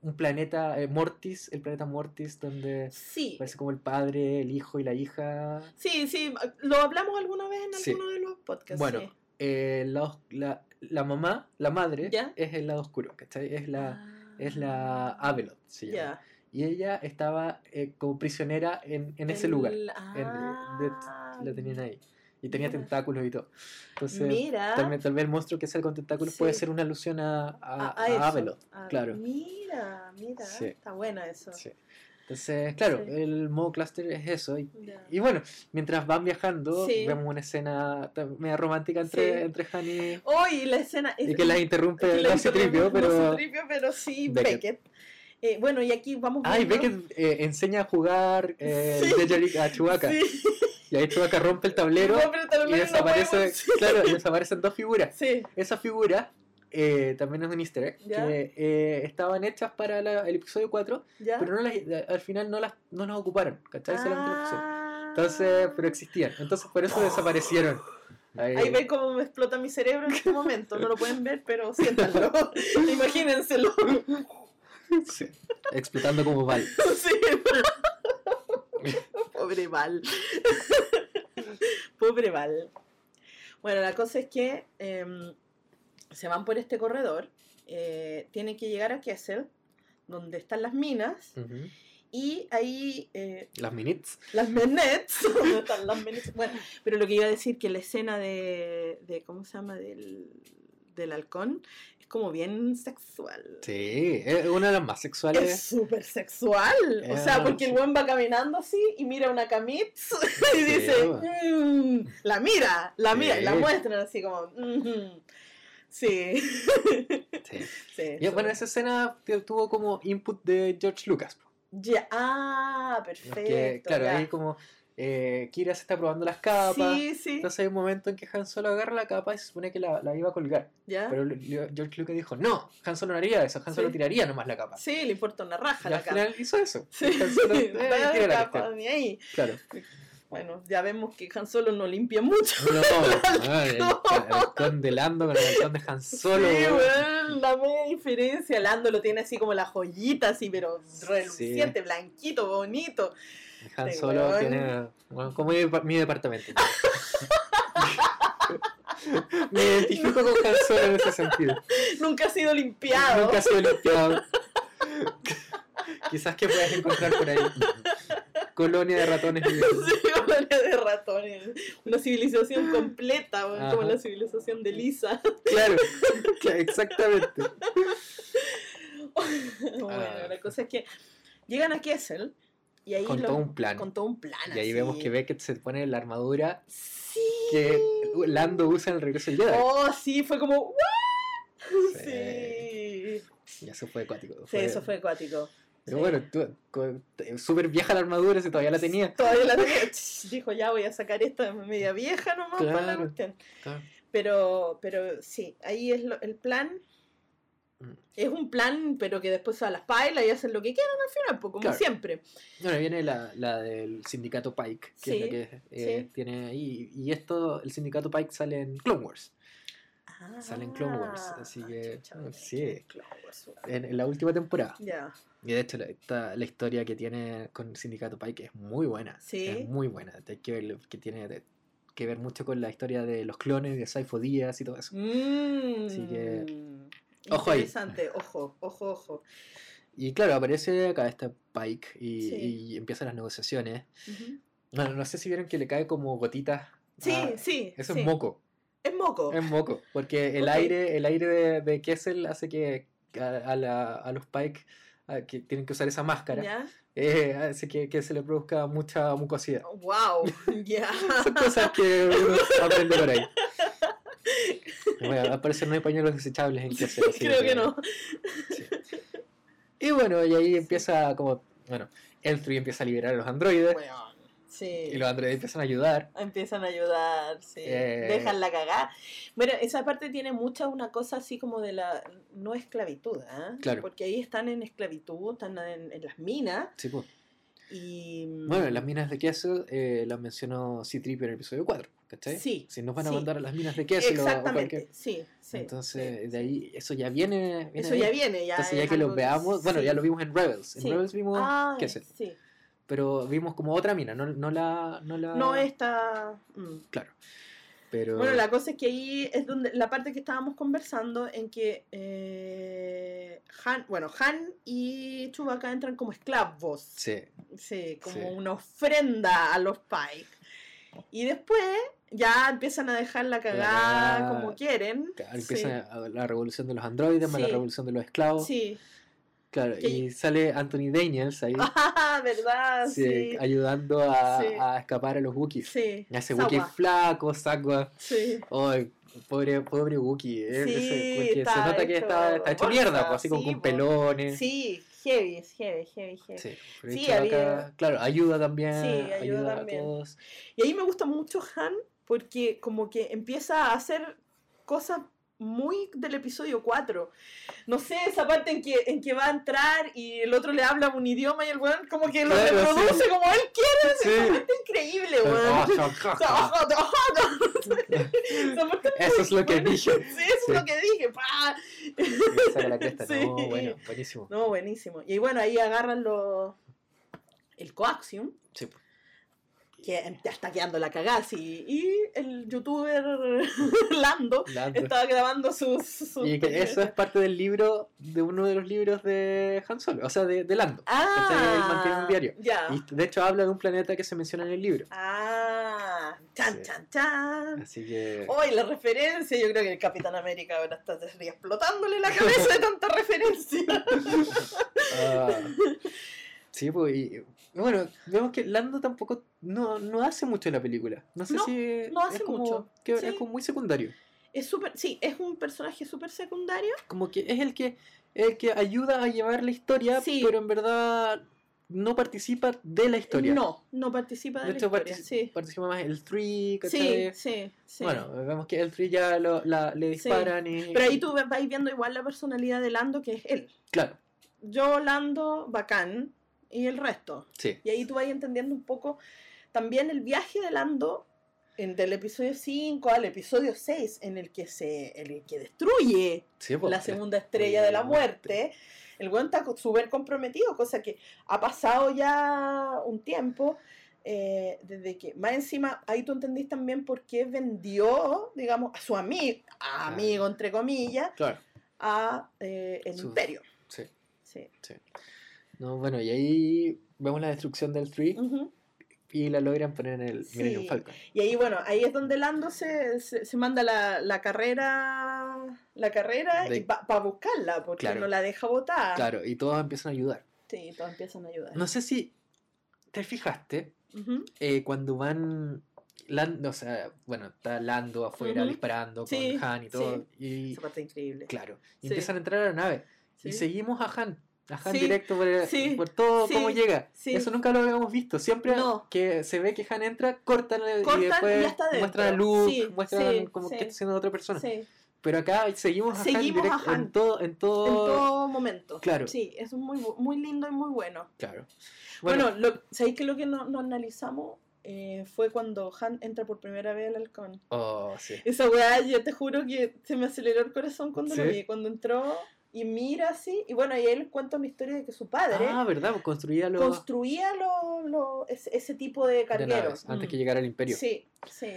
un planeta, eh, Mortis, el planeta Mortis, donde Sí. aparece como el padre, el hijo y la hija? Sí, sí, lo hablamos alguna vez en Sí. alguno de los podcasts. Bueno, sí. eh, la, la mamá, la madre, ¿Ya? es el lado oscuro, ¿cachai? Es la, es la Ah, Avelot, se llama. Ya. Y ella estaba eh, como prisionera en, en ese lugar. En- de- ah, la tenían ahí. Y tenía tentáculos y todo. Entonces, Mira. Tal, tal vez el monstruo que sale con tentáculos puede Sí. ser una alusión a, a, a, a a eso. Abeloth, Ah, claro. Mira, mira. Sí. Está bueno eso. Sí. Entonces, claro, Sí. el modo cluster es eso. Y, Ya. y bueno, mientras van viajando, Sí. vemos una escena media romántica entre, Sí. entre Han y, Hoy la escena es y que la interrumpe se tripio, pero. Citripio, pero sí Beckett. Beckett. Eh, bueno, y aquí vamos Ah, y Beckett eh, enseña a jugar eh, el Dejeric a Chewbacca. Y ahí Chewbacca rompe el tablero No, pero tal y no desaparece, claro, y desaparecen dos figuras. Sí, Esa figura eh, también es un easter egg, Ya. que eh, estaban hechas para la- el episodio 4, ya. pero no las, al final no las, no las ocuparon, ¿cachai? Ah. Entonces, pero existían, entonces por eso desaparecieron. Ahí- Ahí ven cómo me explota mi cerebro en este momento. No lo pueden ver, pero siéntanlo. Imagínenselo. sí, explotando como Val. Sí. Pobre Val. Pobre Val. Bueno, la cosa es que em, se van por este corredor, eh, tienen que llegar a Kessel, donde están las minas, y ahí eh, Las minutes. las menets, ¿dónde están las menets? Bueno, pero lo que iba a decir que la escena de, de ¿cómo se llama? Del, del halcón como bien sexual. Sí, es una de las más Es sexuales. súper sexual. O sea, porque el buen va caminando así y mira una camitz y Sí, dice. "Mm", la mira, la mira y la muestran así como, "Mhm". sí. Sí. sí Y bueno, esa escena tu- tuvo como input de George Lucas. Ya, ah, Porque, perfecto. claro, ya. ahí como eh, Kira se está probando las capas. Sí, sí, Entonces hay un momento en que Han Solo agarra la capa y se supone que la, la iba a colgar. ya. Pero George Lucas dijo, no, Han Solo no haría eso, Han Solo Sí. tiraría nomás la capa. Sí, le importa una raja Y la al capa. final hizo eso. Sí, Han Solo, eh, Vaya tira la capa, ni ahí. Claro. Bueno, ya vemos que Han Solo no limpia mucho. No, no, el, conde Lando con el halcón de Han Solo. sí, la media diferencia. Lando lo tiene así como la joyita, así, pero reluciente, blanquito, bonito. Han Solo weón. tiene. Bueno, como mi, mi departamento. Me identifico con Han Solo en ese sentido. Nunca ha sido limpiado. Nunca ha sido limpiado. Quizás que puedas encontrar por ahí. Colonia de ratones. Sí, colonia de ratones. Una civilización completa, como la civilización de Lisa. Claro, claro, exactamente. bueno, Ah. la cosa es que llegan a Kessel y ahí Con lo- todo un plan. Con todo un plan. Y ahí así. vemos que Beckett se pone la armadura Sí. que Lando usa en el regreso del Jedi. Oh, sí, fue como. ¿what? Sí. Sí. Y eso fue acuático. Sí, eso fue acuático. Pero Sí. bueno, tú- con- súper vieja la armadura, si todavía la tenía. Todavía la tenía. Dijo, ya voy a sacar esta media vieja nomás para la Claro. cuestión. Claro. Pero, pero sí, ahí es lo- el plan. Mm. Es un plan, pero que después a las pailas y hacen lo que quieran al final, pues, como Claro. siempre. Bueno, viene la, la del sindicato Pike, que es la que eh, sí. tiene ahí. Y esto, el sindicato Pike sale en Clone Wars. Sale en Clone Wars, así que, chucha, mm, sí. Clone Wars. En, en la última temporada. Ya. Y de hecho, la, esta- la historia que tiene con el sindicato Pike es muy buena. Sí. Es muy buena. Hay que ver, que tiene de- que ver mucho con la historia de los clones, de Saifo Díaz y todo eso. Mm. Así que, ojo ahí. Interesante, ojo, ojo, ojo. Y claro, aparece acá este Pike y, Sí. y empiezan las negociaciones. Ujú. Bueno, no sé si vieron que le cae como gotitas. Sí, sí. Eso sí. es moco. Es moco. Es moco. Porque el aire, el aire de, de Kessel hace que a, a la- a los Pike a- que tienen que usar esa máscara, ¿Ya? eh, hace que, que se le produzca mucha mucosidad. Wow, ya. Son cosas que uno aprende por ahí. Bueno, al parecer no hay pañuelos desechables en así Creo que no. sí. Y bueno, y ahí empieza como, bueno, Elfrey empieza a liberar a los androides Weón, Sí. y los androides empiezan a ayudar. Empiezan a ayudar, sí. Eh. Dejan la cagada. Bueno, esa parte tiene mucha una cosa así como de la no esclavitud, ¿ah? Claro. Porque ahí están en esclavitud, están en, en las minas Sí, pues. y... Bueno, las minas de Kessel eh, las mencionó C-3 en el episodio 4, ¿cachai? Sí, Si nos van a sí. mandar a las minas de Kessel o- o Exactamente, cualquier- sí, sí. Entonces, sí, de ahí, eso ya viene. viene Eso ahí. ya viene, ya. Entonces, ya que algo veamos, bueno, ya lo vimos en Rebels. En. Rebels vimos Ah, Kessel, sí. pero vimos como otra mina, no, no la. No, la, No está... mm. Claro. Pero. Bueno, la cosa es que ahí es donde la parte que estábamos conversando en que eh, Han, bueno, Han y Chewbacca entran como esclavos, Sí, sí, como Sí. una ofrenda a los Pike. Y después ya empiezan a dejar la cagada cagada. como quieren. sí. empieza a- la revolución de los androides, más la Sí. revolución de los esclavos. Sí. Claro, Que- y sale Anthony Daniels ahí. Ah, ¿verdad? sí, Sí. ayudando a, Sí. a escapar a los Wookiees. Sí. Ese Sawa. Wookiee flaco, Sagua. Sí. Ay, pobre, pobre Wookiee. eh, Sí, ese- porque se está nota que hecho está, está hecho bolsa, mierda, pues, así como sí, con pelones. Sí, heavy, heavy, heavy, heavy. Sí, Sí, acá, había- claro, ayuda también. Sí, ayuda ayuda, también. a todos. Y ahí me gusta mucho Han porque como que empieza a hacer cosas muy del episodio 4. No sé, esa parte en que, en que va a entrar y el otro le habla un idioma y el weón como que lo Claro, reproduce sí. como él quiere. Sí. Esa parte increíble, weón. Eso es lo que dije. Sí, eso es lo que dije. saca la cresta. Sí. No, bueno, buenísimo. No, buenísimo. Y bueno, ahí agarran los... el coaxium. Sí, pues. Que ya está quedando la cagada, sí. Y el youtuber Lando, Lando. estaba grabando sus... sus- Y que eso es parte del libro, de uno de los libros de Han Solo, o sea, de, de Lando. ¿cachai? Él mantiene un diario. Ah. Y de hecho habla de un planeta que se menciona en el libro. Ah, chan, Sí. chan, chan. Así que... Hoy la referencia, yo creo que el Capitán América ahora está explotándole la cabeza de tanta referencia. ah, sí, pues, y, bueno, vemos que Lando tampoco no, no hace mucho en la película. No sé No, si no hace es como, mucho. que Sí. es como muy secundario. Es súper, sí, es un personaje súper secundario. Como que es el que, el que ayuda a llevar la historia, Sí. pero en verdad no participa de la historia. No, no participa de, De la hecho, historia. Sí. participa más el 3, Sí, sí, sí. Bueno, vemos que el 3 ya lo, la- le disparan y... Pero ahí tú vais viendo igual la personalidad de Lando, que es él. Claro, Yo, Lando, bacán, y el resto. sí. Y ahí tú vas entendiendo un poco también el viaje de Lando en, del episodio 5 al episodio 6, en el que se en el que destruye sí pues, la segunda estrella de la muerte. El weón está súper comprometido, cosa que ha pasado ya un tiempo. eh, desde que, más encima, ahí tú entendís también por qué vendió, digamos, a su amigo, Ah. amigo entre comillas, Claro, a eh, el Su- imperio. sí. Sí. No, bueno, y ahí vemos la destrucción del 3 Ujú. y la logran poner en el Sí. Millennium Falcon. Y ahí, bueno, ahí es donde Lando se, se, se manda la, la carrera la carrera De- para buscarla, porque Claro. no la deja botar. Claro, y todos empiezan a ayudar. Sí, todos empiezan a ayudar. No sé si te fijaste eh, cuando van. Lando, o sea, bueno, está Lando afuera disparando con Sí, Han y todo. Y Esa parte increíble. claro, y Sí. empiezan a entrar a la nave. Y seguimos a Han. A Han Sí, directo por, el- sí, por todo sí, cómo llega. Eso nunca lo habíamos visto. Siempre No. que se ve que Han entra, cortan, Cortan y y después ya está dentro. muestran a Luke, muestran como que está siendo otra persona. Pero acá seguimos a Han, Seguimos a directo Han. en todo, en todo, en todo momento. Claro. Sí, eso es muy, muy lindo y muy bueno. Claro. Bueno, lo, ¿sabéis que lo que no, no analizamos eh, fue cuando Han entra por primera vez al halcón? Oh, sí. Esa weá, yo te juro que se me aceleró el corazón cuando lo vi. Cuando entró y mira así, y bueno, y él cuenta una historia de que su padre Ah, ¿verdad? Pues construía los construía lo, lo- ese, ese tipo de cargueros. antes Mm. que llegara al imperio. Sí, sí.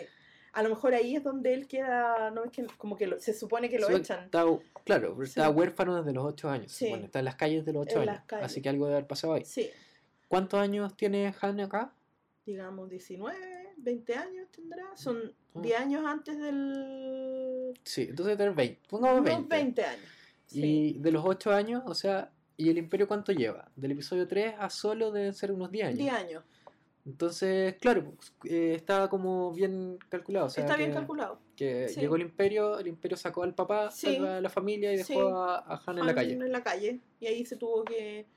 A lo mejor ahí es donde él queda, no es que como que lo- se supone que lo Sí, echan. está- claro, Sí. está huérfano desde los 8 años. Sí. Bueno, está en las calles de los 8 En años. Así que algo debe haber pasado ahí. Sí, ¿Cuántos años tiene Han acá? digamos 19, 20 años tendrá. Son Ah. 10 años antes del... Sí, entonces tener 20. Pongamos unos 20. 20 años. Sí. Y de los 8 años, o sea, ¿y el imperio cuánto lleva? Del episodio 3 a solo deben ser unos 10 años. 10 años. Entonces, claro, pues, eh, está como bien calculado. o sea, Está bien que- calculado. Que Sí. llegó el imperio, el imperio sacó al papá, Sí. a la familia y dejó a, a Han en la calle. En la calle. Y ahí se tuvo que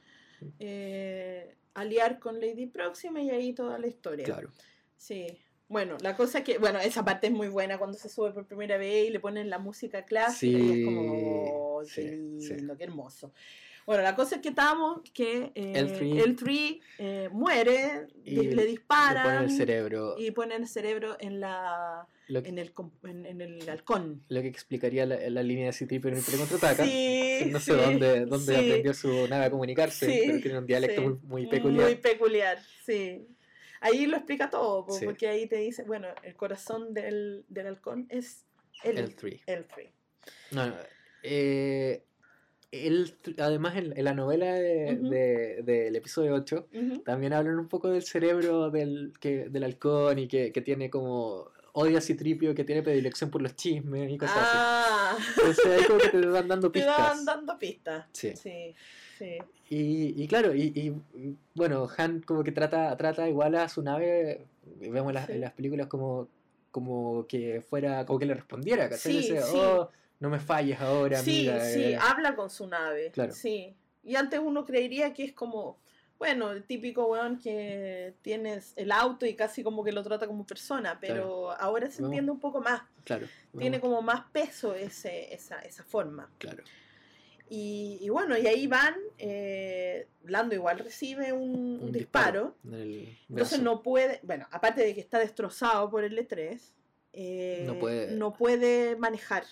eh, aliar con Lady Próxima y ahí toda la historia. Claro. Sí. Bueno, la cosa es que, bueno, esa parte es muy buena cuando se sube por primera vez y le ponen la música clásica y es como, oh, qué Sí, sí. lindo, qué hermoso. Bueno, la cosa es que estamos, que eh, El Three. el Three, eh, muere, Y le Le disparan ponen el cerebro. y ponen el cerebro en la Lo que, en el, en, en el halcón. lo que explicaría la, la línea de City pero en contraataca. Sí, no sé sí, dónde, dónde sí. aprendió su nave a comunicarse, Sí, pero tiene un dialecto sí. muy, muy peculiar. Muy peculiar, sí. Ahí lo explica todo, po, Sí. porque ahí te dice, bueno, el corazón del, del halcón es el, el 3. el Three. No, no, eh, el, además en, en la novela de- Ujú. de- del episodio 8 Ujú. también hablan un poco del cerebro del, que, del halcón y que, que tiene como odia a Citripio, que tiene predilección por los chismes y cosas así. Ah, Entonces ahí como que te van dando te pistas. van dando pistas. Sí. Sí, sí. Y, y claro, y, y, bueno, Han como que trata, trata igual a su nave, vemos en las, Sí. en las películas como, como que fuera, como que le respondiera, ¿cachai? Sí, sí. oh, no me falles ahora, Sí, amiga. sí, eh". habla con su nave. Claro. Sí. Y antes uno creería que es como, bueno, el típico weón que tienes el auto y casi como que lo trata como persona, pero ahora se entiende un poco más. Claro. Tiene como más peso ese, esa, esa forma. Claro. Y, y bueno, y ahí van, eh, Lando igual recibe un, un disparo, entonces no puede, bueno, aparte de que está destrozado por el E3, eh, No puede- no puede manejar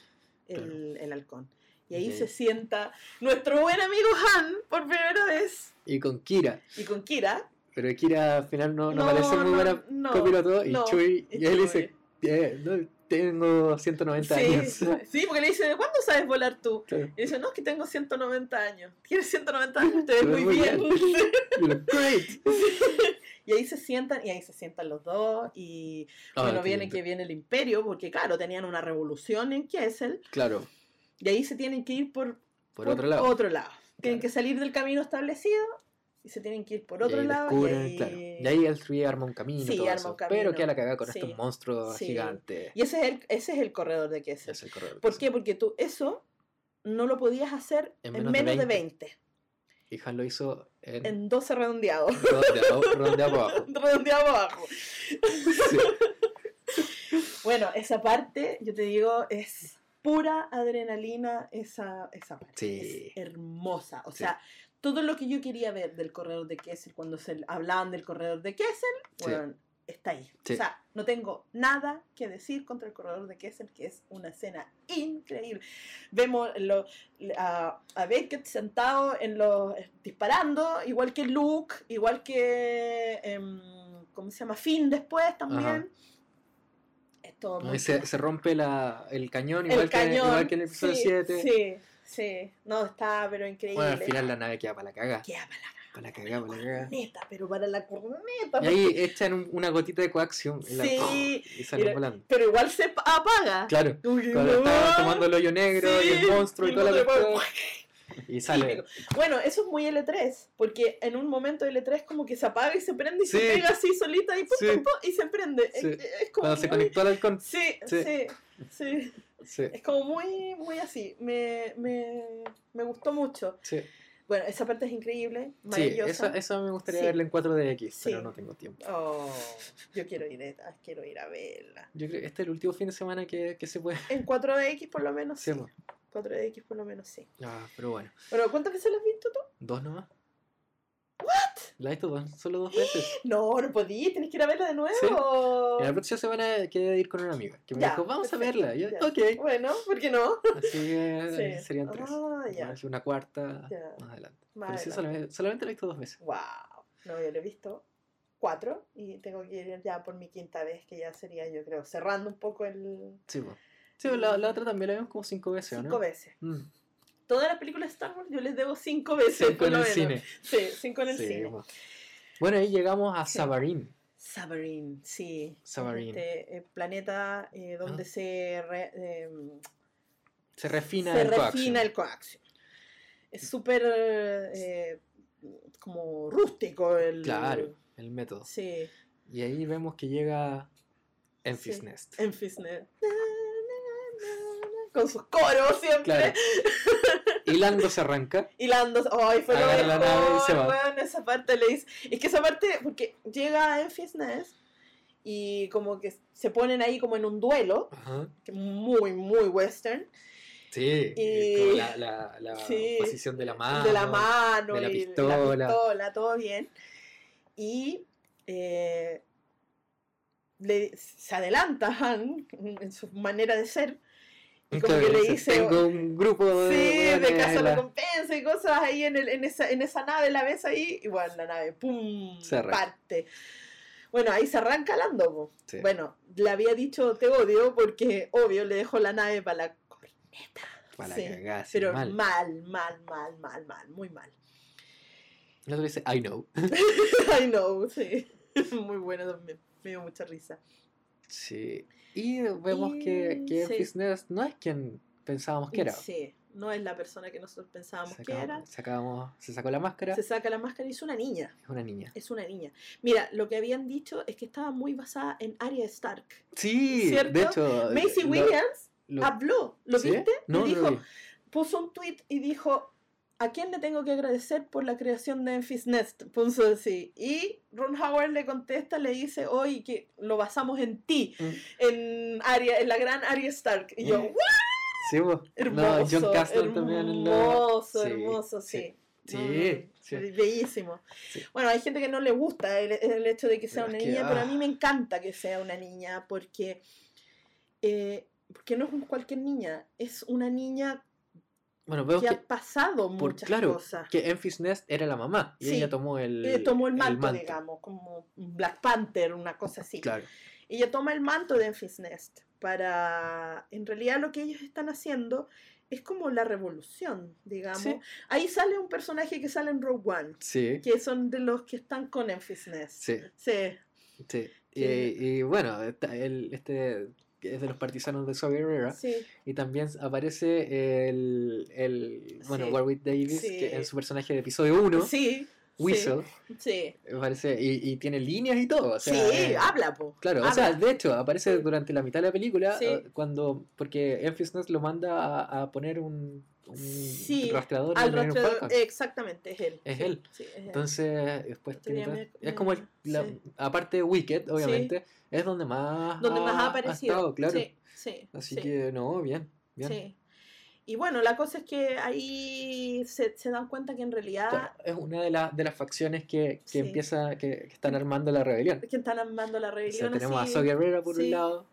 el, Claro. el halcón. Y ahí se sienta nuestro buen amigo Han por primera vez, Y con Kira, y con Kira, pero Kira al final no, no, No, parece muy no, buena no, copiloto. Y Chuy, y él dice: "Eh, Tengo 190 años. Sí, sí, porque le dice, ¿cuándo sabes volar tú? Claro. Y dice, no, es que tengo 190 años. Tienes 190 años, te ves muy muy bien. Great. y ahí se sientan, y ahí se sientan los dos, y Ah, bueno, viene que viene el imperio, porque claro, tenían una revolución en Kessel, Claro, y ahí se tienen que ir por, por otro lado. otro lado. Tienen Claro. que salir del camino establecido, y se tienen que ir por otro y lado. descubren, y, ahí... claro. Y ahí el Tree arma un camino, Sí, todo arma eso. un camino. Pero queda la cagada con Sí. estos monstruos Sí. gigantes. y ese es el, ese es el corredor de Kessel. Es el corredor. ¿Por qué? Porque tú eso no lo podías hacer En en menos menos, de de 20. 20, Y Han lo hizo en, en 12 redondeados. redondeado, redondeado abajo. redondeado abajo. Sí. Bueno, esa parte, yo te digo, es pura adrenalina esa, esa parte. Sí. Es hermosa. O Sí. sea, todo lo que yo quería ver del corredor de Kessel, cuando se hablaban del corredor de Kessel, Sí. bueno, está ahí. Sí. O sea, no tengo nada que decir contra el corredor de Kessel, que es una escena increíble. Vemos lo- a, a Beckett sentado en los disparando, igual que Luke, igual que em, ¿cómo se llama? Finn después también. Ajá. Todo No, se, se rompe la, el cañón, igual, el que, cañón. igual que en el episodio sí, 7. Sí, sí. No, está, pero increíble. Bueno, al final la nave queda para la caga. Queda para la Para la caga, para la caga. corneta, pero para la corneta. Y ahí echan un- una gotita de y, la- Sí, y salen Mira, volando. Pero igual se pa- apaga. Claro, que cuando no. tomando el hoyo negro y el Sí, monstruo y, y toda la cuestión. Y sale. Bueno, eso es muy L3, porque en un momento L3 como que se apaga y se prende y se Sí. pega así solita y, pum, Sí. pum, pum, y se prende. Sí. Es, es como Cuando se conectó al halcón. Sí, Sí. sí, sí, Sí, Es como muy, muy así. Me, me, me gustó mucho. sí. Bueno, esa parte es increíble, Sí, maravillosa. esa, esa me gustaría Sí. verla en 4DX, pero Sí. no tengo tiempo. Oh, yo quiero ir, a- quiero ir a verla. Yo creo que este es el último fin de semana que, que se puede. En 4DX por lo menos Sí, sí. Po. 4DX por lo menos sí. Ah, pero bueno. Pero ¿cuántas veces la has visto tú? ¿Dos nomás? ¿La he visto dos? Solo dos veces. No, no podí, tenés que ir a verla de nuevo. Sí. Y la próxima semana quedé ir con una amiga que me Ya, dijo, vamos perfecto, a verla. Y yo, ya. ok. Bueno, ¿por qué no? Así que Sí. serían tres. Ah, ya. Una cuarta Ya. más adelante. Más Pero sí, adelante. solamente, solamente la he visto dos veces. Wow. No, yo la he visto cuatro y tengo que ir ya por mi quinta vez, que ya sería, yo creo, cerrando un poco el Sí, po. Sí, la, la otra también la vimos como cinco veces, ¿o cinco ¿no? veces. Mm. Todas las películas de Star Wars yo les debo cinco veces. Cinco en el menos. cine. Sí, cinco en el Sí, cine. po. Bueno, ahí llegamos a. Sabarín. Sabarín, sí. Sabarín. Este eh, planeta eh, donde Ah. se, re- eh, Se refina se el coaxium. refina el coaxio. Es súper eh, como rústico el... Claro, el método. Sí, Y ahí vemos que llega Enfys Sí. Nest. en Fisnet. Con sus coros siempre. Claro. Y Lando se arranca. Y Lando, ay, fue lo Agarra la nave y se va. weón, esa parte le dice, es que esa parte, porque llega en Nest y como que se ponen ahí como en un duelo, Ajá. muy, muy western, Sí, Y- con la, la, la Sí, posición de la mano. de la mano, de la pistola. la pistola, todo bien. Y eh, le, se adelanta Han en su manera de ser. Y como que le dice, Tengo un grupo de. Sí, de en la-". recompensa y cosas ahí en, el- en, esa, en esa nave, la ves ahí, y bueno, la nave, ¡pum! Se parte. Bueno, ahí se arranca Lando. Sí. Bueno, le había dicho te odio porque, obvio, le dejó la nave para la corneta. Para la Sí, cagada, así, Pero mal. mal, mal, mal, mal, mal, muy mal. El otro dice, I know. I know, sí. Muy bueno también. Me dio mucha risa. Sí. Y vemos que, Y- que sí. No es quien pensábamos que era. Sí, no es la persona que nosotros pensábamos que era. sacamos- se sacó la máscara. Se saca la máscara y es una niña. Es una niña. Es una niña. Mira, lo que habían dicho es que estaba muy basada en Arya Stark. Sí, ¿Cierto? de hecho. Macy Williams lo- habló, ¿lo ¿Sí? viste? No, Y no lo dijo, vi. puso un tweet y dijo, ¿a quién le tengo que agradecer por la creación de Enfys Nest? Puso así. Y Ron Howard le contesta, le dice, hoy que lo basamos en ti, Mm. en Arya, en la gran Arya Stark. Y yo, Mm. "What?". Sí. Hermoso, No, John Castle también en la- hermoso, Sí, hermoso, sí. Sí, Mm, sí. Bellísimo. Sí. Bueno, hay gente que no le gusta el, el hecho de que sea Pero una es que, niña, pero a ah. mí me encanta que sea una niña porque, eh, porque no es cualquier niña, es una niña Bueno, veo que que, ha pasado por, muchas claro, cosas. que Enfys Nest era la mamá y Sí, ella tomó el, tomó el manto, digamos, como un Black Panther, una cosa así. Claro, Ella toma el manto de Enfys Nest para, en realidad lo que ellos están haciendo es como la revolución, digamos. Sí. Ahí sale un personaje que sale en Rogue One, sí, que son de los que están con Enfys Nest. sí, Sí, sí. Y, bueno, el, este que es de los partisanos de Saw Gerrera. sí, Y también aparece el, el bueno, Sí. Warwick Davis, Sí. que en su personaje de episodio 1, sí, Whistle, sí, me parece, y, y tiene líneas y todo. O sea, sí, eh, habla, po. Claro, o sea, de hecho, aparece durante la mitad de la película, eh, cuando, porque Enfys lo manda a, a poner un, un Sí, rastreador al rastreador, exactamente, es él. Es sí, él. sí, es él. Entonces, después tiene me- es como el, la- aparte de Wicked, obviamente, es donde más donde más ha ha aparecido. estado, claro. Sí, sí, Así sí, que no, bien, bien. Y bueno, la cosa es que ahí se, se dan cuenta que en realidad Es una de, las de las facciones que, que empieza, que, que están armando la rebelión. que están armando la O sea, rebelión. tenemos a así. So Guerrera por un lado,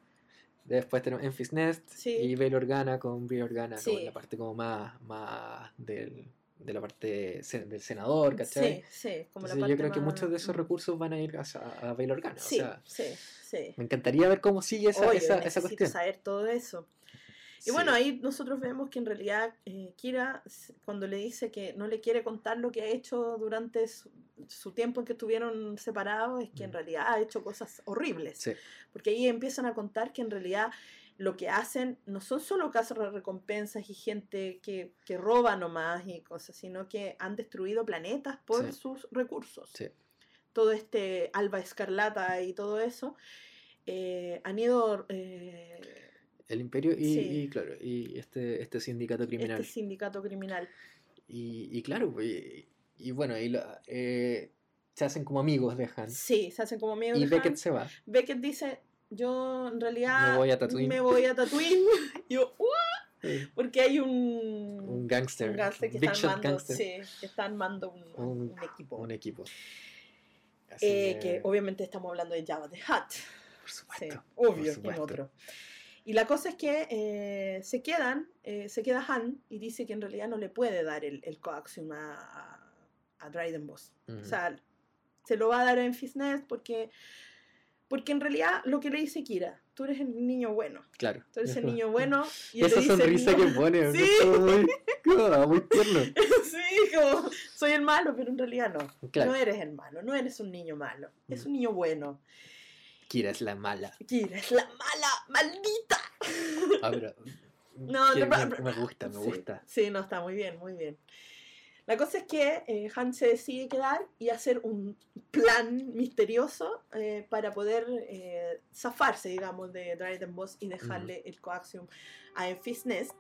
después tenemos Enfys Nest Sí. y Bail Organa con Brie Organa, como Sí. la parte como más, más del, de la parte del senador, ¿cachai? Sí, sí, como la Entonces, yo parte creo que muchos de esos mm. recursos van a ir hacia, a Bail Organa. o Sí, sea, sí, sí. me encantaría ver cómo sigue esa, Oye, esa, esa cuestión. saber todo eso. Y Sí. bueno, ahí nosotros vemos que en realidad eh, Kira, cuando le dice que no le quiere contar lo que ha hecho durante su, su tiempo en que estuvieron separados, es que en Mm. realidad ha hecho cosas horribles. Sí, Porque ahí empiezan a contar que en realidad lo que hacen no son solo casos de recompensas y gente que, que roba nomás y cosas, sino que han destruido planetas por Sí. sus recursos. sí. Todo este Alba Escarlata y todo eso eh, han ido... eh, El imperio y, Sí. y, claro, y este, este sindicato criminal. este sindicato criminal. Y, y claro, pues, y, y bueno, y la- eh, se hacen como amigos de Han. Sí, se hacen como amigos Y de Beckett Han. se va. Beckett dice, yo en realidad Me voy a Tatooine. me voy a Tatooine. yo, Sí. porque hay un, Un gángster. un gángster que Big está armando, gangster. sí, que está armando un, Un- un equipo. Un equipo. Eh, que obviamente estamos hablando de Java the Hutt. Por Sí, supuesto. obvio, que supuesto. otro. Y la cosa es que eh, se quedan, eh, se queda Han y dice que en realidad no le puede dar el, el coaxium a, a, Dryden Boss. Ujú. O sea, se lo va a dar a Enfys Nest porque, porque en realidad lo que le dice Kira, tú eres el niño bueno, claro. tú eres el niño bueno. Y Esa dice, sonrisa "No". que pone, Sí. muy, muy tierno. sí, como, soy el malo, pero en realidad no. Claro. No eres el malo, no eres un niño malo, es un niño bueno. Kira es la mala. Kira es la mala, maldita. Ah, pero, No, que no, me, gusta, me Sí, gusta. Sí, no, está muy bien, muy bien. La cosa es que eh, Han se decide quedar y hacer un plan misterioso eh, para poder eh, zafarse, digamos, de Dryden Boss y dejarle el coaxium a Enfys Nest.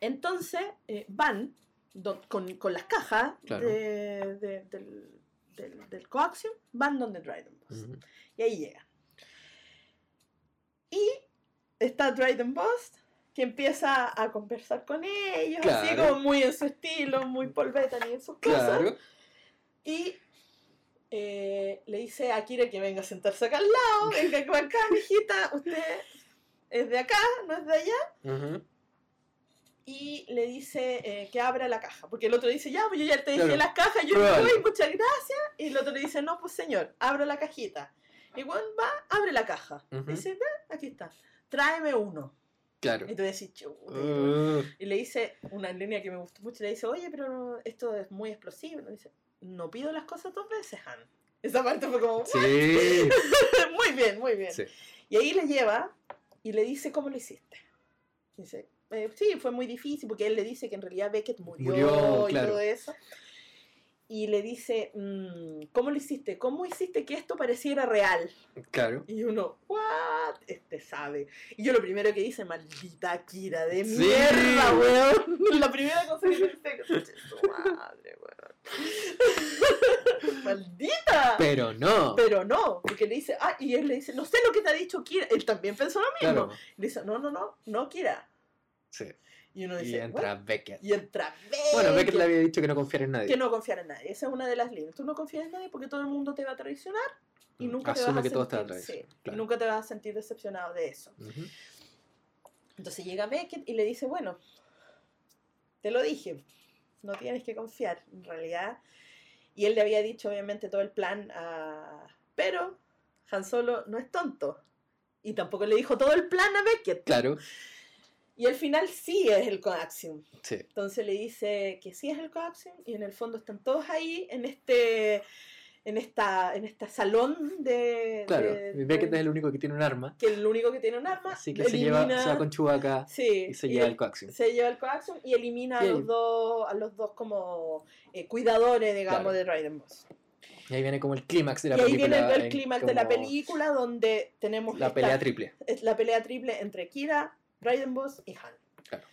Entonces eh, van do- con, con las cajas Claro. de- de- del, del, del coaxium, van donde Dryden Boss. Ujú. Y ahí llegan. Y está Dryden Boss, que empieza a conversar con ellos, así Claro. como muy en su estilo, muy Paul Bettany en sus cosas. Claro. Y eh, le dice a Kira que venga a sentarse acá al lado, venga acá, mijita, usted es de acá, no es de allá. Ujú. Y le dice eh, que abra la caja, porque el otro dice, ya, pues yo ya te dejé Claro. las cajas, yo Probable. voy, muchas gracias. Y el otro le dice, no, pues señor, abra la cajita. Y Juan va, abre la caja. Ujú. Dice, ve, aquí está, tráeme uno. Claro. Y tú decís. Uh, Y le dice una línea que me gustó mucho, le dice, oye, pero no- esto es muy explosivo. Y dice, no pido las cosas dos veces, Han. Esa parte fue como, sí. muy bien, muy bien. sí. Y ahí le lleva y le dice, ¿cómo lo hiciste? Dice, eh, sí, fue muy difícil porque él le dice que en realidad Beckett murió, Murió, y claro. todo eso. Y le dice, mm, ¿cómo lo hiciste? ¿Cómo hiciste que esto pareciera real? Claro. Y uno, ¿what? Este sabe. Y yo lo primero que dice, maldita Kira de Sí. mierda, weón. La primera cosa que pensé, "Conche su madre, weón. Maldita. Pero no. Pero no, porque le dice, ah, y él le dice, no sé lo que te ha dicho Kira. Él también pensó lo mismo. Claro. Le dice, no, no, no, no Kira. Sí. Y uno Y dice, entra "What?". Beckett. Y entra Beckett. Bueno, Beckett le había dicho que no confiara en nadie. Que no confiar en nadie. Esa es una de las líneas. Tú no confías en nadie porque todo el mundo te va a traicionar y Mm, nunca te Asume vas a sentir, sí, y claro. nunca te vas a sentir decepcionado de eso. Ujú. Entonces llega Beckett y le dice, bueno, te lo dije, no tienes que confiar, en realidad. Y él le había dicho, obviamente, todo el plan a... Pero Han Solo no es tonto. Y tampoco le dijo todo el plan a Beckett. Claro, Y al final sí es el Coaxium. sí. Entonces le dice que sí es el Coaxium y en el fondo están todos ahí en este en esta en este salón de, Claro, de- y Beckett de- es el único que tiene un arma, que es el único que tiene un arma así que se, lleva, elimina- se va con Chewbacca sí, y se lleva el- el coaxium. se lleva el Coaxium y elimina a Y los dos a los dos como eh, digamos Claro. de Raiden Boss Y ahí viene como el clímax de la y ahí película. viene el, en clímax de la película donde tenemos La esta- pelea triple. la pelea triple entre Kira, Raiden Boss y Han. Claro.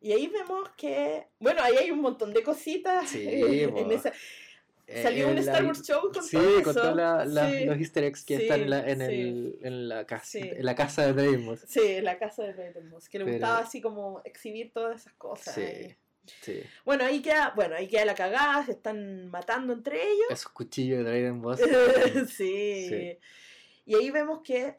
Y ahí vemos que, bueno, ahí hay un montón de cositas. Sí, en esa- Eh, Salió un la- Star Wars Show con Sí, todo con todos Sí. los easter eggs que Sí, están en la, en el, en la casa, en la casa de Draymond. Sí, en la casa de Boss, que le Pero- gustaba así como exhibir todas esas cosas. Sí, ahí. Bueno, ahí queda, bueno, ahí queda la cagada, se están matando entre ellos. Esos cuchillos de Dragon Boss. Sí. Y ahí vemos que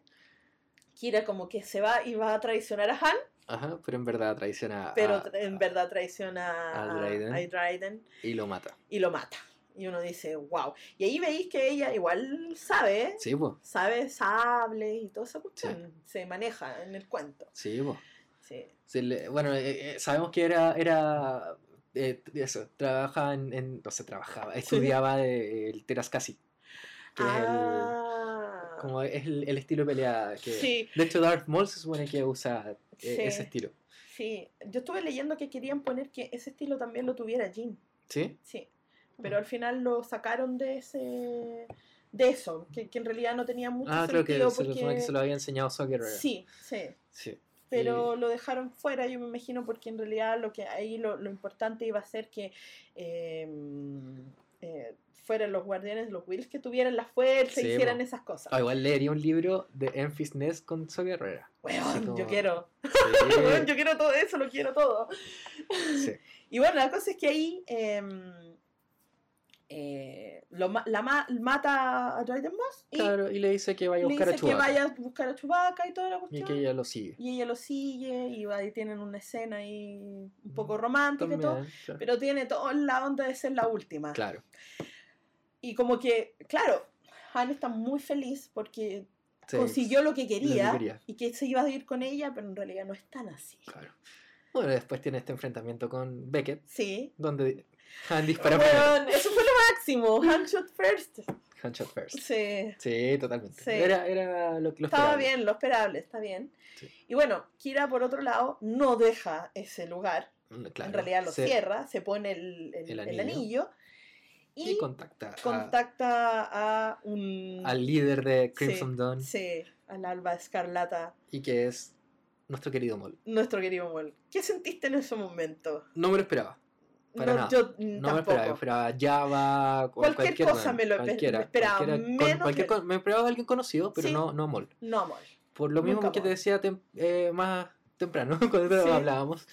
Kira como que se va y va a traicionar a Han, Ajá, pero en verdad traiciona pero a- tra- en verdad traiciona a a, Dryden. a Dryden y lo mata. y lo mata. Y uno dice, wow. Y ahí veis que ella igual sabe, ¿eh? Sí, pues. sabe sables y toda esa cuestión. Se maneja en el cuento. Sí, pues. Sí. Se le- bueno, eh, eh, sabemos que era, era eh, eso, trabajaba en, en- no sé, trabajaba, estudiaba de- el Terascasi, que es el, Ah. Como es el, el estilo de pelea que, Sí. de hecho Darth Maul se supone que usa eh, Sí. ese estilo, Sí, yo estuve leyendo que querían poner que ese estilo también lo tuviera Jin. ¿sí? Sí. Pero al final lo sacaron de ese de eso, que, que en realidad no tenía mucho Ah, creo que sentido se, supone que porque se lo había enseñado Gerrera. sí, sí, Sí. pero lo dejaron fuera, yo me imagino, porque en realidad lo que ahí lo, lo importante iba a ser que eh, eh, fueran los guardianes, los Wills que tuvieran la fuerza, Sí, hicieran esas cosas. Ah, igual leería un libro de Enfys Nest con Saw Gerrera. Weón, yo quiero, Sí, weón, yo quiero todo eso, lo quiero todo. sí. Y bueno, la cosa es que ahí em, eh, lo, la ma- mata a Dryden Moss y Claro, y le dice que vaya a buscar a que Chewbacca vaya a buscar a Chewbacca y toda la y cuestión. que ella lo sigue. Y ella lo sigue y tienen una escena ahí un poco romántica y todo. Claro. Pero tiene toda la onda de ser la última. Claro, Y como que, claro, Han está muy feliz porque sí, consiguió lo que quería, quería. y que se iba a ir con ella, pero en realidad no es tan así. claro. Bueno, después tiene este enfrentamiento con Beckett, Sí. donde Han dispara. Bueno, eso máximo. Han shot first. Han shot first. Sí. Sí, totalmente. Sí. Era, era lo que Estaba esperable. bien, lo esperable, está bien. Sí. Y bueno, Kira, por otro lado, no deja ese lugar. Mm, claro. en realidad lo Se- cierra, se pone el, el- El el anillo. anillo, y, Y contacta a- contacta a un. al líder de Sí, Crimson Dawn Sí, al Alba Escarlata, y que es nuestro querido Mol. nuestro querido Mol. ¿Qué sentiste en ese momento? No me lo esperaba. Para no, nada. yo No me lo tampoco. esperaba. Esperaba Java, Cualquier cualquier cosa me lo cualquiera, esperaba, cualquiera, con menos cualquier co- me esperaba a alguien conocido, pero Sí. no, no a Mol. No, Mol. Por lo mismo Nunca que te decía tem- eh, más temprano, cuando Sí. hablábamos,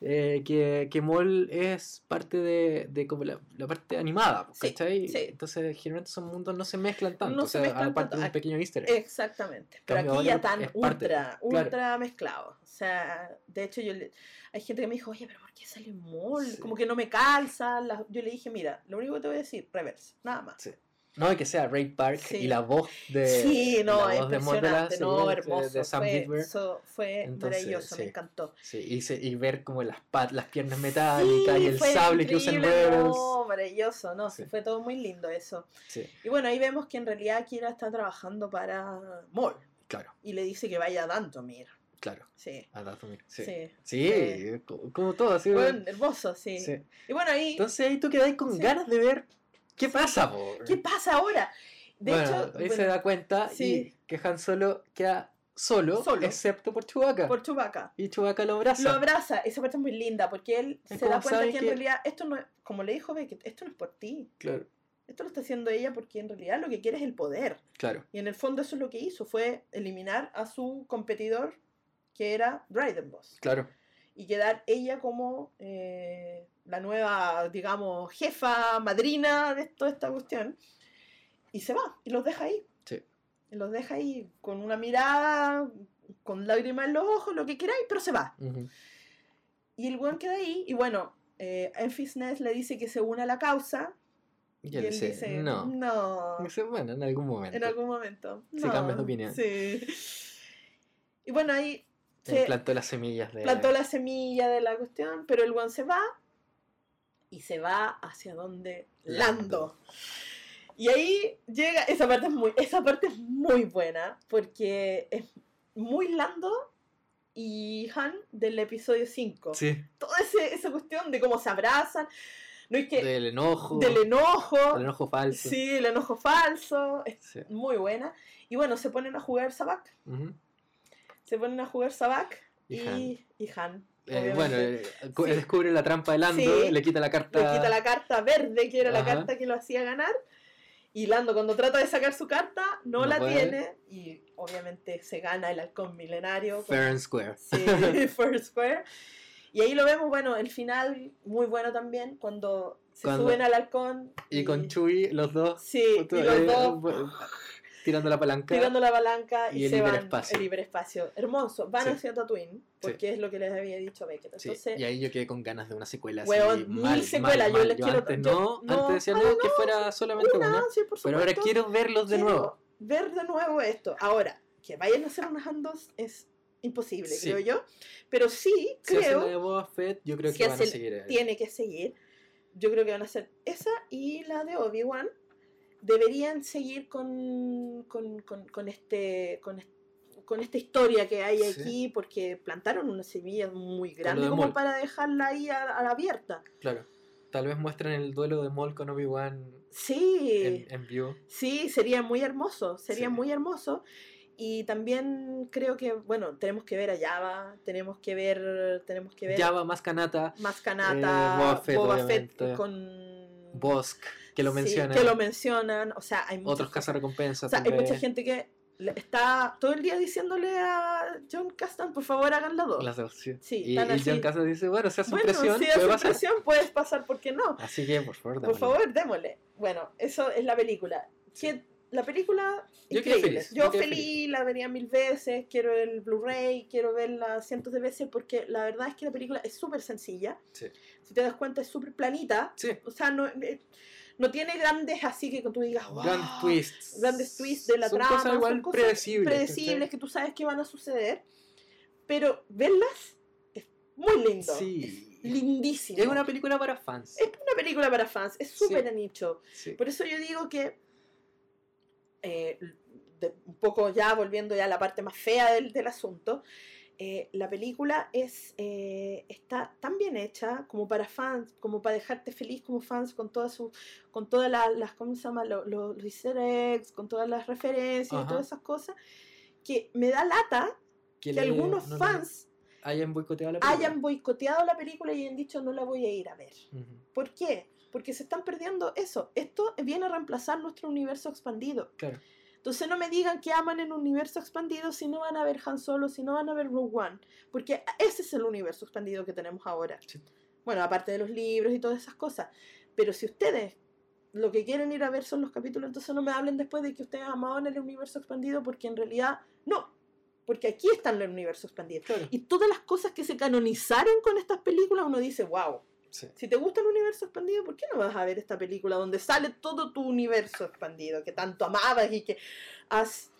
eh, que, que Mol es parte de, de como la, la parte animada, Sí, ¿cachai? sí. Entonces, generalmente esos mundos no se mezclan tanto, No o se sea, mezclan aparte tanto. de un pequeño easter egg. Exactamente. Pero Cambio aquí ya ahora tan es parte, ultra, claro. ultra mezclado. O sea, de hecho, yo le- hay gente que me dijo, oye, pero ¿por qué sale Mol? Sí. Como que no me calza. la- Yo le dije, mira, lo único que te voy a decir, reverse, nada más. No, y que sea Ray Park Sí. y la voz de. Sí, no, la voz de Mol de la impresionante, serie no, de- hermoso. de Sam fue, Witwer. eso fue Entonces, maravilloso, sí. me encantó. Sí, y, se- y ver como las, pat- las piernas metálicas y el sable que usan Rebels. No, maravilloso, no, sí, fue todo muy lindo eso. Sí, Y bueno, ahí vemos que en realidad Kira está trabajando para Mol claro, y le dice que vaya a Dantomir. claro. Sí, a Dathomir, Sí. sí. Sí, Sí. co- como todo, así. Bueno, hermoso, sí. sí. Y bueno, ahí, Entonces ahí tú quedas con ganas de ver qué pasa. ¿qué pasa ahora? De bueno, hecho, ahí se da cuenta sí. y que Han Solo queda solo, Solo. excepto por Chewbacca. por Chewbacca. Y Chewbacca lo abraza. Lo abraza, esa parte es muy linda, porque él Es se da cuenta que en realidad esto no es, como le dijo Beckett, esto no es por ti, Claro, esto lo está haciendo ella porque en realidad lo que quiere es el poder. claro, Y en el fondo eso es lo que hizo, fue eliminar a su competidor, que era Dryden Boss, claro. Y quedar ella como eh, la nueva, digamos, jefa, madrina de toda esta cuestión. Y se va, y los deja ahí. Sí. Y los deja ahí con una mirada, con lágrimas en los ojos, lo que queráis, pero se va. Ujú. Y el weón queda ahí, y bueno, eh, Enfys Nest le dice que se une a la causa. Y Y él él dice, dice, no. no. Dice, bueno, en algún momento. En algún momento. Si no, cambias de opinión. Sí. Y bueno, ahí Él se plantó las semillas de... plantó la semilla de la cuestión, pero el one se va y se va hacia donde Lando. Lando. Y ahí llega, esa parte es muy, esa parte es muy buena, porque es muy Lando y Han del episodio 5. Sí, Toda ese- esa cuestión de cómo se abrazan, no es que del enojo. del enojo, del enojo falso. sí, el enojo falso, es Sí. muy buena. Y bueno, se ponen a jugar Sabak. Se ponen a jugar Sabak Y y, Han. y Han. Eh, bueno, eh, Sí. descubre la trampa de Lando, Sí. le quita la carta. Le quita la carta verde, que era la carta que lo hacía ganar. Y Lando, cuando trata de sacar su carta, no, No la puede. tiene. Y obviamente se gana el halcón milenario. con- Fair and Square. Sí, First Square. Y ahí lo vemos, bueno, el final muy bueno también, cuando se Cuando- suben al halcón. Y con Chewie, los dos, Sí, y los eh, dos tirando la palanca. tirando la palanca y, y el se van hiperespacio. el hiperespacio. Hermoso. Van Sí. hacia Tatooine, porque es lo que les había dicho Beckett. Sí, Entonces, y ahí yo quedé con ganas de una secuela. así, Weón, mil mal, secuelas, mal, yo les quiero- Antes yo- no, no, antes decía no, no, que fuera solamente una, una. sí, por Pero ahora quiero verlos de Quiero nuevo. Ver de nuevo esto. Ahora, que vayan a hacer unas handos es imposible, Sí. creo yo. Pero sí, Si hacen creo, la de Boba Fett, yo creo si que van a seguir. eh, tiene que seguir. Yo creo que van a hacer esa y la de Obi-Wan. Deberían seguir con, con, con, con este, con, con esta historia que hay Sí. aquí, porque plantaron una semilla muy grande de como para dejarla ahí a, a la abierta. Claro. Tal vez muestren el duelo de Maul con Obi-Wan Sí. en, en vivo. Sí, sería muy hermoso, sería Sí. muy hermoso. Y también creo que, bueno, tenemos que ver a Java, tenemos que ver, tenemos que ver Java más Kanata, eh, Boba Fett, Boba Fett obviamente. con... Bosk, que lo Sí, mencionan. que lo mencionan, o sea, hay, muchas Otros cazarrecompensas. O sea, hay mucha gente que está todo el día diciéndole a John Castan, por favor, hagan la dos. Las dos, sí. Sí, y, y John. Casas dice, bueno, si hace Bueno, presión, si puede hace pasar. presión, puedes pasar, ¿por qué no? Así que, por favor, Por démosle. favor, démosle. Bueno, eso es la película. Que la película, Yo increíble. feliz, Yo, yo quedé feliz, la vería mil veces, quiero el Blu-ray, quiero verla cientos de veces, porque la verdad es que la película es súper sencilla. Sí. Si te das cuenta, es súper planita. Sí, O sea, no, eh, no tiene grandes así que tú digas, wow, grandes twists. grandes twists de la son trama. Cosas igual son cosas predecibles. predecibles que tú sabes que van a suceder, pero verlas es muy lindo. Sí. Es lindísimo. Es una película para fans. Es una película para fans, es súper de nicho. Sí. Por eso yo digo que, eh, de- un poco ya volviendo ya a la parte más fea del, del asunto, eh, la película es, eh, está tan bien hecha como para fans, como para dejarte feliz como fans con todas sus, con todas la- las, ¿cómo se llama? Lo- lo- los easter eggs, con todas las referencias y todas esas cosas, que me da lata que, le- algunos no- no- fans hayan boicoteado la película. hayan boicoteado la película y hayan dicho no la voy a ir a ver. ¿Por qué? Porque se están perdiendo eso. Esto viene a reemplazar nuestro universo expandido. Claro. Entonces no me digan que aman el universo expandido si no van a ver Han Solo, si no van a ver Rogue One. Porque ese es el universo expandido que tenemos ahora. Sí. Bueno, aparte de los libros y todas esas cosas. Pero si ustedes lo que quieren ir a ver son los capítulos, entonces no me hablen después de que ustedes amaban el universo expandido, porque en realidad no. Porque aquí está el universo expandido. Claro. Y todas las cosas que se canonizaron con estas películas, uno dice, wow, Sí. si te gusta el universo expandido, ¿por qué no vas a ver esta película donde sale todo tu universo expandido que tanto amabas y que has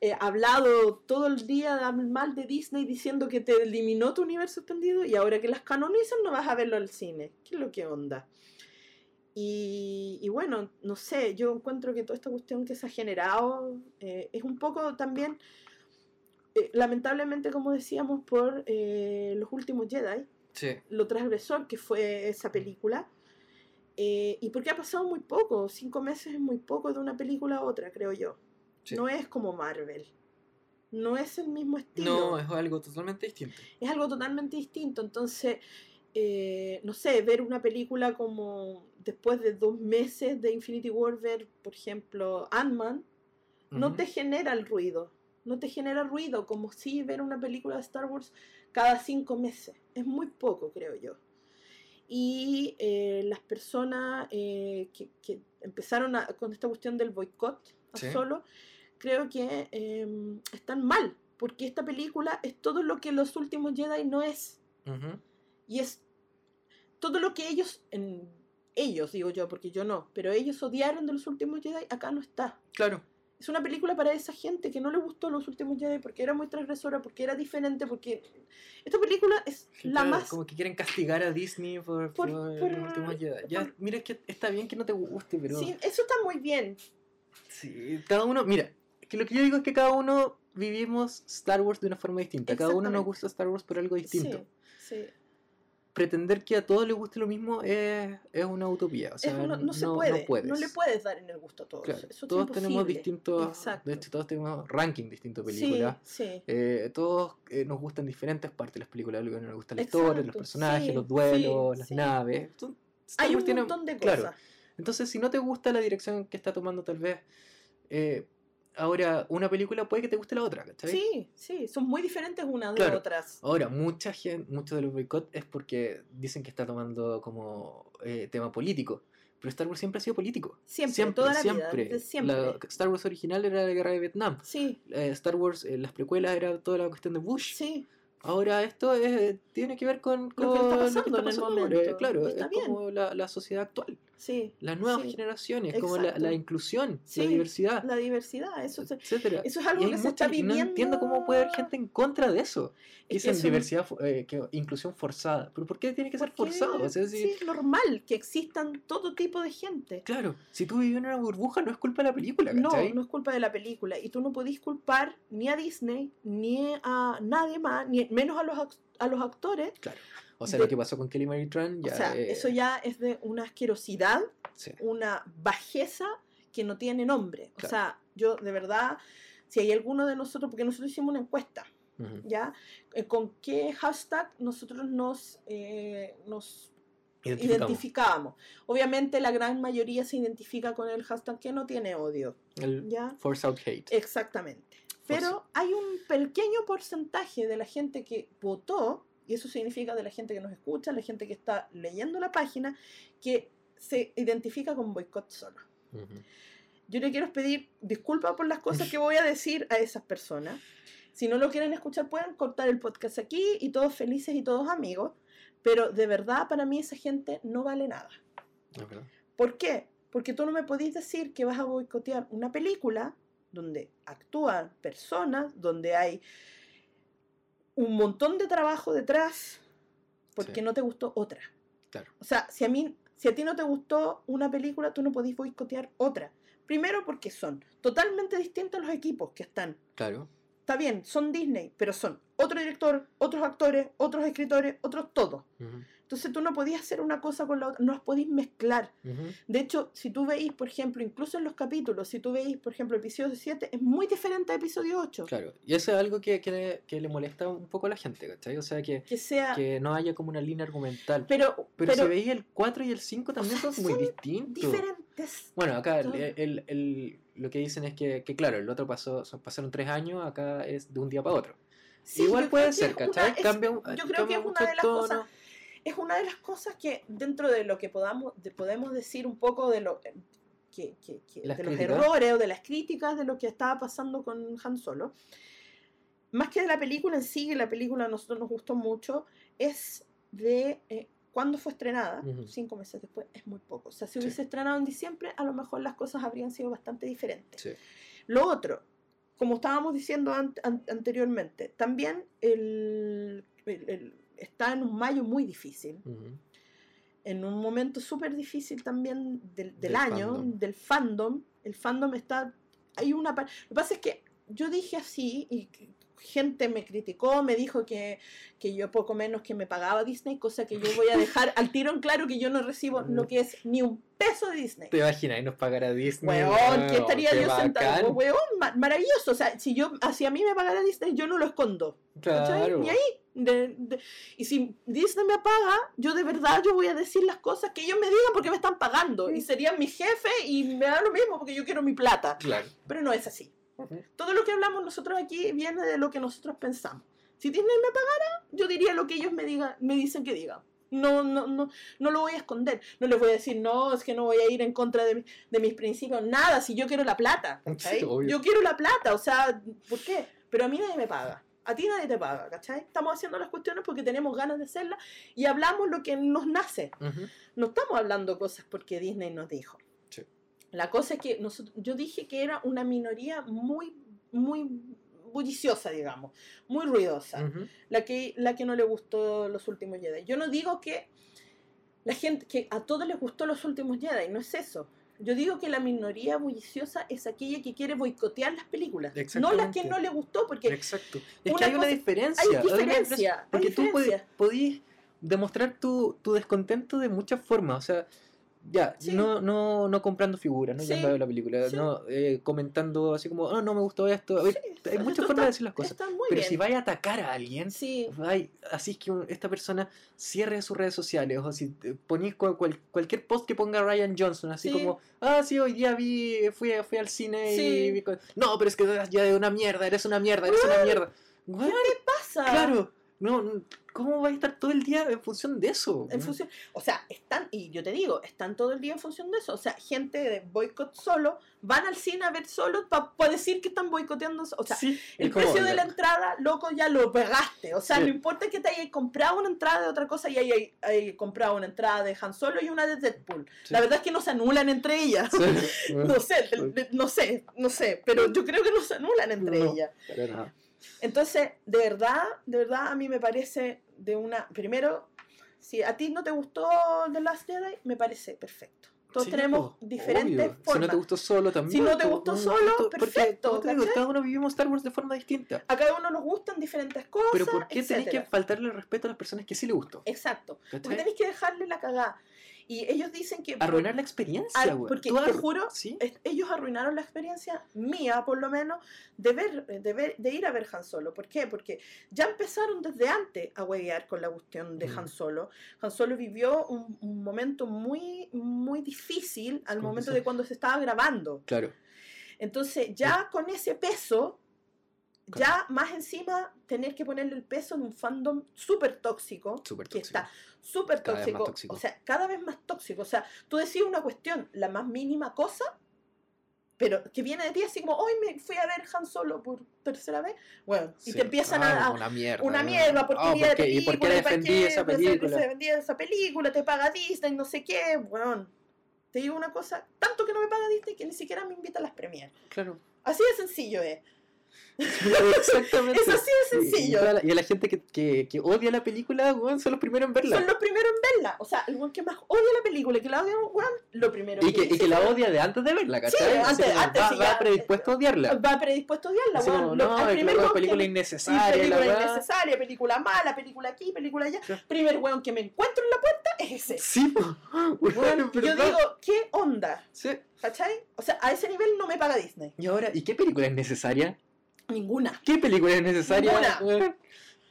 eh, hablado todo el día mal de Disney diciendo que te eliminó tu universo expandido y ahora que las canonizan no vas a verlo al cine? ¿Qué es lo que onda? Y, y bueno, no sé, yo encuentro que toda esta cuestión que se ha generado eh, es un poco también, eh, lamentablemente como decíamos, por eh, los últimos Jedi Sí. lo transgresor que fue esa película. eh, y porque ha pasado muy poco, cinco meses es muy poco de una película a otra, creo yo. Sí. No es como Marvel. No es el mismo estilo. No, es algo totalmente distinto. Es algo totalmente distinto. Entonces, eh, no sé, ver una película como después de dos meses de Infinity War, ver, por ejemplo, Ant-Man, no te genera el ruido. No te genera ruido, como si ver una película de Star Wars cada cinco meses. Es muy poco, creo yo. Y eh, las personas eh, que, que empezaron a- con esta cuestión del boicot a Sí. solo, creo que eh, están mal, porque esta película es todo lo que los últimos Jedi no es. Y es todo lo que ellos, en, ellos digo yo, porque yo no, pero ellos odiaron de los últimos Jedi, acá no está. Claro. Es una película para esa gente que no le gustó Los Últimos Jedi porque era muy transgresora, porque era diferente, porque esta película es la Claro, más... Como que quieren castigar a Disney por, Por- por, por- los últimos Jedi. Ya, mira, es que está bien que no te guste, pero. Sí, eso está muy bien. Sí, cada uno, mira, que lo que yo digo es que cada uno vivimos Star Wars de una forma distinta. Cada uno nos gusta Star Wars por algo distinto. Sí, sí. Pretender que a todos les guste lo mismo es, es una utopía. O sea, no, se no- puede, no le puedes dar en el gusto a todos. Claro, eso es todos tenemos distintos. Exacto. De hecho, todos tenemos ranking distintos de películas. sí. Eh, todos eh, nos gustan diferentes partes de las películas. Algo que nos gusta la historia, los Exacto, personajes, sí, los duelos, las naves. Son- Hay un montón de claro, cosas. Entonces, si no te gusta la dirección que está tomando, tal vez. eh, ahora, una película puede que te guste la otra, ¿cachai? Sí, sí, son muy diferentes unas de Claro. otras. Ahora, mucha gente, muchos de los boicots es porque dicen que está tomando como eh, tema político. Pero Star Wars siempre ha sido político. Siempre, toda la vida, siempre. siempre. La Star Wars original era la guerra de Vietnam. Sí, Eh, Star Wars, eh, las precuelas era toda la cuestión de Bush. sí, Ahora esto es- tiene que ver con, con Lo que está lo pasando en el momento. eh, Claro, Está es bien. como la, la sociedad actual. Sí. Las nuevas Sí, generaciones, como la, exacto. la inclusión, Sí, la diversidad, La diversidad, eso, etcétera. eso es Y algo que se mucha- está y viviendo. no entiendo cómo puede haber gente en contra de eso. Es que Dicen eso- diversidad, eh, que, inclusión forzada. ¿Pero por qué tiene que ser forzado? O sea, si- sí, es normal que existan todo tipo de gente. Claro, si tú vives en una burbuja no es culpa de la película, No, ¿cachai? no es culpa de la película. Y tú no podís culpar ni a Disney, ni a nadie más, ni menos a los, a los actores. Claro. O sea, de- lo que pasó con Kelly Mary Tran ya... o sea, eh, eso ya es de una asquerosidad, sí. una bajeza que no tiene nombre. O Claro. sea, yo de verdad, si hay alguno de nosotros, porque nosotros hicimos una encuesta, Ujú. ¿ya? Eh, ¿Con qué hashtag nosotros nos, eh, nos Identificamos. identificábamos? Obviamente la gran mayoría se identifica con el hashtag que no tiene odio, El ¿ya? Force Out Hate. Exactamente. Pero hay un pequeño porcentaje de la gente que votó, y eso significa de la gente que nos escucha, la gente que está leyendo la página, que se identifica con boicot solo. Yo le quiero pedir disculpas por las cosas que voy a decir a esas personas. Si no lo quieren escuchar, pueden cortar el podcast aquí y todos felices y todos amigos. Pero de verdad, para mí esa gente no vale nada. ¿Por qué? Porque tú no me podís decir que vas a boicotear una película donde actúan personas, donde hay un montón de trabajo detrás, porque Sí. no te gustó otra. Claro. O sea, si a, mí, si a ti no te gustó una película, tú no podís boicotear otra. Primero porque son totalmente distintos los equipos que están. Claro. Está bien, son Disney, pero son otro director, otros actores, otros escritores, otros todo. Ujú. Entonces tú no podías hacer una cosa con la otra, no las podís mezclar. Ujú. De hecho, si tú veis, por ejemplo, incluso en los capítulos, si tú veis, por ejemplo, episodio 7, es muy diferente a episodio 8. Claro. Y eso es algo que, que, le, que le molesta un poco a la gente, ¿cachai? O sea, que, Que sea... que no haya como una línea argumental. pero Pero, pero si veis el 4 y el 5 también sea, son muy son distintos. diferentes. Bueno, acá el- el- el- lo que dicen es que, que, claro, el otro pasó, pasaron tres años, acá es de un día para otro. Sí, Igual puede ser, es una- ¿cachai? es- Cambia, yo creo que es una de las cosas tono. Es una de las cosas que dentro de lo que podamos, de- podemos decir un poco de lo que, que- de los críticas. errores o de las críticas de lo que estaba pasando con Han Solo, más que de la película en sí, que la película a nosotros nos gustó mucho, es de eh, cuándo fue estrenada, cinco meses después, es muy poco. O sea, si Sí. hubiese estrenado en diciembre, a lo mejor las cosas habrían sido bastante diferentes. Sí. Lo otro, como estábamos diciendo an- an- anteriormente, también el, el- el- está en un mayo muy difícil, en un momento súper difícil también del, del Del año, fandom. del fandom. El fandom está... Hay una... Lo que pasa es que yo dije así y gente me criticó, me dijo que, que yo poco menos que me pagaba Disney, cosa que yo voy a dejar al tiro en claro que yo no recibo lo que es ni un peso de Disney. ¿Te imaginas y nos pagara Disney? Weón, ¿qué estaría qué yo sentado? Weón, ma- maravilloso. O sea, si yo, si a mí me pagara Disney, yo no lo escondo. Claro. Ni ahí. De- de- y si Disney me paga, yo de verdad yo voy a decir las cosas que ellos me digan porque me están pagando. Y serían mi jefe y me da lo mismo porque yo quiero mi plata. Claro. Pero no es así. Todo lo que hablamos nosotros aquí viene de lo que nosotros pensamos. Si Disney me pagara, yo diría lo que ellos me, digan, me dicen que digan. No, no, no, no lo voy a esconder. No les voy a decir, no, es que no voy a ir en contra de, mi- de mis principios. Nada, si yo quiero la plata. Sí, yo quiero la plata, o sea, ¿por qué? Pero a mí nadie me paga. A ti nadie te paga, ¿cachai? Estamos haciendo las cuestiones porque tenemos ganas de hacerlas y hablamos lo que nos nace. No estamos hablando cosas porque Disney nos dijo. Sí. La cosa es que nosotros, yo dije que era una minoría muy, muy bulliciosa, digamos, muy ruidosa, la, que, la que no le gustó los últimos Jedi. Yo no digo que la gente, que a todos les gustó los últimos Jedi, no es eso. Yo digo que la minoría bulliciosa es aquella que quiere boicotear las películas, no las que no le gustó, porque Exacto. Es que hay una diferencia. hay diferencia, hay Porque tú diferencia. podías demostrar tu, tu descontento de muchas formas. O sea, ya, Sí. no, no, no comprando figuras, no Sí, yendo a ver la película, sí. no eh, comentando así como, oh, no me gustó esto. Hay muchas formas de decir las cosas. Pero bien. si vais a atacar a alguien, vai- así es que esta persona cierre sus redes sociales. O si ponís cual- cual- cualquier post que ponga Ryan Johnson, así Sí. como, ah, sí, hoy día vi, fui, fui al cine y vi No, pero es que ya de una mierda, eres una mierda, eres una mierda. Weón, pasa. Claro, no, ¿cómo va a estar todo el día en función de eso? En función, o sea, están, y yo te digo, están todo el día en función de eso. O sea, gente de boicot solo, van al cine a ver solo para decir que están boicoteando. O sea, Sí, el precio de la entrada, loco, ya lo pagaste. O sea, Sí. no importa que te hayas comprado una entrada de otra cosa y hayas, hayas comprado una entrada de Han Solo y una de Deadpool. sí. La verdad es que no se anulan entre ellas. No sé, no sé, no sé, pero yo creo que no se anulan entre No. ellas. Entonces, de verdad, de verdad a mí me parece de una... Primero, si a ti no te gustó The Last Jedi, me parece perfecto. Todos Sí, tenemos po, diferentes obvio. Si no formas. te gustó solo también. Si no te gustó no, solo, porque, perfecto, te digo, cada uno vivimos Star Wars de forma distinta. A cada uno nos gustan diferentes cosas. Pero ¿por qué tenés que faltarle el respeto a las personas que sí le gustó? Exacto. Porque ¿Cachai? tenés que dejarle la cagada. Y ellos dicen que... Arruinar la experiencia, güey. porque Tú te juro, ¿Sí? es- ellos arruinaron la experiencia mía, por lo menos, de ver, de ver, de ir a ver Han Solo. ¿Por qué? Porque ya empezaron desde antes a huevear con la cuestión de Mm. Han Solo. Han Solo vivió un, un momento muy, muy difícil al ¿Cómo momento que de cuando se estaba grabando. Claro. Entonces, ya con ese peso, ya más encima tener que ponerle el peso en un fandom súper tóxico, Súper que tóxico. está súper tóxico, tóxico. o sea, cada vez más tóxico. O sea, tú decís una cuestión, la más mínima cosa, pero que viene de ti así como, hoy me fui a ver Han Solo por tercera vez, bueno, y Sí. te empiezan Ah, a... Una mierda. Una mierda, porque Ah, vi la ¿por qué? ¿Y por qué película, ¿para defendí esa película? Se vendía esa película, te paga Disney, no sé qué, bueno. Te digo una cosa, tanto que no me paga Disney que ni siquiera me invita a las premiers. Claro. Así de sencillo es. Exactamente. Es así de Y- Y, sencillo. toda la, y a la gente que, que, que odia la película, weón, son los primeros en verla. Son los primeros en verla. O sea, el weón que más odia la película y que la odia, weón, lo primero Y que, y que la fue- odia de antes de verla, ¿cachai? Así antes- como antes va, sí, va predispuesto a odiarla. va predispuesto a odiarla, weón. como, no, es primer weón película innecesaria, Sí, película la innecesaria, película mala, película aquí, película allá. Primer weón que me encuentro en la puerta es ese. Sí. Weón, yo digo, ¿qué onda? Sí. ¿Cachai? O sea, a ese nivel no me paga Disney. Y ahora, ¿y qué película es necesaria? Ninguna. ¿Qué película es necesaria? Ninguna. weón?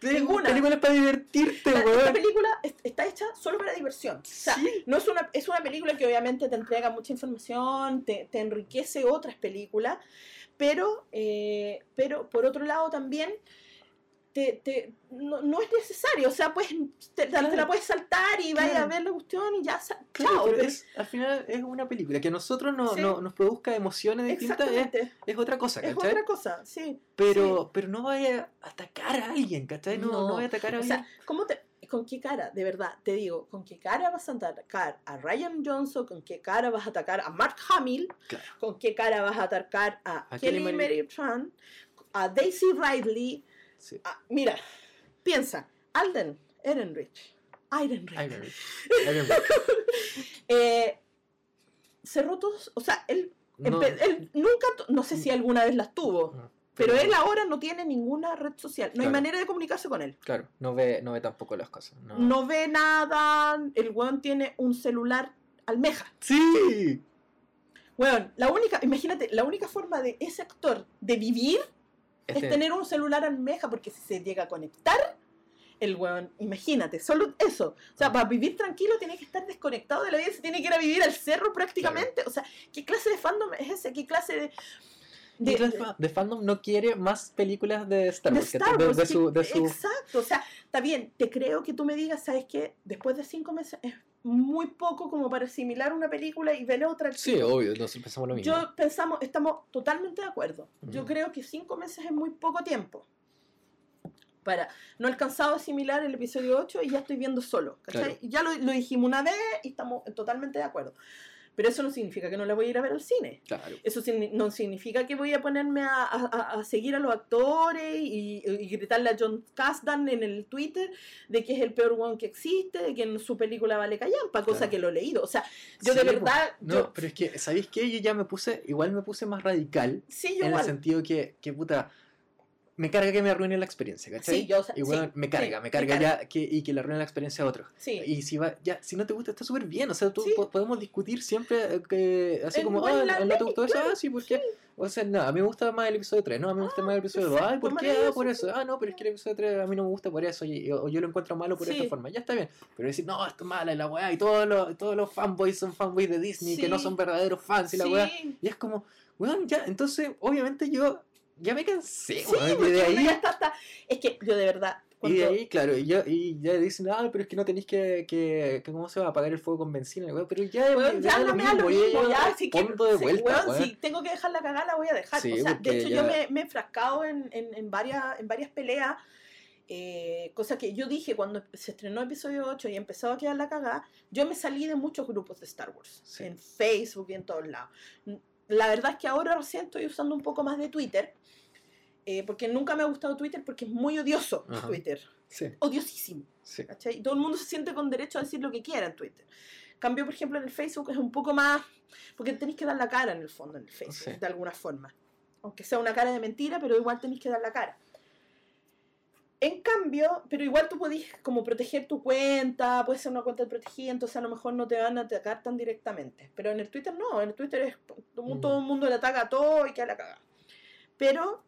Ninguna. Película para divertirte, La- esta weón. película es- está hecha solo para diversión. O sea, Sí. no es una, es una película que obviamente te entrega mucha información, te, te enriquece otras películas, pero, eh, pero por otro lado también te, te- no, no es necesario. O sea, pues te, te la Claro. puedes saltar y vayas a Claro. ver la cuestión y ya. Claro, chao. es, al final es una película que a nosotros no, Sí. no- nos produzca emociones distintas, es, es otra cosa, Es ¿cachai? otra cosa, sí. Pero, pero no vaya a atacar a alguien, ¿cachai? No, no, No. vaya a atacar a O alguien. sea, ¿cómo te, ¿con qué cara? De verdad, te digo, ¿con qué cara vas a atacar a Ryan Johnson? ¿Con qué cara vas a atacar a Mark Hamill? Claro. ¿Con qué cara vas a atacar a, A Kelly Kelly Mary Tran? A Daisy Ridley. Sí. a- mira, piensa, Alden. Iron Man. Iron Man. Eh, cerró todos, o sea, él, No, empe- él nunca, no sé si alguna vez las tuvo, no, pero él ahora no tiene ninguna red social, no hay manera de comunicarse con él. Claro, no ve, no ve tampoco las cosas. No. No ve nada, el weón tiene un celular almeja. ¡Sí! Weón, la única, imagínate, la única forma de ese actor de vivir es Este- tener un celular almeja, porque si se llega a conectar, el weón, imagínate, solo eso. O sea, para vivir tranquilo tiene que estar desconectado de la vida, se tiene que ir a vivir al cerro prácticamente. O sea, ¿qué clase de fandom es ese? ¿Qué clase de... de- de- de fandom no quiere más películas de Star de Wars. Star de, Wars, de que- su, de su- Exacto, o sea, está bien, te creo que tú me digas, ¿sabes qué? Después de cinco meses es muy poco como para asimilar una película y ver otra. Sí, obvio, nosotros pensamos lo mismo. Yo pensamos, estamos totalmente de acuerdo. Yo creo que cinco meses es muy poco tiempo. para no he alcanzado a asimilar el episodio 8 y ya estoy viendo solo, ¿cachai? Claro. Y Ya lo, lo dijimos una vez y estamos totalmente de acuerdo. Pero eso no significa que no la voy a ir a ver al cine. Claro. Eso no significa que voy a ponerme a, a- a- seguir a los actores y, y gritarle a John Kasdan en el Twitter de que es el peor one que existe, de que en su película vale callampa, cosa Claro. que lo he leído. O sea, yo de Sí, po. verdad... No, yo- pero es que, ¿sabéis qué? Yo ya me puse, igual me puse más radical sí, yo en el sentido que, que puta, me carga que me arruine la experiencia, ¿cachai? Sí, yo, o sea, y bueno, sí, me carga, sí, me carga ya que, y que le arruine la experiencia a otro. Sí. Y si va, ya, si no te gusta, está súper bien. O sea, tú, po- podemos discutir siempre eh, que, así como, ah, ¿no te gustó eso? claro, Ah, sí, ¿por qué? O sea, no, a mí me gusta más el episodio 3, no, a mí me gusta Ah, más el episodio 2. Ay, ¿por qué? Ah, por eso. Ah, no, pero es que el episodio 3 a mí no me gusta por eso, y, o yo lo encuentro malo por esta forma. Ya está bien. Pero decir, no, esto es mala, y la weá, y todos los, todos los fanboys son fanboys de Disney, que no son verdaderos fans, y la weá. Y es como, weón, ya, entonces, obviamente yo ya me cansé, Sí, y porque de ahí ya está, está- Es que yo de verdad... y de ahí, claro, y ya, y ya dicen, ah, pero es que no tenéis que, que, que ¿cómo se va a apagar el fuego con benzina? pero ya, Weón, ya da no me da lo mismo, ya, ya si, que- de vuelta, weón. si tengo que dejar la cagada, la voy a dejar. Sí, o sea, de hecho, ya- yo me, me he frascado en, en, en varias, en varias peleas, eh, cosa que yo dije cuando se estrenó episodio 8 y empezó a quedar la cagada, yo me salí de muchos grupos de Star Wars, Sí. en Facebook y en todos lados. La verdad es que ahora recién estoy usando un poco más de Twitter, eh, porque nunca me ha gustado Twitter porque es muy odioso Ajá. Twitter, Sí, odiosísimo. sí. ¿cachai? Y todo el mundo se siente con derecho a decir lo que quiera en Twitter. Cambio, por ejemplo, en el Facebook es un poco más. Porque tenéis que dar la cara en el fondo, en el Facebook, Sí. de alguna forma. Aunque sea una cara de mentira, pero igual tenéis que dar la cara. En cambio, pero igual tú podés como proteger tu cuenta, puede ser una cuenta protegida, entonces a lo mejor no te van a atacar tan directamente. Pero en el Twitter no, en el Twitter es, todo, el mundo le ataca a todo y queda la cagada. Pero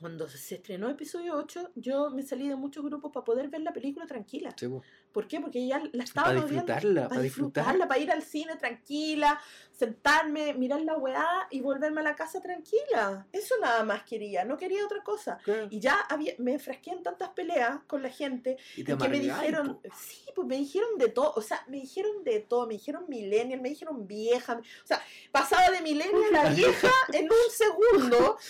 cuando se estrenó episodio 8, yo me salí de muchos grupos para poder ver la película tranquila. Sí. ¿Por qué? Porque ya la estaba Para viendo. disfrutarla, Para para disfrutar. disfrutarla, para ir al cine tranquila, sentarme, mirar la weá y volverme a la casa tranquila. Eso nada más quería, no quería otra cosa. Y ya había, me frasqué en tantas peleas con la gente Y y que me dijeron, po. sí, pues me dijeron de todo, o sea, me dijeron de todo, me dijeron millennial, me dijeron vieja, o sea, pasaba de millennial a vieja en un segundo.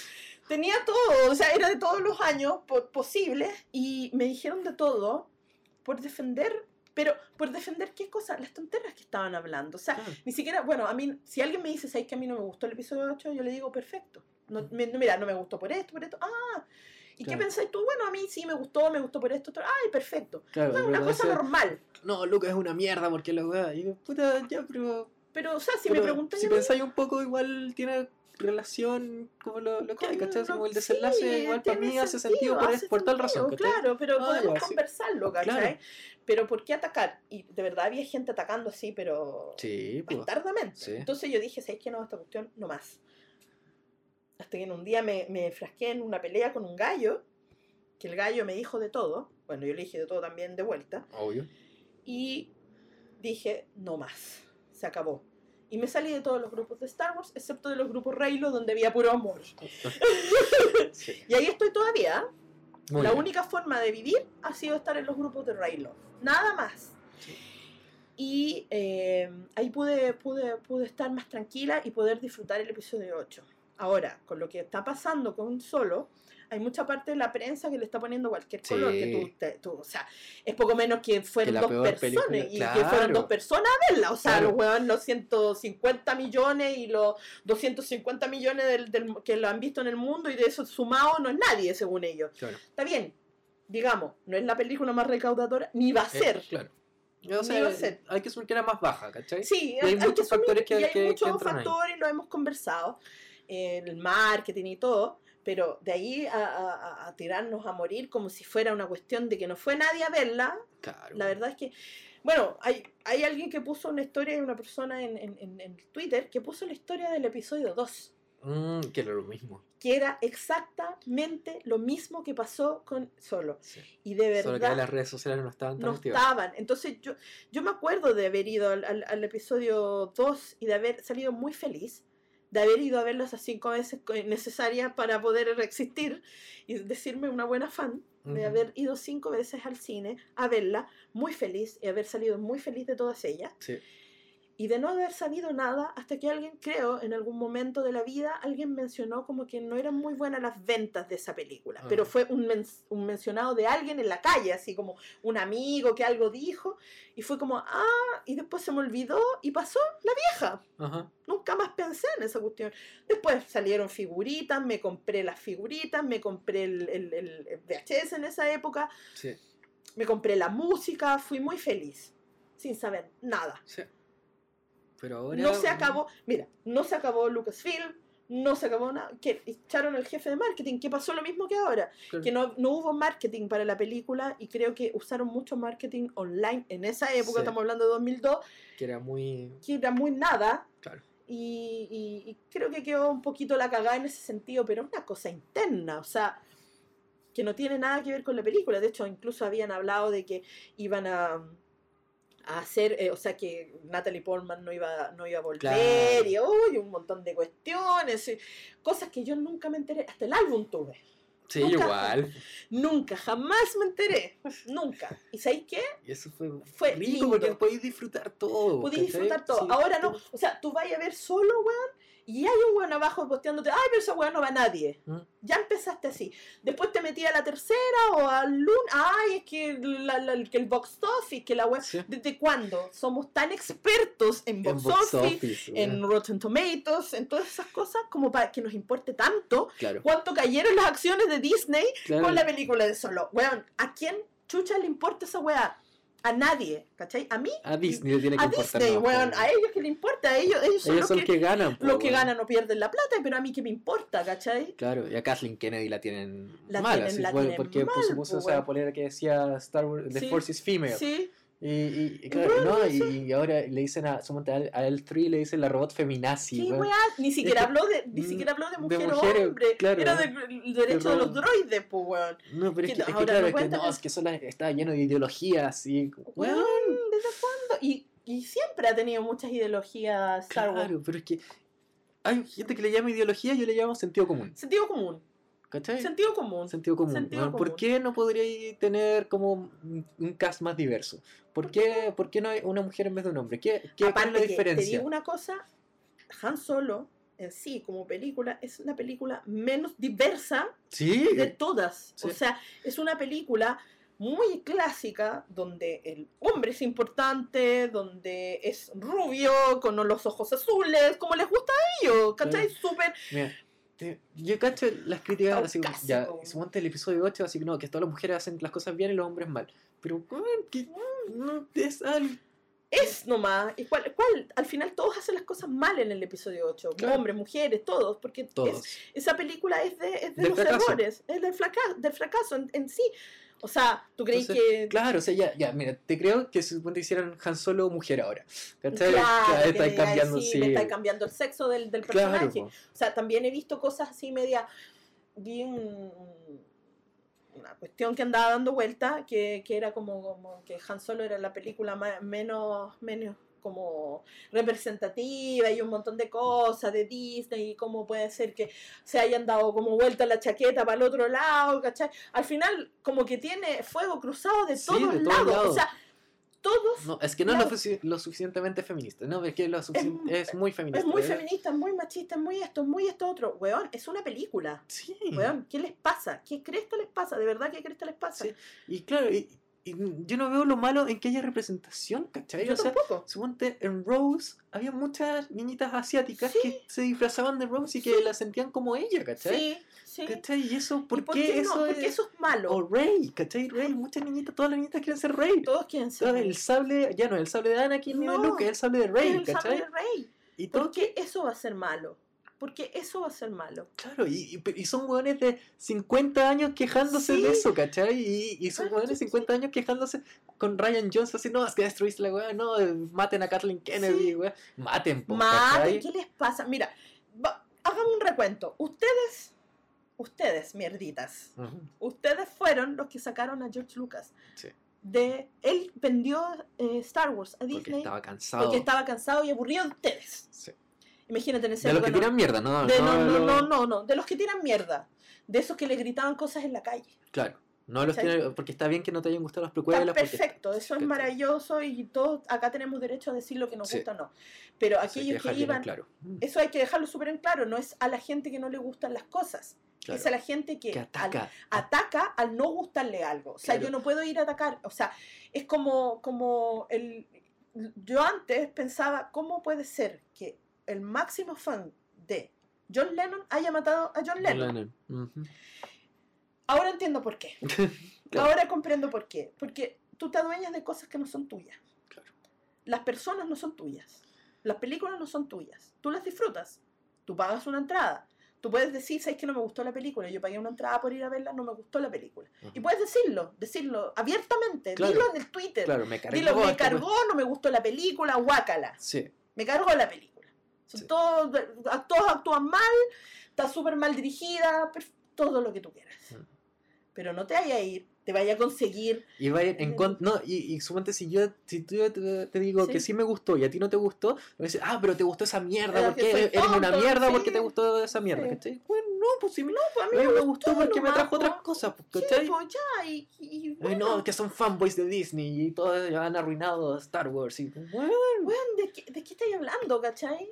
Tenía todo, o sea, era de todos los años po- posibles y me dijeron de todo por defender, pero por defender qué cosa, las tonteras que estaban hablando. O sea, ni siquiera, bueno, a mí, si alguien me dice, ¿sabes que a mí no me gustó el episodio 8? Yo le digo, perfecto. No, me- no, mira, no me gustó por esto, por esto. Ah, ¿y Claro. qué pensáis tú? Bueno, a mí sí me gustó, me gustó por esto, otro. Ay, perfecto. Claro, una cosa normal. No, Lucas es una mierda porque la weá. Y puta, ya, pero. Pero, o sea, si pero me preguntan. Si pensáis un poco, igual tiene relación como lo, lo que hay, Como el desenlace, sí, igual para mí hace sentido por, hace por tal sentido, razón. Claro, pero Ah, podemos sí. conversarlo, ¿cachai? Claro. Pero ¿por qué atacar? Y de verdad había gente atacando así, pero Sí, bastardamente. Sí. Entonces yo dije, ¿sabes qué? No, esta cuestión no más. Hasta que en un día me, me frasqué en una pelea con un gallo, que el gallo me dijo de todo. Bueno, yo le dije de todo también de vuelta. Obvio. Y dije, no más. Se acabó. Y me salí de todos los grupos de Star Wars, excepto de los grupos Reylo, donde había puro amor. Sí. Y ahí estoy todavía. Muy la bien. única forma de vivir ha sido estar en los grupos de Raylo. Nada más. Sí. Y eh, ahí pude, pude, pude estar más tranquila y poder disfrutar el episodio 8. Ahora, con lo que está pasando con Solo, hay mucha parte de la prensa que le está poniendo cualquier Sí. color. Que tú, te- tú- o sea, es poco menos que fueron dos personas. película, Y que fueron claro. dos personas a verla. O sea, Claro. los huevos, los 150 millones y los 250 millones del, del- que lo han visto en el mundo y de eso sumado no es nadie, según ellos. Claro. Está bien, digamos, no es la película más recaudadora, ni va a Eh, ser. claro. Ni O sea, hay que asumir que era más baja, ¿cachai? Sí, hay hay, muchos que factores que- y hay que- que muchos entran ahí. factores, lo hemos conversado, eh, el marketing y todo, pero de ahí a, a- a- tirarnos a morir como si fuera una cuestión de que no fue nadie a verla, Claro. la verdad es que, bueno, hay, hay alguien que puso una historia, una persona en, en- en- en Twitter, que puso la historia del episodio 2. Mm, que era lo mismo. que era exactamente lo mismo que pasó con Solo. Sí. Y de verdad... Solo que las redes sociales no estaban tan no activas. estaban. Entonces yo, yo me acuerdo de haber ido al, al- al episodio 2 y de haber salido muy feliz, de haber ido a verlo esas cinco veces necesarias para poder existir y decirme una buena fan, de haber ido cinco veces al cine a verla, muy feliz y haber salido muy feliz de todas ellas. Sí. Y de no haber sabido nada, hasta que alguien, creo, en algún momento de la vida, alguien mencionó como que no eran muy buenas las ventas de esa película. Ah. Pero fue un, men- un mencionado de alguien en la calle, así como un amigo que algo dijo. Y fue como, ah, y después se me olvidó y pasó la vieja. Ajá. Nunca más pensé en esa cuestión. Después salieron figuritas, me compré las figuritas, me compré el, el- VHS en esa época, Sí, me compré la música, fui muy feliz, sin saber nada. sí. Pero ahora. No se acabó, mira, no se acabó Lucasfilm, no se acabó nada, que echaron al jefe de marketing, que pasó lo mismo que ahora, Claro. que no, no hubo marketing para la película y creo que usaron mucho marketing online en esa época, Sí. estamos hablando de 2002, Que era muy. que era muy nada, Claro. y, y- y creo que quedó un poquito la cagada en ese sentido, pero es una cosa interna, o sea, que no tiene nada que ver con la película. De hecho, incluso habían hablado de que iban a, a hacer, eh, o sea, que Natalie Portman no iba, no iba a volver, Claro. y uy, un montón de cuestiones, y cosas que yo nunca me enteré, hasta el álbum tuve. Sí, Nunca- igual. Nunca, jamás me enteré, nunca. ¿Y sabéis qué? Y eso fue, Fue rico lindo. porque podéis disfrutar todo. Podéis disfrutar todo. Sí. Ahora no. O sea, tú vas a ver solo, weón, y hay un weón abajo posteándote, ay, pero esa weón no va a nadie. ¿Mm? Ya empezaste así. Después te metí a la tercera o al lunes, ay, es que, la- la- que el box office, que la. Sí. ¿Desde cuándo somos tan expertos en En box, office, office, en weón. Rotten Tomatoes, en todas esas cosas, como para que nos importe tanto Claro, cuánto cayeron las acciones de Disney claro. con la película de Solo? Weón, ¿a quién chucha le importa esa weá? A nadie, ¿cachai? A mí A Disney le tiene que a importar Disney, weón, a ellos que le importa, a ellos, ellos son Ellos los son que, ganan. po, los que ganan o pierden la plata, pero a mí que me importa, ¿cachai? Claro, y a Kathleen Kennedy la tienen La mal, tienen- así, la bueno, tienen porque mal, puso po, esa polera que decía Star Wars, The Sí, Force is Female. Sí, Y, y- y claro, no, y, y ahora le dicen a, a, a L3 le dicen la robot feminazi, sí, weá, ni siquiera que- habló de, ni mm, siquiera habló de de mujer o mujeres, hombre, claro. era del derecho de los droides, pues, weón. No, pero es que es que claro, no es que no, es- que solo está lleno de ideologías y Weón, weón, ¿desde cuándo? Y, y siempre ha tenido muchas ideologías Star Wars. claro, pero es que hay gente que le llama ideología, yo le llamo sentido común, Sentido común, ¿cachai? sentido común. Sentido común. Sentido. ¿Por común. qué no podría tener como un cast más diverso? ¿Por qué, ¿Por qué no hay una mujer en vez de un hombre? ¿Qué, qué, cuál es Aparte la que te diferencia? digo una cosa, Han Solo en sí como película es la película menos diversa Sí, de todas. O Sí. sea, es una película muy clásica donde el hombre es importante, donde es rubio, con los ojos azules, como les gusta a ellos, ¿cachai? Súper... Te- yo cacho las críticas así ya, suponte el episodio 8, así que no, que todas las mujeres hacen las cosas bien y los hombres mal. Pero, que no es algo. Es nomás, y cuál, cuál- al final todos hacen las cosas mal en el episodio 8, Claro. hombres, mujeres, todos, porque es- Todos. esa película es de, es de los fracaso. errores, es del, fraca- del fracaso en, en sí. O sea, ¿tú crees Entonces, que... Claro, o sea, ya, ya, mira, te creo que si suponte hicieran Han Solo mujer ahora. ¿Cachai? Claro, Ya que digáis, cambiando, sí, estáis cambiando el sexo del, del Claro, personaje. po. O sea, también he visto cosas así media. Vi un- una cuestión que andaba dando vuelta, que, que era como, como que Han Solo era la película ma- menos, menos como representativa y un montón de cosas de Disney y cómo puede ser que se hayan dado como vuelta la chaqueta para el otro lado, ¿cachai? Al final como que tiene fuego cruzado de Sí, todos de todos lados, o sea, todos No, es que no es lo, suficientemente feminista. No, es que lo sufici- es, muy feminista. Es muy ¿eh? feminista, es muy machista, es muy esto, es muy esto otro. Weón, es una película. Sí. Weón, ¿qué les pasa? ¿Qué cresta les pasa? ¿De verdad qué cresta les pasa? Sí. Y claro, y yo no veo lo malo en que haya representación, ¿cachai? Yo o sea, tampoco. suponte en Rose había muchas niñitas asiáticas Sí. que se disfrazaban de Rose y que la sentían como ella, ¿cachai? Sí, sí. ¿Cachai? Y eso, ¿por, ¿Y por qué, qué, eso no? es...? Porque eso es malo. O Rey, ¿cachai? Rey, muchas niñitas, todas las niñitas quieren ser Rey. Todos quieren ser. Todo el sable, ya no, el sable de Anakin ni de No, Luke, es el sable de Es Rey, el sable ¿cachai? de Rey. Y ¿Por qué eso va a ser malo? Porque eso va a ser malo. Claro, y, y- son hueones de 50 años quejándose Sí. de eso, ¿cachai? Y, y son hueones de sí, 50 años quejándose con Ryan Jones así, no, es que destruiste la weá, no, maten a Kathleen Kennedy, Sí. weá. Maten, po, Mate, ¿cachai? ¿qué les pasa? Mira, hagamos un recuento. Ustedes, ustedes, mierditas, ustedes fueron los que sacaron a George Lucas. Sí. De, él vendió eh, Star Wars a Porque Disney estaba cansado. porque estaba cansado y aburrido de ustedes. Sí. Imagínate en ese De los que tiran mierda, no, de, no, no, no, no, no, de los que tiran mierda, de esos que le gritaban cosas en la calle. Claro. No los tiene, porque está bien que no te hayan gustado las Está precuelas. porque- perfecto, eso es maravilloso y todos acá tenemos derecho a decir lo que nos Sí. gusta o no. Pero que aquellos que en iban, claro. Eso hay que dejarlo súper en claro, no es a la gente que no le gustan las cosas, claro. es a la gente que, Que al- ataca. ataca al no gustarle algo. O sea, Claro. yo no puedo ir a atacar. O sea, es como, como el. Yo antes pensaba, ¿cómo puede ser que el máximo fan de John Lennon haya matado a John Lennon? Ahora entiendo por qué. Claro. Ahora comprendo por qué. Porque tú te adueñas de cosas que no son tuyas. Claro. Las personas no son tuyas. Las películas no son tuyas. Tú las disfrutas. Tú pagas una entrada. Tú puedes decir, ¿sabes que no me gustó la película? Yo pagué una entrada por ir a verla, no me gustó la película. Y puedes decirlo, decirlo abiertamente. Claro. Dilo en el Twitter. Claro, me cargó. Dilo, me cargó, no me gustó la película, guácala. Sí, Me cargó la película. Son Sí. todos, todos actúan mal, está súper mal dirigida, todo lo que tú quieras. Mm. Pero no te vaya a ir, te vaya a conseguir. Y va a ir en Mm. contra. No, y, y suponte si yo, si tú te, te digo Sí. que sí me gustó y a ti no te gustó, me dices, ah, pero te gustó esa mierda, ¿por qué eres una mierda sí. porque te gustó esa mierda? Sí. ¿cachai? Bueno, no, pues si me, No, pues a a mí mí me gustó porque me trajo po. otras cosas, pues, Sí, ¿cachai? pues ya, y, y Ay, bueno, no, que son fanboys de Disney y todos han arruinado Star Wars. Y, bueno, weón, ¿de qué, ¿de qué estáis hablando, cachai?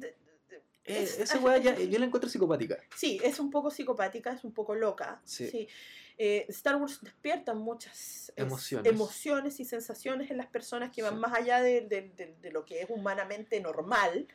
De- de- de- eh, es- esa weá ya, yo la encuentro psicopática. Sí, es un poco psicopática, es un poco loca. Sí. Sí. Eh, Star Wars despierta muchas es- Emociones. emociones y sensaciones en las personas que van Sí. más allá de, de- de- de lo que es humanamente normal.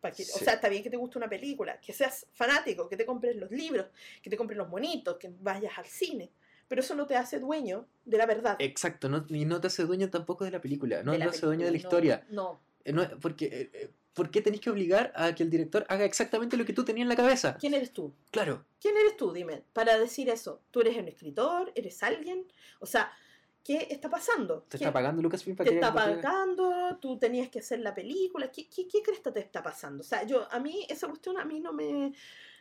Para que, O sea, está bien que te guste una película, que seas fanático, que te compres los libros, que te compres los monitos, que vayas al cine. Pero eso no te hace dueño de la verdad. Exacto, no, y no te hace dueño tampoco de la película, no la hace dueño de la historia. No, no. Eh, no, porque, eh, ¿Por qué tenés que obligar a que el director haga exactamente lo que tú tenías en la cabeza? ¿Quién eres tú? Claro, ¿Quién eres tú? Dime, para decir eso. ¿Tú eres un escritor? ¿Eres alguien? O sea, ¿qué está pasando? te ¿Qué- está pagando Lucasfilm para te está pagando, tú tenías que hacer la película, ¿qué, qué, qué cresta te está pasando? O sea, yo, a mí, esa cuestión a mí no me,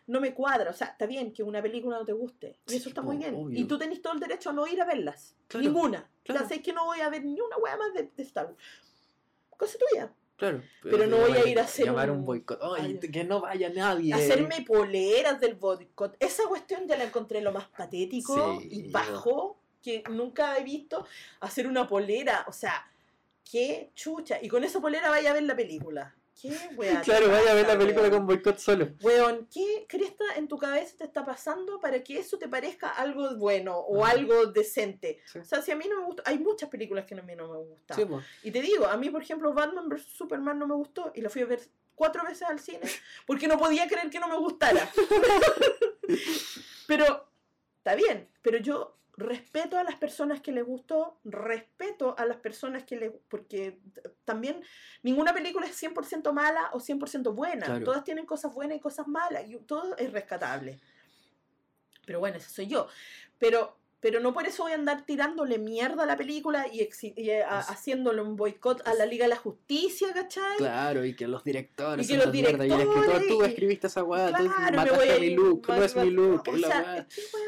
no me cuadra, o sea, está bien que una película no te guste, y Sí, eso está muy bien, obvio. y tú tenés todo el derecho a no ir a verlas, Claro, ninguna, claro. ya sé que no voy a ver ni una wea más de, de Star Wars, cosa tuya, Claro, Pero no voy a ir a hacer llamar un- un boicot. Ay, Ay. que no vaya nadie. hacerme poleras del boicot, esa cuestión ya la encontré lo más patético Sí. y bajo que nunca he visto hacer una polera, o sea, qué chucha, y con esa polera vaya a ver la película. ¿Qué weá? Claro, vaya a ver la película weón? con boicot solo. Weón, ¿qué cresta en tu cabeza te está pasando para que eso te parezca algo bueno o algo decente? Sí, O sea, si a mí no me gusta, hay muchas películas que a mí no me gustan. Sí, pues. Y te digo, a mí, por ejemplo, Batman vs. Superman no me gustó y la fui a ver cuatro veces al cine porque no podía creer que no me gustara. pero, está bien, pero yo respeto a las personas que les gustó, respeto a las personas que les... porque también ninguna película es 100% mala o 100% buena. Claro. Todas tienen cosas buenas y cosas malas y todo es rescatable. Pero bueno, ese soy yo. Pero, pero no por eso voy a andar tirándole mierda a la película y, y, eh, a- haciéndole un boicot a la Liga de la Justicia, ¿cachai? Claro, y que los directores. Y que los mierda, Y el escritor, tú directores, escribiste esa tú Claro, mataste voy a mi look, no es mi look, O sea, weá. es que weá,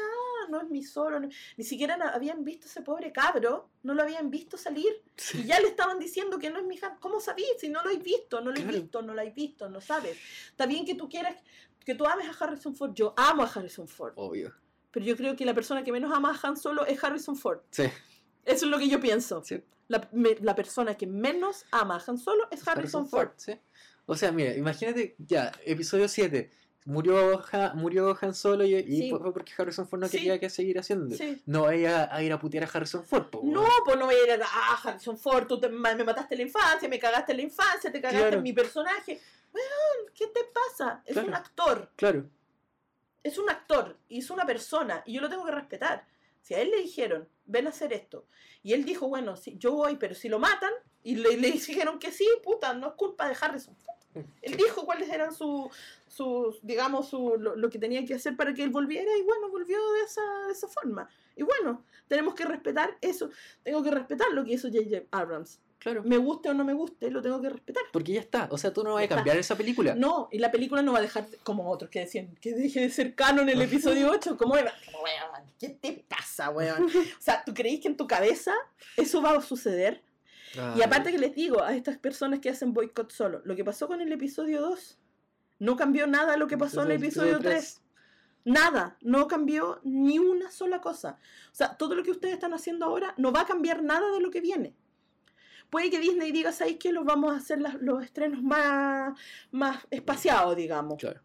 no es mi solo. no- ni siquiera habían visto ese pobre cabro, no lo habían visto salir. Sí. Y ya le estaban diciendo que no es mi hija. ¿Cómo sabís? Si no lo has visto, no lo Claro. has visto, no lo has visto, no sabes. Está bien que tú quieras, que tú ames a Harrison Ford. Yo amo a Harrison Ford. Obvio. Pero yo creo que la persona que menos ama a Han Solo es Harrison Ford. Sí. Eso es lo que yo pienso. sí. La, me- la persona que menos ama a Han Solo es Harrison, Ford. sí. O sea, mira, imagínate, ya, episodio 7. Murió, Ha- murió Han Solo y, y Sí. fue porque Harrison Ford no Sí. quería que seguir haciendo. Sí. No vaya a ir a putear a Harrison Ford, po, No, pues no voy a ir a. Ah, Harrison Ford, tú te- me mataste la infancia, me cagaste en la infancia, te cagaste Claro. en mi personaje. ¿qué te pasa? Es un actor, Claro, es un actor y es una persona y yo lo tengo que respetar. Si a él le dijeron, ven a hacer esto, y él dijo, bueno, sí, yo voy, pero si lo matan, y le, le dijeron que sí, puta, no es culpa de Harrison Ford. Él dijo cuáles eran sus, sus digamos, su, lo, lo que tenía que hacer para que él volviera y bueno, volvió de esa, de esa forma. Y bueno, tenemos que respetar eso. Tengo que respetar lo que hizo J.J. Abrams. claro. Me guste o no me guste, lo tengo que respetar. Porque ya está. O sea, tú no vas a cambiar esa película. No, y la película no va a dejar, de- como otros que decían, que deje de ser canon en el episodio 8. ¿Cómo weón, ¿Qué te pasa, weón? O sea, ¿tú creís que en tu cabeza eso va a suceder? Y aparte que les digo a estas personas que hacen boicot solo, lo que pasó con el episodio 2 no cambió nada lo que pasó en el episodio 3. Nada, no cambió ni una sola cosa. O sea, todo lo que ustedes están haciendo ahora no va a cambiar nada de lo que viene. Puede que Disney diga, ¿sabéis que los vamos a hacer las- los estrenos más, más espaciados, digamos? Claro.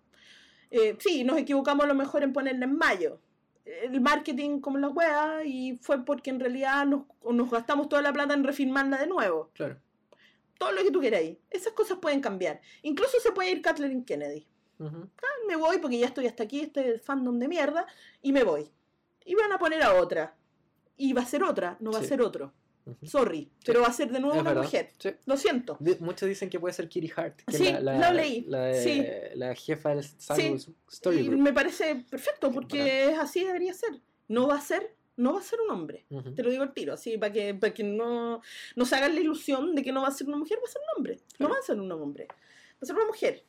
Eh, sí, nos equivocamos a lo mejor en ponerla en mayo. El marketing como la wea y fue porque en realidad nos, nos gastamos toda la plata en refilmarla de nuevo. Claro. Todo lo que tú queráis. Esas cosas pueden cambiar. Incluso se puede ir Kathleen Kennedy. Ujú. Me voy porque ya estoy hasta aquí, este fandom de mierda, y me voy. Y van a poner a otra. Y va a ser otra, no va a ser otro. Ujú. Sorry, pero va a ser de nuevo Es una verdad. mujer. Sí. Lo siento. Di- Muchos dicen que puede ser Kitty Hart, que Sí, la, la, lo leí. la, de- Sí. la jefa del Sí. Story Y Group. me parece perfecto porque es así debería ser. No va a ser, no va a ser un hombre. Ujú. Te lo digo al tiro, así para que, para que no, no se hagan la ilusión de que no va a ser una mujer, va a ser un hombre. No Claro. va a ser un hombre, va a ser una mujer.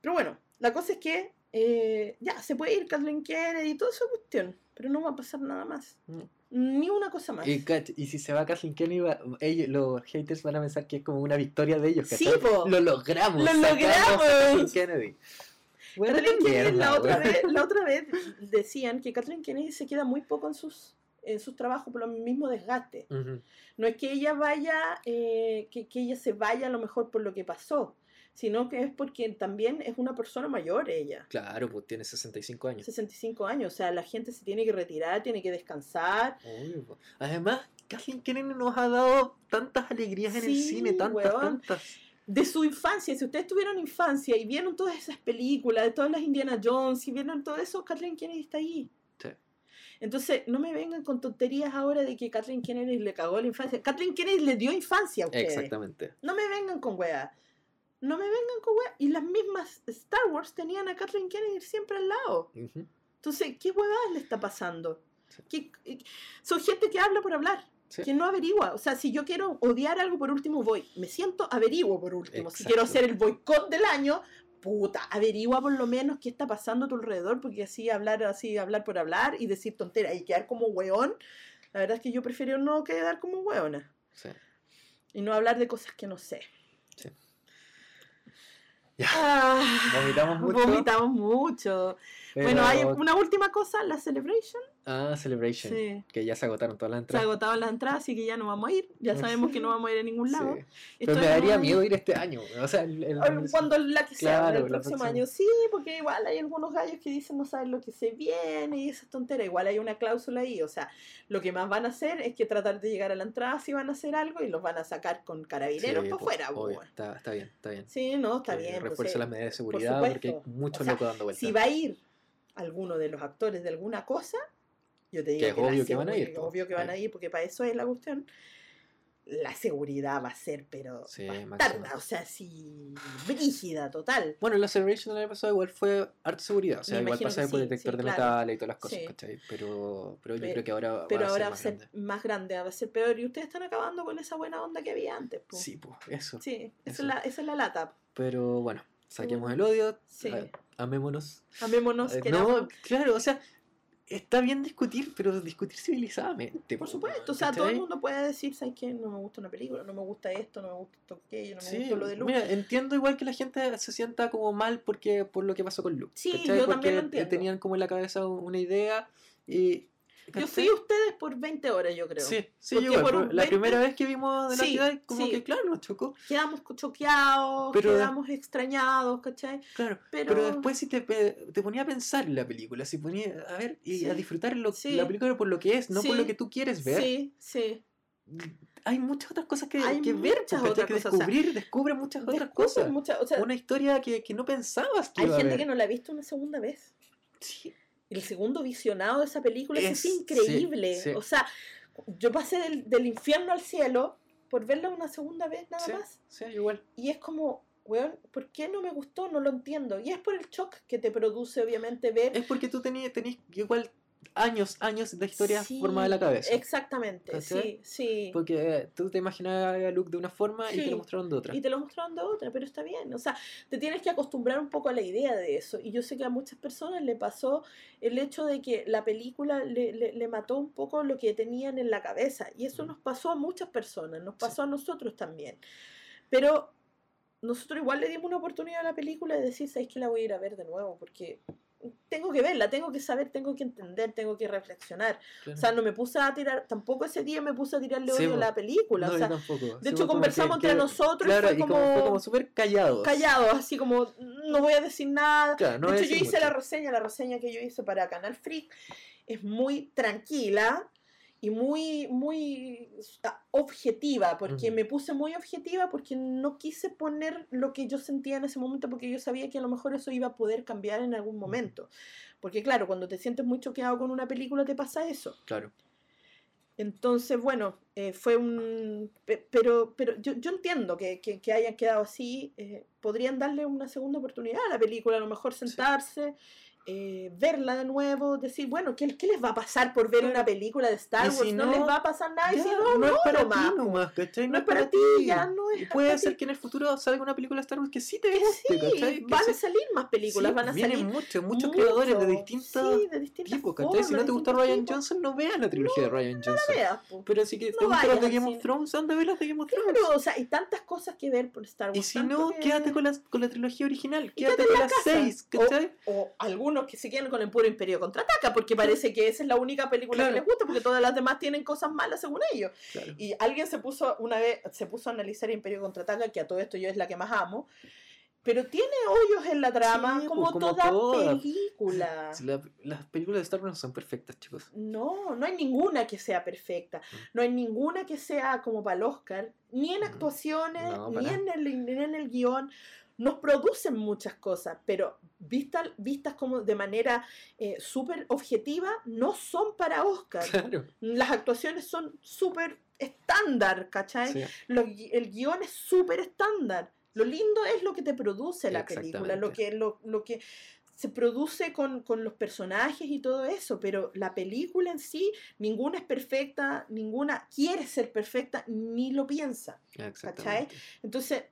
Pero bueno, la cosa es que eh, ya se puede ir Kathleen Kennedy y toda esa cuestión, pero no va a pasar nada más. No. Ni una cosa más. Y, y si se va Kathleen Kennedy, va- ellos, los haters van a pensar que es como una victoria de ellos. Sí, po. Lo logramos. Lo logramos. Kennedy. Bueno, Kathleen qué Kennedy mierda, la, otra vez, la otra vez decían que Kathleen Kennedy se queda muy poco en sus, en sus trabajos por lo mismo desgaste. Ujú. No es que ella vaya, eh, que, que ella se vaya a lo mejor por lo que pasó, sino que es porque también es una persona mayor ella. Claro, pues tiene 65 años. 65 años, o sea, la gente se tiene que retirar, tiene que descansar. Po. Además, Kathleen Kennedy nos ha dado tantas alegrías en el Sí, cine, tantas, weón. tantas. De su infancia, si ustedes tuvieron infancia y vieron todas esas películas, de todas las Indiana Jones, y vieron todo eso, Kathleen Kennedy está ahí. Sí. Entonces, no me vengan con tonterías ahora de que Kathleen Kennedy le cagó la infancia. Kathleen Kennedy le dio infancia a ustedes. Exactamente. No me vengan con weas. No me vengan con weas. Y las mismas Star Wars tenían a Kathleen Kennedy siempre al lado. Ujú. Entonces, ¿qué huevadas le está pasando? Sí. ¿Qué- son gente que habla por hablar, Sí. que no averigua. O sea, si yo quiero odiar algo, por último voy. Me siento, averiguo por último. Si quiero hacer el boicot del año, puta, averigua por lo menos qué está pasando a tu alrededor, porque así hablar así, hablar por hablar y decir tonteras y quedar como weón. La verdad es que yo prefiero no quedar como weona Sí. y no hablar de cosas que no sé. Sí. Ya. Ah, Vomitamos mucho. Vomitamos mucho. Pero- Bueno, hay una última cosa, la Celebration. Ah, Celebration. Sí. Que ya se agotaron todas las Se entradas. agotaban las entradas, así que ya no vamos a ir. Ya sabemos que no vamos a ir a ningún lado. Sí. Pero me daría miedo ir este año. O sea, el, el- Ay, Cuando la que sea, Claro, el próximo próxima. año, sí, porque igual hay algunos gallos que dicen no saben lo que se viene y esas tonteras. Igual hay una cláusula ahí. O sea, lo que más van a hacer es que tratar de llegar a la entrada si van a hacer algo y los van a sacar con carabineros Sí, para afuera. obvio, weón. está, está bien, está bien. Sí, no, está Que bien. pues, Refuerce sí. las medidas de seguridad porque hay muchos O sea, locos dando vueltas. Si va a ir alguno de los actores de alguna cosa, yo te digo Que es que, obvio que van a ir, po. obvio que van a ir, porque para eso es la cuestión. La seguridad va a ser, pero Sí, máxima. o sea, sí, brígida, total. Bueno, la Celebration del año pasado igual fue harta seguridad. O sea, Me igual pasaba por sí, detector de claro. metales y todas las cosas. ¿cachai? Pero, pero yo Pero- creo que ahora Pero va a ser ser más grande. más grande, va a ser peor. Y ustedes están acabando con esa buena onda que había antes. po. Sí, pues, eso. Sí, esa, Eso. es la, esa es la lata. Pero bueno, saquemos el odio, Sí. Amémonos. Amémonos, Eh, no, claro, o sea, está bien discutir, pero discutir civilizadamente. Por po, supuesto, o sea, todo el mundo puede decir, ¿sabes qué? No me gusta una película, no me gusta esto, no me gusta esto, aquello, no me Sí, gusta lo de Luke. mira, entiendo igual que la gente se sienta como mal porque por lo que pasó con Luke. Sí, ¿cachai? yo porque también lo entiendo. tenían como en la cabeza una idea y... Yo fui a ustedes por 20 horas, yo creo. Sí, sí, Porque igual, por la 20 primera vez que vimos de la Sí, ciudad, como sí. que claro, nos chocó. Quedamos choqueados, Pero- quedamos extrañados, ¿cachai? Claro, Pero, pero, después si te, te ponía a pensar en la película, si ponía a ver y Sí. a disfrutar lo- la película por lo que es, no por lo que tú quieres ver. Sí, sí. Hay muchas otras cosas que, Hay que ver, muchas ¿cachai? otras que cosas, o sea, descubrir, descubre muchas otras cosas. muchas- o sea, Una historia que, que no pensabas que hay iba a gente haber. que no la ha visto una segunda vez. Sí, El segundo visionado de esa película es, Es- sí, increíble. sí. O sea, yo pasé del, del infierno al cielo por verla una segunda vez nada sí, más. sí, igual. Y es como, weón, ¿por qué no me gustó? No lo entiendo. Y es por el shock que te produce, obviamente, ver. Es porque tú tenías tenías igual años, años de historia Sí, formada en la cabeza. Exactamente, ¿Cachai? sí, sí. Porque tú te imaginabas a Luke de una forma y te Sí. lo mostraron de otra. Y te lo mostraron de otra, pero está bien. O sea, te tienes que acostumbrar un poco a la idea de eso. Y yo sé que a muchas personas le pasó el hecho de que la película le, le- le mató un poco lo que tenían en la cabeza. Y eso Mm. nos pasó a muchas personas, nos pasó a nosotros también. Pero nosotros igual le dimos una oportunidad a la película de decir, ¿sabes que la voy a ir a ver de nuevo? Porque tengo que verla, tengo que saber, tengo que entender, tengo que reflexionar. claro. O sea, no me puse a tirar, tampoco ese día me puse a tirarle Sí, odio a po. la película. No, o sea, tampoco. de Sí, hecho, como conversamos entre nosotros y Claro, fue y como, como- como súper callados. callados, así como, no voy a decir nada. Claro, no de a hecho, yo hice la mucho. reseña, la reseña que yo hice para Canal Freak es muy tranquila y muy, muy ah, objetiva, porque Ujú. me puse muy objetiva porque no quise poner lo que yo sentía en ese momento, porque yo sabía que a lo mejor eso iba a poder cambiar en algún momento. Porque claro, cuando te sientes muy choqueado con una película te pasa eso. Claro. Entonces, bueno, eh, fue un... pe- Pero, pero yo, yo entiendo que, que, que hayan quedado así. eh, podrían darle una segunda oportunidad a la película, a lo mejor sentarse, eh, verla de nuevo, decir, bueno, ¿qué, qué les va a pasar por ver Claro. una película de Star Wars? si no, no, les va a pasar nada. y Ya, si no, no, es para nomás, ti nomás, ¿cachai? No es para ti, ya no es Y puede para ser ti. que en el futuro salga una película de Star Wars que sí te Que guste, sí, ¿cachai? Que van sí- a salir más películas, sí, van a vienen salir muchos, muchos creadores de distintos sí, de distintas tipos, ¿cachai? formas, Si no te gusta Ryan tipos. Johnson, no veas la trilogía de Ryan No Johnson. veas, po. Pero si que te No gustan las de Game of. Thrones, anda a ver las de Game of Thrones. Claro, o sea, hay tantas cosas que ver por Star Wars. Y si no, quédate con la, trilogía original, quédate con la las seis, ¿cachai? O algunos que se quedan con el puro Imperio contraataca, porque parece que esa es la única película Claro. que les gusta, porque todas las demás tienen cosas malas según ellos. Claro. Y alguien se puso una vez, se puso a analizar Imperio contraataca, que a todo esto yo es la que más amo, pero tiene hoyos en la trama, Sí, como, pues, como toda todas. película. Si la- las películas de Star Wars no son perfectas, chicos. No, no hay ninguna que sea perfecta. No hay ninguna que sea como para el Oscar, ni en Mm, actuaciones, no, ni, en el, ni en el guion. Nos producen muchas cosas, pero vistas, vistas como de manera eh, súper objetiva, no son para Oscar. Claro. Las actuaciones son súper estándar, ¿cachai? Sí. El guion es súper estándar. Lo lindo es lo que te produce la película, lo que, lo, lo que se produce con, con los personajes y todo eso, pero la película en sí, ninguna es perfecta, ninguna quiere ser perfecta, ni lo piensa. Exactamente. Entonces,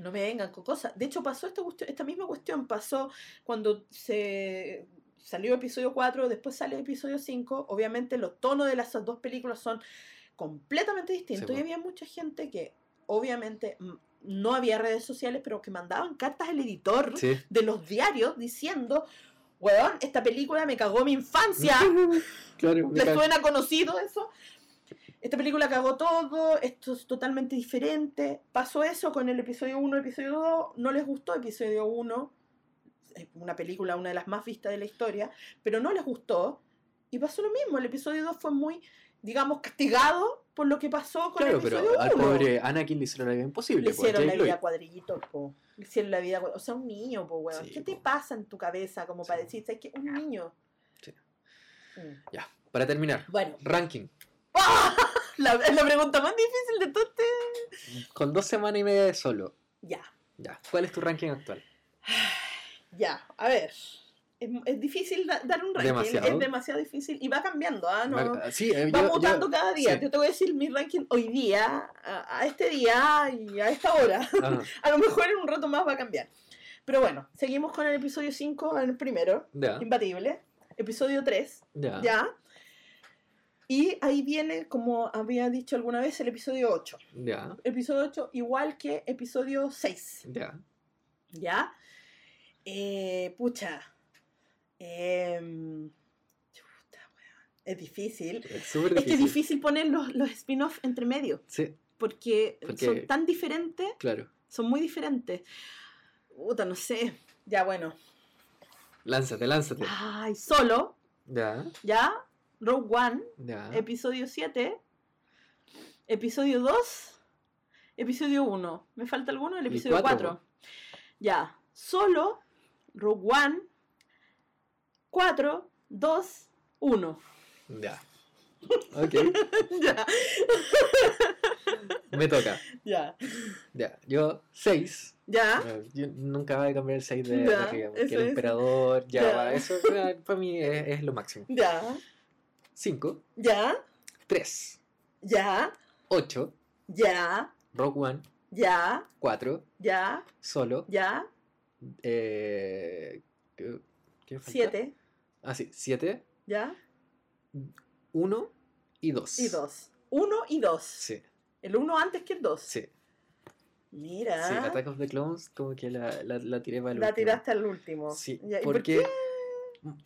no me vengan con cosas. De hecho, pasó esta, cuestión- esta misma cuestión, pasó cuando se salió episodio 4, después salió episodio 5. Obviamente los tonos de las dos películas son completamente distintos. Sí, y había mucha gente que, obviamente, no había redes sociales, pero que mandaban cartas al editor Sí. de los diarios diciendo, weón, esta película me cagó mi infancia. claro. me ¿Les cago. suena conocido eso? Esta película cagó todo, esto es totalmente diferente. Pasó eso con el episodio 1, episodio 2, no les gustó episodio 1, es una película, una de las más vistas de la historia, pero no les gustó. Y pasó lo mismo, el episodio 2 fue muy, digamos, castigado por lo que pasó con Claro, el episodio pero al 1. pobre Anakin le hicieron la vida imposible. Le hicieron la vida cuadrillitos, po. Le hicieron la vida, o sea, un niño, po, weón. Sí, ¿Qué te pasa en tu cabeza como para Sí. decir, ¿sabes qué? Un niño. Sí. Mm. Ya, para terminar, Bueno, ranking. la, es la pregunta más difícil de todo este... Con dos semanas y media de solo. Ya, Ya, ¿cuál es tu ranking actual? ya, a ver. Es, es difícil da- dar un ranking, Demasiado. es demasiado difícil y va cambiando, ¿ah? No, Va- Sí, eh, va yo- yo- mutando cada día. sí. Yo te voy a decir mi ranking hoy día, a, a este día y a esta hora. Ah, A lo mejor en un rato más va a cambiar. Pero bueno, seguimos con el episodio 5, el primero, ya, imbatible. Episodio 3, ya, ya. Y ahí viene, como había dicho alguna vez, el episodio 8. ya, Episodio 8 igual que episodio 6. ya. ¿Ya? Eh, pucha. weón, es difícil. Es súper Es que es difícil. difícil poner los, los spin-offs entre medio, Sí, porque, Porque- son tan diferentes, claro. son muy diferentes. Puta, no sé. Ya, bueno. Lánzate, lánzate. Ay, solo, Ya, ¿ya? Rogue One, ya. episodio 7, episodio 2, episodio 1. ¿Me falta alguno? El episodio cuatro, 4. Ya, solo, Rogue One, 4, 2, 1. Ya. Ok, ya, me toca. ya, Ya, yo 6. ya. Yo nunca voy a cambiar el 6 de, Ya, porque el emperador, ya, Ya. va, eso ya, para mí es, es lo máximo. Ya, 5, ya, 3, ya, 8, ya, Rogue One, ya, 4, ya, Solo, ya, eh, ¿qué, qué falta? 7, Ah, sí, 7, ya, 1 y 2. y 2. 1 y 2. Sí, El 1 antes que el 2. sí. Mira. Sí, Attack of the Clones como que la, la, la tiré para el La último. tiraste al último. Sí, ¿y por porque qué?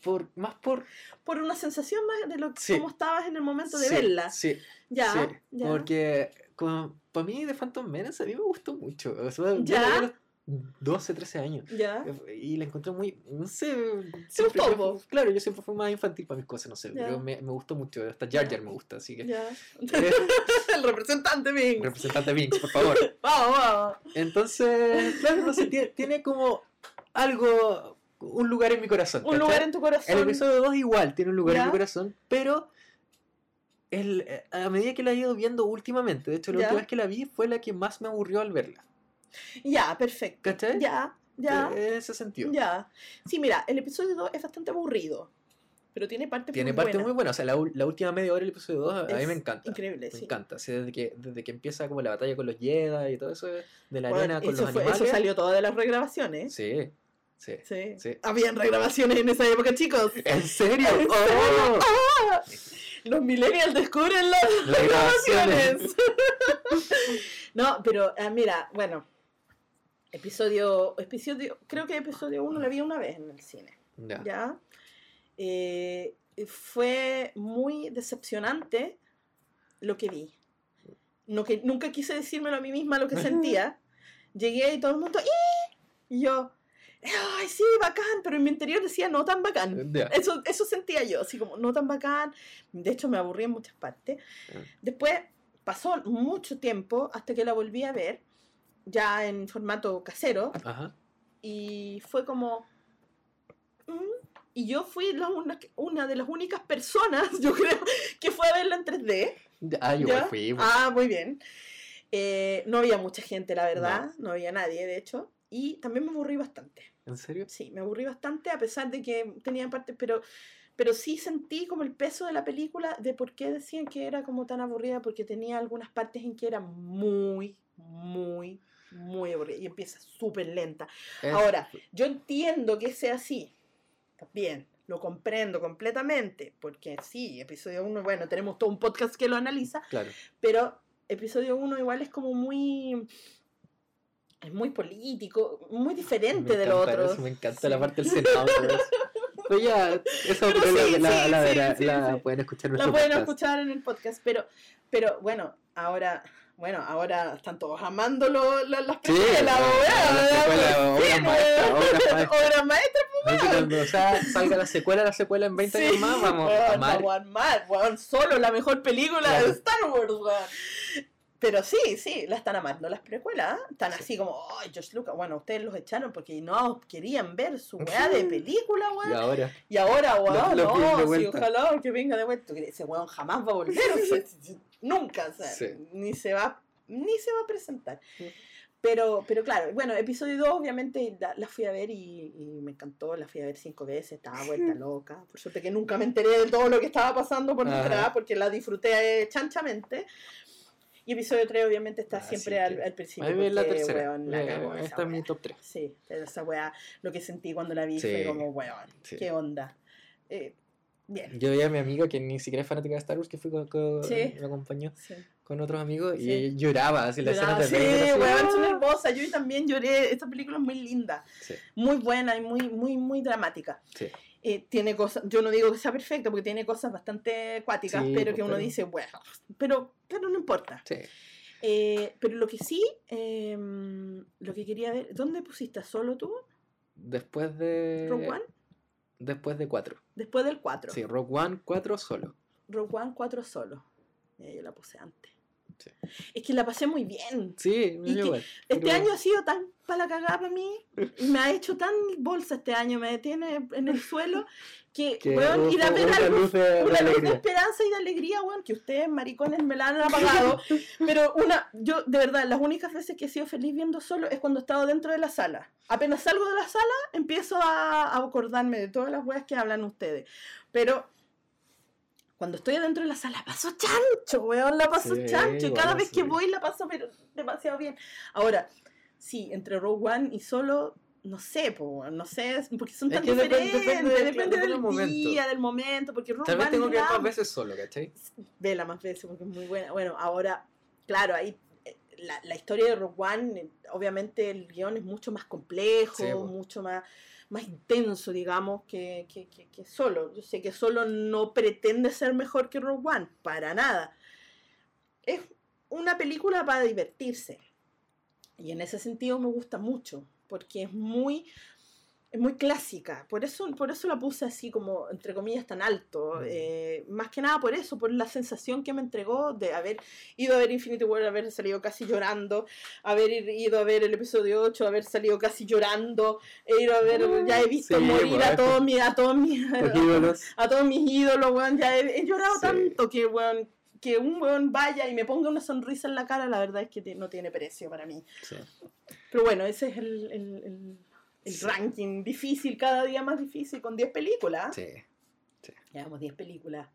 Por, más por... Por una sensación más de lo que Sí. cómo estabas en el momento de sí, verla. Sí, Ya, porque para mí de Phantom Menace a mí me gustó mucho. O sea, yo ¿Ya? la vi a los 12, 13 años. Ya. Y la encontré muy, no sé, claro, yo siempre fui más infantil para mis cosas, no sé, pero me, me gustó mucho, hasta Jar Jar me gusta, así que... Eh, el representante Minx. representante Vinx, por favor. Vamos, vamos. Entonces, claro, no sé, tiene, tiene como algo, un lugar en mi corazón. Un ¿cachai? lugar en tu corazón. El episodio 2 igual tiene un lugar en ¿Ya? mi corazón, pero el, eh, a medida que la he ido viendo últimamente, de hecho la ¿Ya? última vez que la vi fue la que más me aburrió al verla. Ya, perfecto. ¿Cachai? Ya, ya, Eh, En ese sentido. ya. Sí, mira, el episodio 2 es bastante aburrido. Pero tiene partes Tiene muy partes buenas. muy buenas. O sea, la, la última media hora del episodio 2 a mí me encanta. Increíble, Me sí. encanta. Así, desde, que, desde que empieza como la batalla con los Jedi y todo eso de la Bueno, arena con los fue- animales. eso salió todo de las regrabaciones. Sí, sí. Sí. Sí. Habían regrabaciones en esa época, chicos. ¿En serio? ¿En ¡Oh! Los millennials descubren las Las grabaciones. no, pero ah, mira, bueno. Episodio, episodio, creo que episodio 1 la vi una vez en el cine. Ya. ¿ya? Eh, fue muy decepcionante lo que vi. No que, nunca quise decírmelo a mí misma lo que sentía. Llegué y todo el mundo, ¡eh! Y yo, ¡ay, sí, bacán! Pero en mi interior decía, no tan bacán. Ya. Eso, eso sentía yo, así como, no tan bacán. De hecho, me aburrí en muchas partes. Ah. Después pasó mucho tiempo hasta que la volví a ver, ya en formato casero, Ajá. y fue como... "Mm". Y yo fui la una, una de las únicas personas, yo creo, que fue a verla en 3D. Ya, Ah, ¿ya? fui. pues. Ah, muy bien. Eh, no había mucha gente, la verdad. No. había nadie, de hecho. Y también me aburrí bastante. ¿En serio? Sí, me aburrí bastante, a pesar de que tenía partes, pero, pero sí sentí como el peso de la película de por qué decían que era como tan aburrida, porque tenía algunas partes en que era muy, muy, muy aburrida. Y empieza súper lenta. Es- Ahora, yo entiendo que sea así. También, lo comprendo completamente. Porque sí, episodio 1, bueno, tenemos todo un podcast que lo analiza, Claro. pero episodio 1 igual es como muy. Es muy político, muy diferente Me de lo otro. eso, me encanta la Sí. parte del Senado. Pero ya, eso Pero la, sí, la, sí, la, sí, sí, la sí. pueden escuchar en La pueden podcast. escuchar en el podcast, pero, pero bueno, ahora. Bueno, ahora están todos amando lo- lo- las Sí, precuelas, la- la obra Sí, obra maestra. Obra maestra, que cuando sa- salga la secuela, la secuela en 20 años Sí, más, vamos a amar. Vamos a amar. Solo la mejor película Claro. de Star Wars, weón. Pero sí, sí, la están amando las precuelas. ¿eh? Están Sí. así como, ay, George Lucas. Bueno, ustedes los echaron porque no querían ver su weá de película, Y weón. ahora, Y ahora, weón, lo no, sí, ojalá que venga de vuelta. Ese weón jamás va a volver. o sea, nunca, o sea, Sí. ni se va, ni se va a presentar. Sí. Pero, pero claro, bueno, episodio 2 obviamente la, la fui a ver y, y me encantó, la fui a ver cinco veces, estaba vuelta loca. Por suerte que nunca me enteré de todo lo que estaba pasando por detrás, porque la disfruté chanchamente. Y episodio 3 obviamente está Ah, siempre al, al principio. es la tercera. weón, la Eh, cagó Esta es mi top 3. Sí, esa weá, lo que sentí cuando la vi Sí. fue como, weón, Sí. qué onda. Eh, bien. Yo vi a mi amiga que ni siquiera es fanática de Star Wars, que fue con, con- Sí. me acompañó Sí. con otros amigos Sí. y ella lloraba así Lloraba, escenas de sí, así, weón, son ¡ah! hermosas. Yo también lloré. Esta película es muy linda, Sí, muy buena y muy, muy, muy dramática. Eh, tiene cosas, yo no digo que sea perfecta porque tiene cosas bastante acuáticas, Sí, pero pues, que uno pero- dice, bueno, pero, pero no importa. sí. Eh, pero lo que sí, eh, lo que quería ver, ¿dónde pusiste solo tú? Después de. ¿Rogue One? Después de 4. Después del 4. Sí, Rogue One 4 solo. Rogue One 4 solo. Yo la puse antes. Sí. Es que la pasé muy bien. Sí, Y que- igual. Este año ha sido tan para la cagada para mí. Y me ha hecho tan bolsa este año. Me detiene en el suelo. Que, que weón, ir a hubo ver una luz de, una luz de esperanza y de alegría, weón, que ustedes, maricones, me la han apagado. pero una, yo, de verdad, las únicas veces que he sido feliz viendo solo es cuando he estado dentro de la sala. Apenas salgo de la sala, empiezo a, a acordarme de todas las weas que hablan ustedes. Pero cuando estoy adentro de la sala, paso chancho, weón, la paso Sí, chancho. Y cada vez que voy la paso pero demasiado bien. Ahora, sí, entre Rogue One y solo, no sé, po, no sé, porque son Es tan diferentes, depende depende, del- depende del del momento. día, del momento, porque Rogue Tal vez One tengo que ver la más veces solo, ¿cachai? Vela más veces porque es muy buena. Bueno, ahora, claro, ahí eh, la, la historia de Rogue One, eh, obviamente el guion es mucho más complejo, Sí, mucho más, más intenso, digamos, que, que, Solo. Yo sé que Solo no pretende ser mejor que Rogue One, para nada. Es una película para divertirse. Y en ese sentido me gusta mucho, porque es muy, muy clásica. Por eso, por eso la puse así como, entre comillas, tan alto. Eh, más que nada por eso, por la sensación que me entregó de haber ido a ver Infinity War, haber salido casi llorando, haber ir- ido a ver el episodio 8, haber salido casi llorando, he ido a ver, ya he visto Sí, morir a todos mis, a todos mis, a todos mis ídolos, weón. Ya he, he llorado Sí. tanto que, weón, que un weón vaya y me ponga una sonrisa en la cara, la verdad es que no tiene precio para mí. Sí. Pero bueno, ese es el, el- el- el Sí. ranking difícil, cada día más difícil, con 10 películas. Sí, Llevamos 10 películas.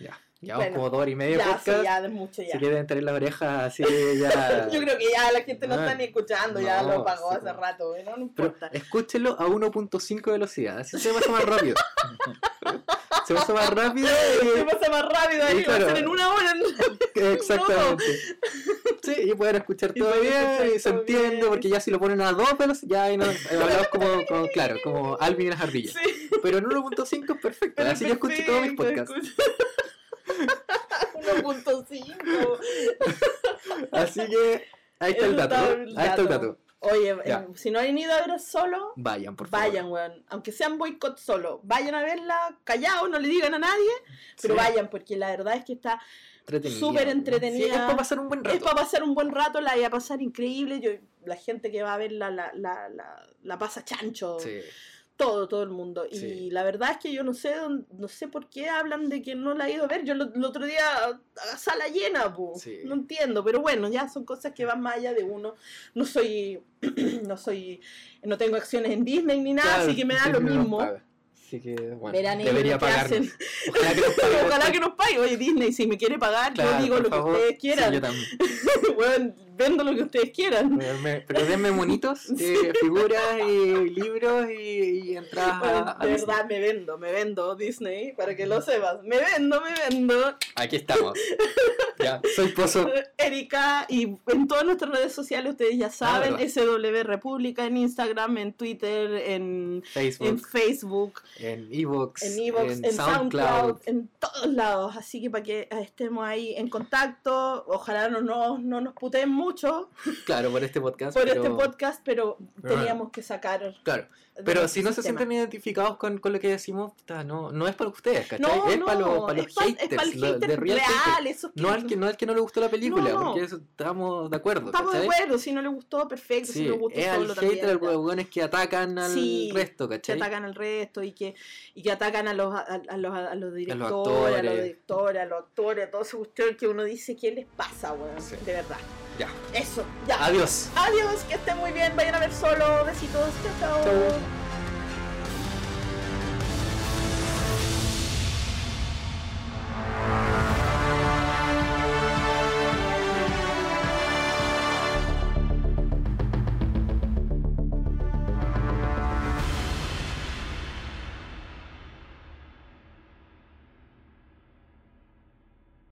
ya. Llevamos Bueno, como dos horas y media Ya, sí, podcast. ya, de mucho ya. Si quieren tener las orejas así, ya. Yo creo que ya la gente no está Bueno, ni escuchando, ya no, lo pagó sí, hace pues. rato, ¿eh? no, no Pero importa. escúchenlo a 1.5 velocidad, así se pasa más rápido. se pasa más rápido Se y... pasa más rápido ahí, y va a claro. ser en una hora. Exactamente. Sí, y pueden escuchar Y todo bien escuchar y se entiende, bien. porque ya si lo ponen a dos velocidades, ya ahí no, eh, hablamos como, como, claro, como Alvin y las ardillas. Sí, Pero en 1.5 es perfecto, pero así que escucho todos mis perfecto, podcasts. escucha. 1.5. Así que ahí está el dato. está el Ahí está el dato. Oye, eh, si no han ido a ver solo, Vayan, por favor. vayan, weón. Aunque sean boicot solo, vayan a verla callados, no le digan a nadie, pero Sí, vayan, porque la verdad es que está súper entretenida. Sí, es para pasar un buen rato. Es para pasar un buen rato, la voy a pasar increíble. Yo, la gente que va a verla la, la, la, la pasa chancho. Sí. Todo, todo el mundo. Sí. Y la verdad es que yo no sé dónde- no sé por qué hablan de que no la he ido a ver. Yo lo- el otro día a sala llena, po. Sí. no entiendo, pero bueno, ya son cosas que van más allá de uno. No soy, no soy, no tengo acciones en Disney ni nada, Claro, así que me da sí, lo mismo. Así que, bueno, Verán debería hacen. Ojalá que nos pague Ojalá después. que nos pague. Oye, Disney, si me quiere pagar, Claro, yo digo lo que ustedes Sí, quieran. yo también. Bueno, vendo lo que ustedes quieran. Pero me- Pero denme monitos, eh, figuras y libros y, y entradas Bueno, a, a de Disney. verdad me vendo, me vendo Disney, para que lo sepas. Me vendo, me vendo. Aquí estamos. ya, soy Pozo. Erika, y en todas nuestras redes sociales ustedes ya saben, verdad. SW República, en Instagram, en Twitter, en, en Facebook, Facebook, en Evox, en Evox, en, SoundCloud, en todos lados. Así que para que estemos ahí en contacto, ojalá no, no, no nos puteen mucho Claro, por este podcast. por pero, este podcast, pero teníamos que sacar. Claro, pero si no se sienten identificados con, con lo que decimos, no, no es para ustedes, ¿cachai? No, es no, para los, para los es pa- es haters, para el lo- hater de real real, esos que- No al que no al que no le gustó la película, No, no. porque eso estamos de acuerdo, Estamos de acuerdo, si no le gustó, perfecto, si le gustó es al solo también. hater, los huevones que atacan al Sí, resto, que ¿cachai? atacan al resto y que, y que atacan a los, a, a los, a los directores, a los, actores. directores, a los actores, a todo ese cuestión que uno dice, ¿qué les pasa, weón? Sí. De verdad. Ya, Eso, ya. adiós. Adiós, que estén muy bien, vayan a ver solo, besitos, chao.